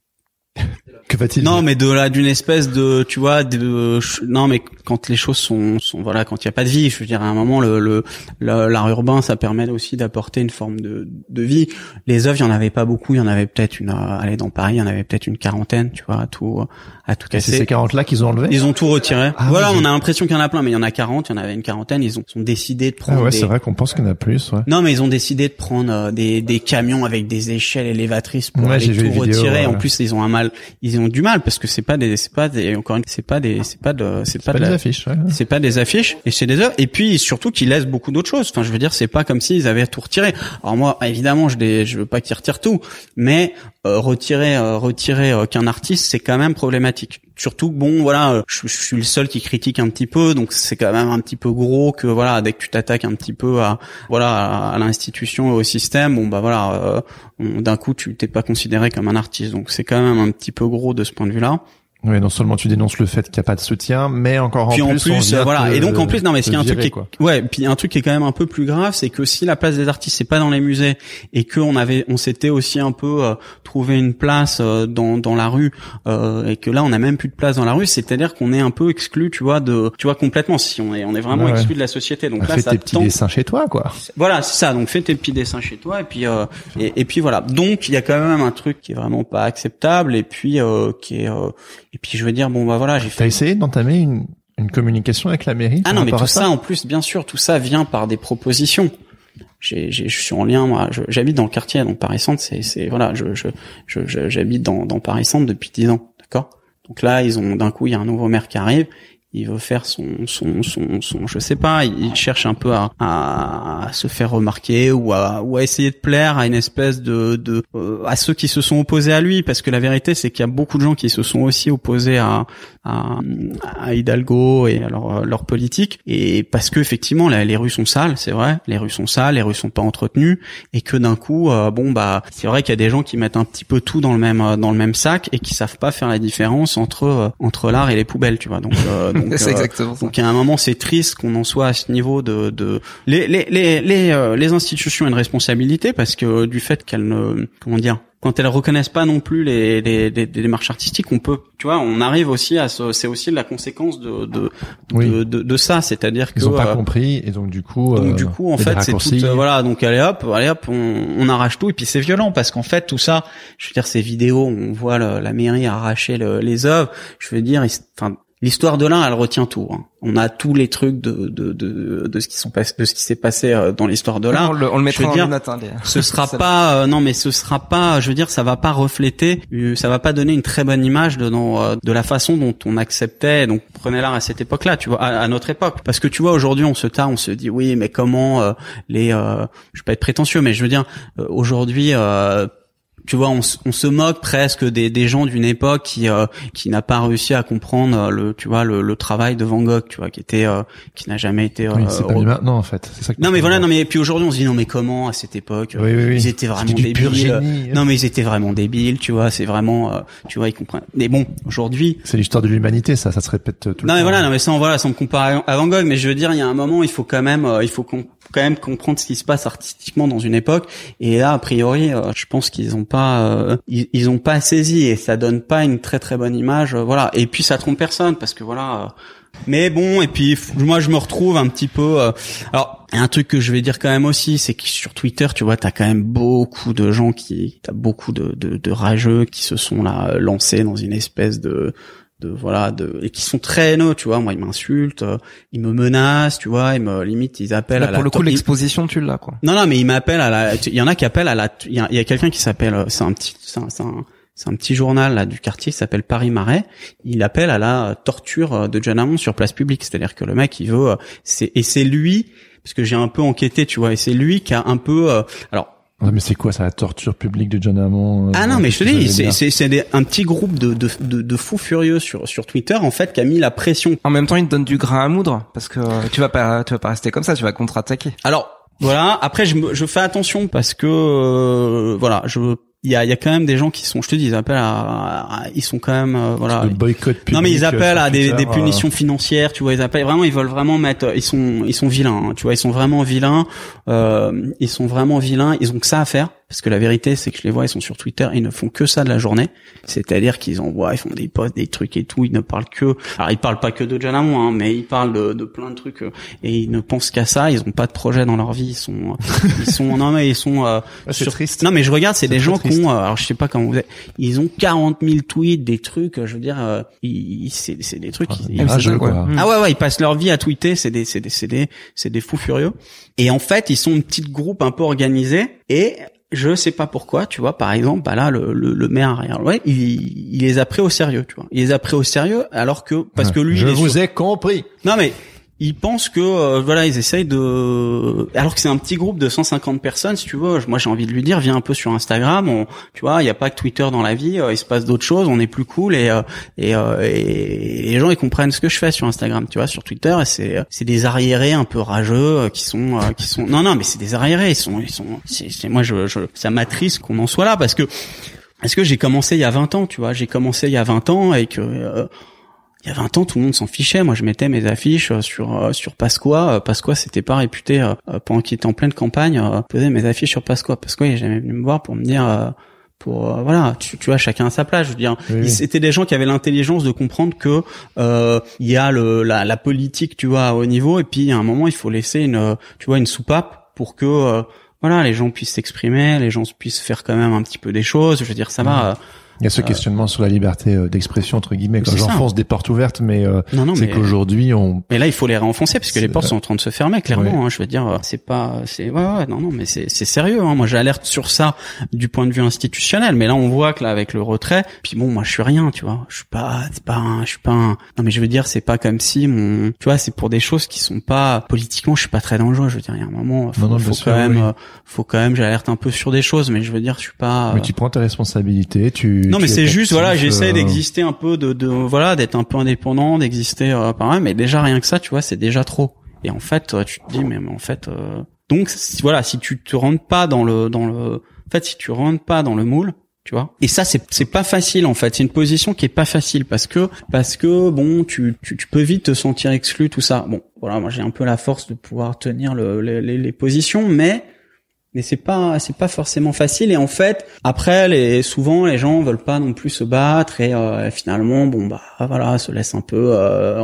que va-t-il Non, mais de là d'une espèce de, tu vois, de, non, mais quand les choses sont, sont voilà, quand il y a pas de vie, je veux dire, à un moment, le, le l'art urbain, ça permet aussi d'apporter une forme de, de vie. Les œuvres, il y en avait pas beaucoup, il y en avait peut-être une, allez, dans Paris, il y en avait peut-être une quarantaine, tu vois, tout, à tout casser. C'est ces 40 là qu'ils ont enlevé Ils ont tout retiré. Ah, voilà, on a l'impression qu'il y en a plein, mais il y en a 40, il y en avait une quarantaine. Ils ont, sont décidé de prendre. Ah ouais, c'est vrai qu'on pense qu'il y en a plus. Ouais. Non, mais ils ont décidé de prendre euh, des, des camions avec des échelles élévatrices pour aller tout retirer. En plus, ils ont un mal, ils ont du mal parce que c'est pas des, c'est pas des, encore une, c'est pas des, c'est pas de, c'est pas, des affiches. C'est pas des affiches et c'est des œuvres. Et puis surtout qu'ils laissent beaucoup d'autres choses. Enfin, je veux dire, c'est pas comme s'ils avaient tout retiré. Alors moi, évidemment, je les, je veux pas qu'ils retirent tout, mais euh, retirer, euh, retirer qu'un artiste, c'est quand même problématique surtout bon voilà euh, je, suis le seul qui critique un petit peu donc c'est quand même un petit peu gros que voilà dès que tu t'attaques un petit peu à voilà à, l'institution et au système bon bah voilà euh, d'un coup tu t'es pas considéré comme un artiste. Donc c'est quand même un petit peu gros de ce point de vue là oui, non seulement tu dénonces le fait qu'il n'y a pas de soutien, mais encore en puis plus, en plus voilà. et donc en plus, non, mais ce qui est un truc qui est, ouais, puis un truc qui est quand même un peu plus grave, c'est que si la place des artistes c'est pas dans les musées et que on avait, on s'était aussi un peu euh, trouvé une place euh, dans dans la rue euh, et que là on a même plus de place dans la rue, c'est-à-dire qu'on est un peu exclu, tu vois, de, tu vois complètement. Si on est, on est vraiment exclu de la société. Donc bah, là, fais tes petits dessins chez toi, quoi. Voilà, c'est ça. Donc fais tes petits dessins chez toi et puis et, et, puis voilà. Donc il y a quand même un truc qui est vraiment pas acceptable et puis qui est et puis je veux dire bon bah voilà j'ai fait. T'as essayé d'entamer une, une communication avec la mairie Ah non mais tout ça, en plus bien sûr tout ça vient par des propositions. J'ai, je suis en lien moi j'habite dans le quartier donc Paris Centre c'est c'est voilà je je j'habite dans dans Paris Centre depuis dix ans d'accord? Donc là ils ont d'un coup il y a un nouveau maire qui arrive il veut faire son son son, son je sais pas il cherche un peu à, à, se faire remarquer ou à ou à essayer de plaire à une espèce de de euh, à ceux qui se sont opposés à lui. Parce que la vérité c'est qu'il y a beaucoup de gens qui se sont aussi opposés à à, à Hidalgo et à leur, leur politique. Et parce que effectivement là, les rues sont sales c'est vrai. Les rues sont sales les rues sont pas entretenues. Et que d'un coup euh, bon bah c'est vrai qu'il y a des gens qui mettent un petit peu tout dans le même dans le même sac et qui savent pas faire la différence entre entre l'art et les poubelles tu vois. Donc Donc, C'est euh, exactement ça. donc à un moment, c'est triste qu'on en soit à ce niveau de, de... les les les les, euh, les institutions ont une responsabilité parce que euh, du fait qu'elles ne comment dire quand elles reconnaissent pas non plus les, les, les, les démarches artistiques, on peut, tu vois, on arrive aussi à ce, c'est aussi la conséquence de de, Oui. de, de, de ça, c'est-à-dire que Ils ont pas euh, compris et donc du coup. donc euh, du coup, en fait, c'est tout, euh, voilà. Donc allez hop, allez hop, on, on arrache tout et puis c'est violent parce qu'en fait tout ça, je veux dire ces vidéos, on voit le- la mairie arracher le- les œuvres. Je veux dire, enfin. L'histoire de l'un, elle retient tout. hein. On a tous les trucs de de de, de ce qui sont de ce qui s'est passé euh, dans l'histoire de l'art. on le, on le je mettra veux dire, note, hein, les- Ce sera pas euh, non mais ce sera pas je veux dire ça va pas refléter euh, ça va pas donner une très bonne image de de la façon dont on acceptait donc prenez l'art à cette époque-là tu vois à, à notre époque parce que tu vois aujourd'hui on se tard on se dit oui mais comment euh, les euh, je vais pas être prétentieux mais je veux dire euh, aujourd'hui euh, tu vois, on, se- on se moque presque des, des gens d'une époque qui euh, qui n'a pas réussi à comprendre euh, le tu vois le, le travail de Van Gogh, tu vois, qui était euh, qui n'a jamais été Oui, euh, c'est pas re- mieux maintenant en fait. C'est ça. que non mais voilà non mais puis aujourd'hui on se dit non mais comment à cette époque euh, Oui, oui, oui. ils étaient vraiment débiles non mais ils étaient vraiment débiles tu vois c'est vraiment euh, tu vois ils comprennent mais bon aujourd'hui C'est l'histoire de l'humanité, ça, ça se répète tout le non mais temps. voilà non mais sans voilà sans me comparer à Van Gogh mais je veux dire il y a un moment il faut quand même euh, il faut quand même comprendre ce qui se passe artistiquement dans une époque et là a priori euh, je pense qu'ils ont pas euh, ils, ils ont pas saisi et ça donne pas une très très bonne image euh, voilà. Et puis ça trompe personne parce que voilà euh, mais bon et puis moi je me retrouve un petit peu alors un truc que je vais dire quand même aussi c'est que sur Twitter tu vois t'as quand même beaucoup de gens qui t'as beaucoup de, rageux qui se sont là lancés dans une espèce de de voilà de et qui sont très haineux tu vois moi ils m'insultent euh, ils me menacent tu vois ils me limite ils appellent Là, à pour la le coup, l'exposition, tu l'as, quoi. non non mais ils m'appellent à la il y en a qui appellent à la il y a, y a quelqu'un qui s'appelle euh, c'est un petit c'est un, c'est un c'est un petit journal là du quartier qui s'appelle Paris Marais. Il appelle à la torture euh, de John Hammond sur place publique, c'est-à-dire que le mec il veut euh, c'est et c'est lui parce que j'ai un peu enquêté, tu vois, et c'est lui qui a un peu euh, alors Ouais, mais c'est quoi ça, la torture publique de John Hammond euh, ah non mais je te dis c'est c'est un petit groupe de de de, de fous furieux sur sur Twitter en fait qui a mis la pression En même temps, il te donne du grain à moudre parce que euh, tu vas pas, tu vas pas rester comme ça, tu vas contre-attaquer. Alors voilà. Après, je, me, je fais attention parce que euh, voilà, je il y a, il y a quand même des gens qui sont, je te dis, ils appellent à, à- ils sont quand même euh, voilà. Le boycott public. Non mais ils euh, appellent sur à des, des punitions financières, tu vois, ils appellent vraiment, ils veulent vraiment mettre, ils sont, ils sont vilains, hein, tu vois, ils sont vraiment vilains, euh, ils sont vraiment vilains, ils ont que ça à faire, parce que la vérité c'est que je les vois, ils sont sur Twitter, ils ne font que ça de la journée, c'est-à-dire qu'ils envoient, ils font des posts, des trucs et tout, ils ne parlent que, alors ils parlent pas que de John Hammond, hein, mais ils parlent de, de plein de trucs euh, et ils ne pensent qu'à ça, ils ont pas de projet dans leur vie, ils sont, ils sont, non mais ils sont euh, c'est sur- triste. Non mais je regarde, c'est des gens qui ont, euh, alors je sais pas comment vous êtes, ils ont 40 000 tweets, des trucs, euh, je veux dire, euh, ils- c'est c'est des trucs. Ah, ils- c'est rageux, ça, quoi. quoi. Mm. ah ouais ouais, ils passent leur vie à tweeter, c'est des c'est des c'est des c'est des fous furieux. Et en fait, ils sont une petite groupe un peu organisé et je sais pas pourquoi, tu vois, par exemple, bah là, le, le, le maire arrière, ouais, il, il les a pris au sérieux, tu vois. Il les a pris au sérieux, alors que parce que lui, Je il est vous ai compris. non mais ils pensent que euh, voilà ils essayent de alors que c'est un petit groupe de 150 personnes si tu veux moi j'ai envie de lui dire viens un peu sur Instagram on... tu vois il y a pas que Twitter dans la vie euh, il se passe d'autres choses on est plus cool et euh, et, euh, et les gens ils comprennent ce que je fais sur Instagram tu vois sur Twitter c'est c'est des arriérés un peu rageux euh, qui sont euh, qui sont non non mais c'est des arriérés ils sont ils sont c'est moi je, je ça m'attriste qu'on en soit là parce que parce que j'ai commencé il y a 20 ans tu vois j'ai commencé il y a 20 ans et que euh, il y a 20 ans, tout le monde s'en fichait. Moi, je mettais mes affiches euh, sur euh, sur Pasqua. Euh, Pasqua, c'était pas réputé pendant qu'il était en pleine campagne. Euh, poser mes affiches sur Pasqua. Pasqua, il est jamais venu me voir pour me dire. pour euh, voilà, tu, tu vois, chacun à sa place. Je veux dire, Oui, Ils- oui. c'était des gens qui avaient l'intelligence de comprendre que euh, il y a le la, la politique, tu vois, à haut niveau, et puis à un moment, il faut laisser une, tu vois, une soupape pour que euh, voilà, les gens puissent s'exprimer, les gens puissent faire quand même un petit peu des choses. Je veux dire, ça va. Euh, Il y a ce questionnement sur la liberté euh, d'expression entre guillemets. J'enfonce des portes ouvertes, mais euh, non, non, c'est qu'aujourd'hui on. Mais là, il faut les réenfoncer parce que les portes sont en train de se fermer, clairement. Ouais. hein. je veux dire, euh, c'est pas, c'est ouais, ouais, non, non, mais c'est c'est sérieux. Hein. Moi, j'alerte sur ça du point de vue institutionnel. Mais là, on voit que là, avec le retrait, puis bon, moi, je suis rien, tu vois. Je suis pas, c'est pas, un- je suis pas. un- Non, mais je veux dire, c'est pas comme si mon, tu vois, c'est pour des choses qui sont pas politiquement. Je suis pas très dangereux. Je veux dire, il y a un moment, faut, Non, non, faut quand même, oui. euh, faut quand même, j'alerte un peu sur des choses. Mais je veux dire, je suis pas. Mais tu prends tes responsabilités. Tu. Non, mais es c'est juste, voilà, j'essaie euh, d'exister un peu, de, de voilà, d'être un peu indépendant, d'exister euh, par même. Mais déjà rien que ça, tu vois, c'est déjà trop. Et en fait, tu te dis, mais, mais en fait, euh, donc si, voilà, si tu te rentres pas dans le, dans le, en fait, si tu rentres pas dans le moule, tu vois. Et ça, c'est c'est pas facile en fait. C'est une position qui est pas facile parce que parce que bon, tu tu, tu peux vite te sentir exclu, tout ça. Bon, voilà, moi j'ai un peu la force de pouvoir tenir le, les, les, les positions, mais mais c'est pas c'est pas forcément facile. Et en fait après les souvent les gens veulent pas non plus se battre. Et euh, finalement bon bah voilà se laisse un peu euh,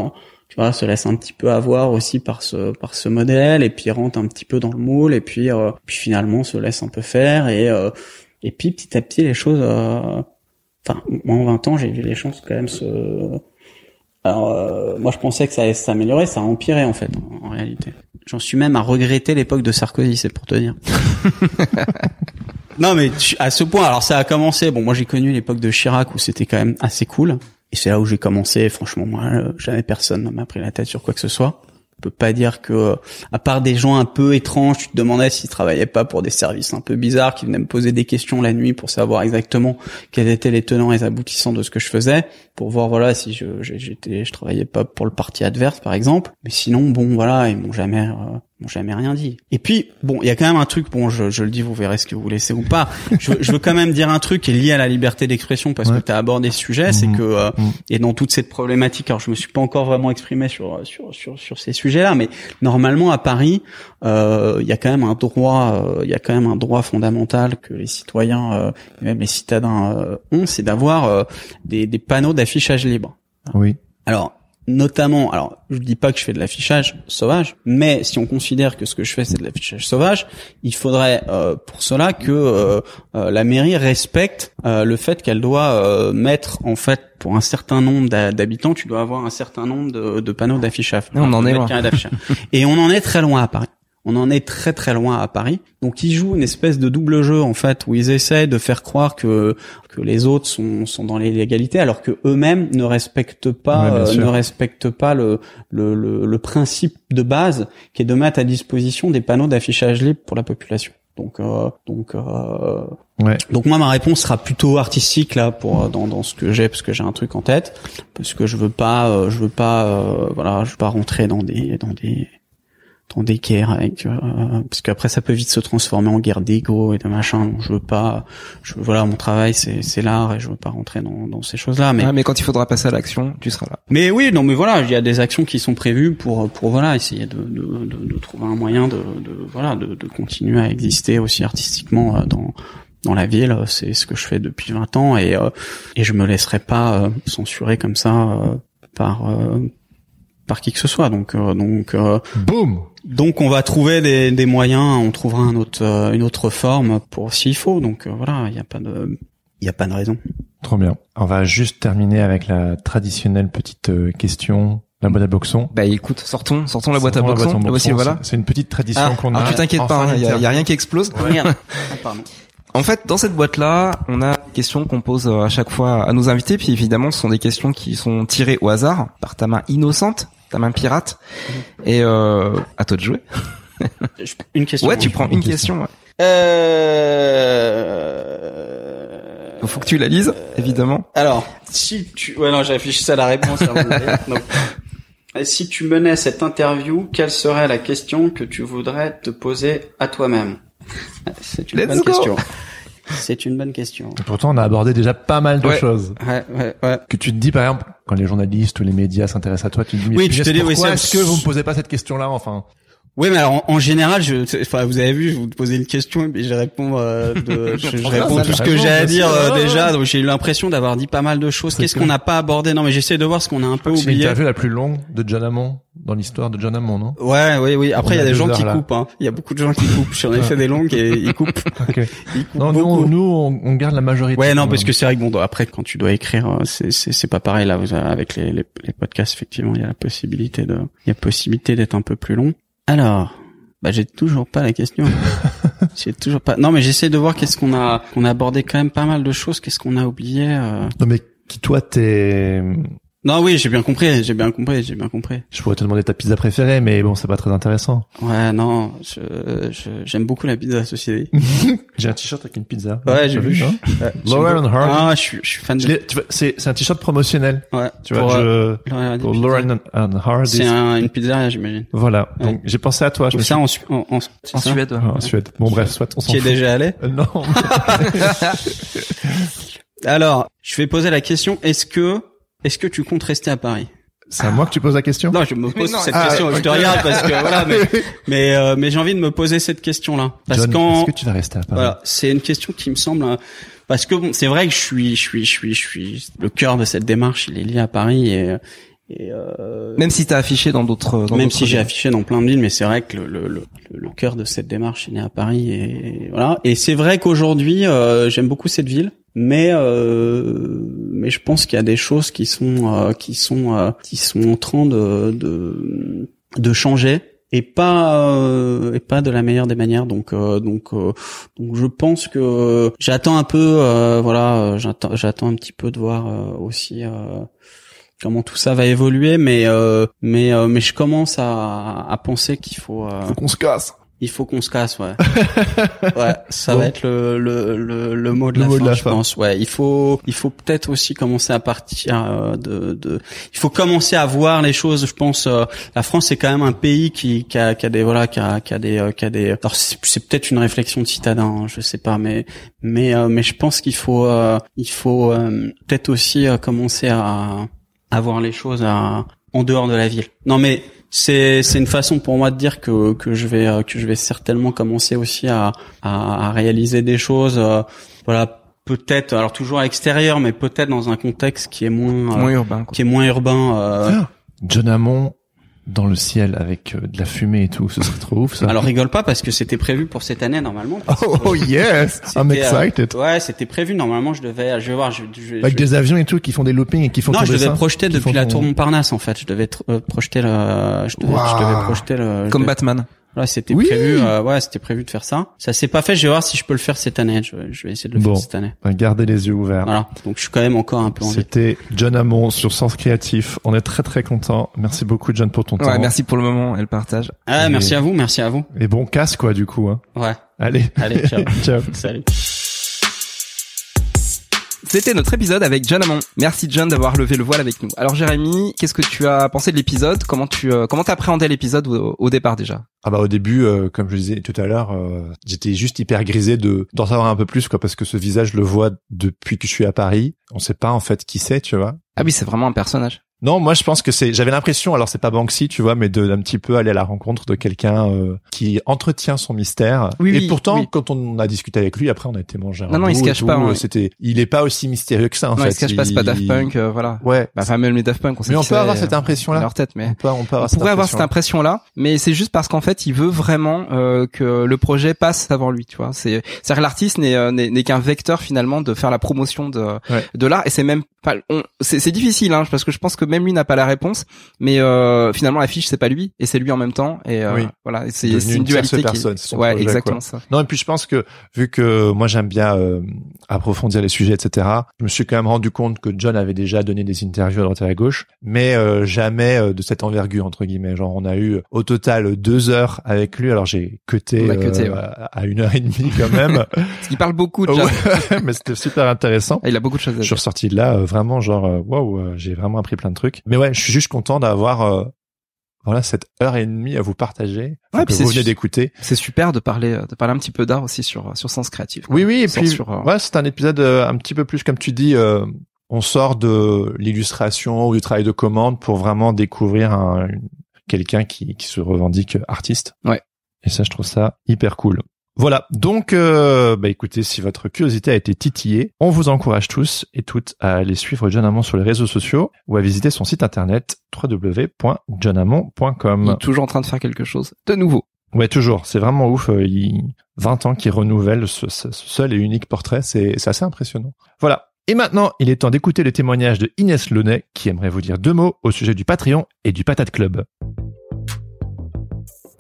tu vois se laisse un petit peu avoir aussi par ce par ce modèle. Et puis rentre un petit peu dans le moule. Et puis euh, puis finalement se laisse un peu faire. Et euh, et puis petit à petit les choses euh, enfin moi en 20 ans j'ai vu les choses quand même se alors euh, moi je pensais que ça allait s'améliorer ça a empiré en fait en, en réalité J'en suis même à regretter l'époque de Sarkozy, c'est pour te dire. non mais tu- à ce point, alors ça a commencé. Bon, moi j'ai connu l'époque de Chirac où c'était quand même assez cool. Et c'est là où j'ai commencé. Franchement, moi, euh, jamais personne ne m'a pris la tête sur quoi que ce soit. Peux pas dire que, euh, à part des gens un peu étranges, tu te demandais s'ils travaillaient pas pour des services un peu bizarres, qui venaient me poser des questions la nuit pour savoir exactement quels étaient les tenants et aboutissants de ce que je faisais, pour voir voilà si je j'étais, travaillais pas pour le parti adverse par exemple. Mais sinon, bon voilà, ils m'ont jamais, euh, m'ont jamais rien dit. Et puis bon, il y a quand même un truc. Bon, je, je le dis, vous verrez ce que vous laissez ou pas. Je, je veux quand même dire un truc qui est lié à la liberté d'expression parce Ouais. que tu as abordé ce sujet, c'est Mhm. que euh, Mhm. et dans toute cette problématique, alors je me suis pas encore vraiment exprimé sur sur sur, sur ces sujets-là, mais normalement à Paris, euh, il y a quand même un droit, euh, il y a quand même un droit fondamental que les citoyens euh, et même les citadins euh, ont, c'est d'avoir euh, des, des panneaux d'affichage libre. Oui. Alors notamment, alors je dis pas que je fais de l'affichage sauvage, mais si on considère que ce que je fais c'est de l'affichage sauvage, il faudrait euh, pour cela que euh, euh, la mairie respecte euh, le fait qu'elle doit euh, mettre en fait pour un certain nombre d'habitants, tu dois avoir un certain nombre de, de panneaux d'affichage. On en est loin. Et on en est très loin à Paris. On en est très très loin à Paris. Donc ils jouent une espèce de double jeu en fait où ils essaient de faire croire que que les autres sont sont dans l'illégalité alors que eux-mêmes ne respectent pas Ouais, euh, ne respectent pas le, le le le principe de base qui est de mettre à disposition des panneaux d'affichage libre pour la population. Donc euh, donc euh, Ouais. donc moi ma réponse sera plutôt artistique là pour euh, dans dans ce que j'ai parce que j'ai un truc en tête parce que je veux pas euh, je veux pas euh, voilà je veux pas rentrer dans des dans des des guerres avec euh, parce qu'après ça peut vite se transformer en guerre d'ego et de machin donc je veux pas je voilà mon travail c'est c'est l'art et je veux pas rentrer dans dans ces choses là mais Ouais, mais quand il faudra passer à l'action, tu seras là. mais oui, non, mais voilà, il y a des actions qui sont prévues pour pour voilà essayer de de, de, de trouver un moyen de, de voilà de, de continuer à exister aussi artistiquement euh, dans dans la ville. C'est ce que je fais depuis 20 ans et euh, et je me laisserai pas euh, censurer comme ça euh, par euh, par qui que ce soit. Donc euh, donc euh, Boum. donc on va trouver des, des moyens, on trouvera un autre euh, une autre forme pour s'il faut. Donc euh, voilà, il y a pas de il y a pas de raison. Trop bien. On va juste terminer avec la traditionnelle petite euh, question, la boîte à boxon. Bah écoute, sortons, sortons la boîte à boxon. Boxon. voilà. C'est une petite tradition Ah, qu'on ah, a. tu t'inquiètes pas, il y, a- y a d'interview. rien qui explose. Ah, pardon. En fait, dans cette boîte-là, on a des questions qu'on pose euh, à chaque fois à nos invités, puis évidemment, ce sont des questions qui sont tirées au hasard par ta main innocente, ta main pirate, et euh, à toi de jouer. Une question. Ouais, tu prends une question. ouais. Euh... Faut que tu la lises, évidemment. Alors, si tu... Ouais, non, j'ai réfléchi à la réponse. Donc, et si tu menais cette interview, quelle serait la question que tu voudrais te poser à toi-même? C'est une Let's bonne go. question. C'est une bonne question. Et Pourtant, on a abordé déjà pas mal de Ouais. choses. Ouais, ouais, ouais. Que tu te dis, par exemple, quand les journalistes ou les médias s'intéressent à toi, tu te dis, mais Oui, tu te dis, pourquoi est-ce que vous me posez pas cette question-là, enfin? Oui, mais alors en, en général, je, c'est- enfin, vous avez vu, je vous posez une question et puis je réponds, euh, de, je, je réponds tout ce que j'ai à dire euh, déjà. Donc j'ai eu l'impression d'avoir dit pas mal de choses. C'est Qu'est-ce que- qu'on n'a pas abordé? Non, mais j'essaie de voir ce qu'on a un peu C'est oublié. l'interview la plus longue de John Hammond dans l'histoire de John Hammond, non? Ouais, oui, oui. Après, il y a des gens qui là. coupent. Hein. Il y a beaucoup de gens qui coupent. J'en ai fait des longues et ils coupent. Ok. Ils coupent Non, nous, beaucoup. on- nous, on, on garde la majorité. Ouais, non, parce que c'est vrai que bon, après, quand tu dois écrire, euh, c'est c'est c'est pas pareil là. Avec les, les les podcasts, effectivement, il y a la possibilité de, il y a possibilité d'être un peu plus long. Alors, bah j'ai toujours pas la question. j'ai toujours pas. Non, mais j'essaie de voir qu'est-ce qu'on a, qu'on a abordé quand même pas mal de choses. Qu'est-ce qu'on a oublié euh... Non, mais qui, toi, t'es, Non, oui, j'ai bien compris, j'ai bien compris, j'ai bien compris. Je pourrais te demander ta pizza préférée, mais bon, c'est pas très intéressant. Ouais, non, je, je- j'aime beaucoup la pizza société. J'ai un t-shirt avec une pizza. Ouais, j'ai vu. hein Ouais, Lauren j'aime beaucoup. Hardy. Ah, je suis, je suis fan de. tu vois, c'est c'est un t-shirt promotionnel. Ouais. Tu vois, pour, je, euh, Lauren pour Hardy. Lauren and Hardy. C'est un, une pizzeria, j'imagine. Voilà. Ouais. Donc j'ai pensé à toi. Je me ça suis... en, Su- en, en, c'est En ça Suède. ouais. Ah, en Suède. Bon bref, soit on s'en Qui est fout. déjà allé. Euh, Non. Alors, je vais poser la question. Est-ce que, est-ce que tu comptes rester à Paris? C'est à moi que tu poses la question? Non, je me pose non, cette ah, question. Je te regarde parce que voilà, mais mais euh, mais j'ai envie de me poser cette question-là parce qu'en est-ce que tu vas rester à Paris? Voilà, c'est une question qui me semble euh, parce que bon, c'est vrai que je suis, je suis, je suis, je suis le cœur de cette démarche. Il est lié à Paris et, et euh, Même si t'as affiché dans d'autres. dans même si j'ai villes. affiché dans plein de villes, mais c'est vrai que le, le, le, le cœur de cette démarche est né à Paris et voilà. Et c'est vrai qu'aujourd'hui, euh, j'aime beaucoup cette ville, mais euh, mais je pense qu'il y a des choses qui sont euh, qui sont euh, qui sont en train de de, de changer et pas euh, et pas de la meilleure des manières donc euh, donc euh, donc je pense que j'attends un peu voilà j'attends j'attends un petit peu de voir aussi comment tout ça va évoluer mais mais mais je commence à, à penser qu'il faut Faut qu'on se casse. Il faut qu'on se casse ouais ouais ça Bon. va être le le le, le mot de Le la mot fin de la je fin. pense ouais il faut il faut peut-être aussi commencer à partir euh, de de il faut commencer à voir les choses je pense euh, la France c'est quand même un pays qui qui a, qui a des voilà qui a qui a des euh, qui a des alors c'est, peut-être une réflexion de citadin hein, je sais pas mais mais mais je pense qu'il faut il faut peut-être aussi commencer à à voir les choses à, en dehors de la ville. Non mais c'est c'est une façon pour moi de dire que que je vais que je vais certainement commencer aussi à à, à réaliser des choses euh, voilà peut-être alors toujours à l'extérieur mais peut-être dans un contexte qui est moins, euh, urbain. Quoi. qui est moins urbain euh, Ah, John Hammond dans le ciel avec euh, de la fumée et tout, ce serait trop ouf ça. alors rigole pas parce que c'était prévu pour cette année normalement oh, oh, yes, I'm euh, excited. ouais c'était prévu normalement je devais je vais voir je, je, Avec je- des avions et tout qui font des loopings et qui font non, je devais projeter depuis font la tour Montparnasse en fait. Je devais euh, projeter le, je devais, je devais projeter le. Comme devais- Batman. Voilà, c'était Oui. prévu. euh, ouais, c'était prévu de faire ça. Ça s'est pas fait. Je vais voir si je peux le faire cette année. Je, vais- je vais essayer de le Bon. faire cette année. Gardez les yeux ouverts. Voilà. Donc je suis quand même encore un peu en vie. C'était John Hammond sur Sens Créatif. On est très très content. Merci beaucoup John pour ton temps. Ouais, merci pour le moment et le partage. Ah, Et- merci à vous, merci à vous. Et bon casse quoi du coup. Hein. Ouais. Allez. Allez, ciao. Ciao. Salut. C'était notre épisode avec John Amon. Merci John d'avoir levé le voile avec nous. Alors Jérémy, qu'est-ce que tu as pensé de l'épisode? Comment tu euh, comment t'as appréhendé l'épisode au, au départ déjà? Ah bah au début, euh, comme je disais tout à l'heure, euh, j'étais juste hyper grisé de d'en savoir un peu plus quoi parce que ce visage je le vois depuis que je suis à Paris. On sait pas en fait qui c'est, tu vois. Ah oui, c'est vraiment un personnage. Non, moi je pense que c'est. J'avais l'impression, alors c'est pas Banksy, tu vois, mais de d'un petit peu aller à la rencontre de quelqu'un euh, qui entretient son mystère. Oui, et oui, pourtant, oui. quand on a discuté avec lui, après on a été manger un Non, non, il se cache pas. C'était, il est pas aussi mystérieux que ça en non, fait. il se cache pas, c'est pas Daft Punk, euh, voilà. Ouais. Bah, enfin même les Daft Punk, on sait mais on peut avoir euh, cette impression-là. leur tête, mais On peut, on peut avoir on cette pourrait avoir cette impression. impression-là, mais c'est juste parce qu'en fait, il veut vraiment euh, que le projet passe avant lui, tu vois. C'est, c'est-à-dire que l'artiste n'est, euh, n'est, n'est qu'un vecteur finalement de faire la promotion de Ouais. de l'art, et c'est même on- c'est, difficile, hein, parce que je pense que même lui n'a pas la réponse, mais euh, finalement l'affiche c'est pas lui, et c'est lui en même temps, et euh, Oui. voilà, et c'est, une dualité qui, personne, son ouais, projet, exactement quoi. ça. Non, et puis je pense que vu que moi j'aime bien euh, approfondir les sujets, etc. Je me suis quand même rendu compte que John avait déjà donné des interviews à droite et à gauche, mais euh, jamais euh, de cette envergure entre guillemets. Genre on a eu au total deux heures avec lui. Alors j'ai cuté, cuté, euh, ouais. à une heure et demie quand même, Parce qu'il parle beaucoup de John. mais c'était super intéressant. Ah, il a beaucoup de choses à Je suis dire. ressorti de là euh, vraiment genre euh, waouh, euh, j'ai vraiment appris plein de trucs. Mais ouais, je suis juste content d'avoir euh, voilà cette heure et demie à vous partager, Ouais, que vous venez d'écouter. C'est super de parler, de parler un petit peu d'art aussi sur sur Sens Créatif. Oui, oui, et puis sur, euh, ouais, c'est un épisode euh, un petit peu plus comme tu dis. euh, on sort de l'illustration ou du travail de commande pour vraiment découvrir un, quelqu'un qui, qui se revendique artiste. Ouais. Et ça, je trouve ça hyper cool. Voilà. Donc, euh, bah écoutez, si votre curiosité a été titillée, on vous encourage tous et toutes à aller suivre John Hammond sur les réseaux sociaux ou à visiter son site internet il est toujours en train de faire quelque chose de nouveau. Ouais, toujours. C'est vraiment ouf. euh, Il... 20 ans qu'il renouvelle ce, seul et unique portrait. C'est c'est assez impressionnant. Voilà. Et maintenant, il est temps d'écouter le témoignage de Inès Launay qui aimerait vous dire deux mots au sujet du Patreon et du Patate Club.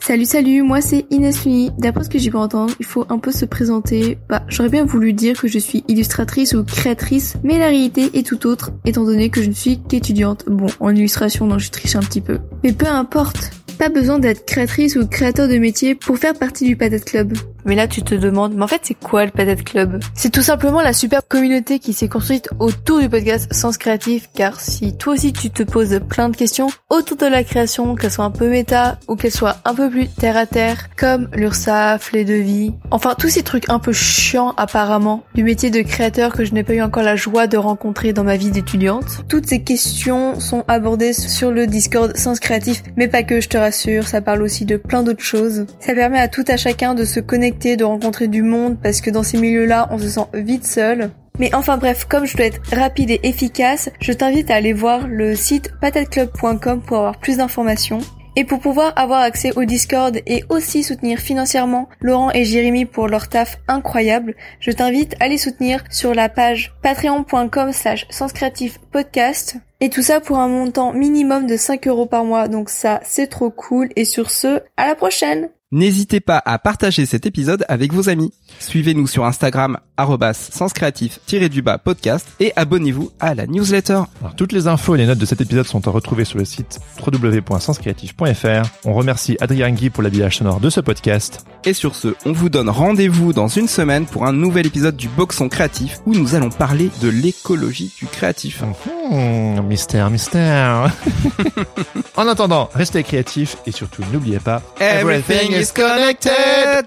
Salut salut, moi c'est Inès Luni. D'après ce que j'ai pu entendre, il faut un peu se présenter. Bah, j'aurais bien voulu dire que je suis illustratrice ou créatrice, mais la réalité est tout autre, étant donné que je ne suis qu'étudiante. Bon, en illustration, donc je triche un petit peu. Mais peu importe, pas besoin d'être créatrice ou créateur de métier pour faire partie du Patate Club. Mais là, tu te demandes, mais en fait, c'est quoi le Patate Club? C'est tout simplement la superbe communauté qui s'est construite autour du podcast Sens Créatif, car si toi aussi tu te poses plein de questions autour de la création, qu'elle soit un peu méta ou qu'elle soit un peu plus terre à terre, comme l'URSAF, les devis, enfin tous ces trucs un peu chiants apparemment du métier de créateur que je n'ai pas eu encore la joie de rencontrer dans ma vie d'étudiante. Toutes ces questions sont abordées sur le Discord Sens Créatif, mais pas que, je te rassure, ça parle aussi de plein d'autres choses. Ça permet à tout à chacun de se connecter de rencontrer du monde parce que dans ces milieux-là, on se sent vite seul. Mais enfin bref, comme je dois être rapide et efficace, je t'invite à aller voir le site patatclub.com pour avoir plus d'informations. Et pour pouvoir avoir accès au Discord et aussi soutenir financièrement Laurent et Jérémy pour leur taf incroyable, je t'invite à les soutenir sur la page patreon.com slash podcast. Et tout ça pour un montant minimum de 5 euros par mois. Donc ça, c'est trop cool. Et sur ce, à la prochaine N'hésitez pas à partager cet épisode avec vos amis. Suivez-nous sur Instagram senscreatif-du-bas podcast et abonnez-vous à la newsletter. toutes les infos et les notes de cet épisode sont à retrouver sur le site www.senscreatif.fr. On remercie Adrien Guy pour l'habillage sonore de ce podcast. Et sur ce, on vous donne rendez-vous dans une semaine pour un nouvel épisode du Boxon Créatif où nous allons parler de l'écologie du créatif. Mmh, mystère, mystère. en attendant, restez créatifs et surtout n'oubliez pas, everything is connected.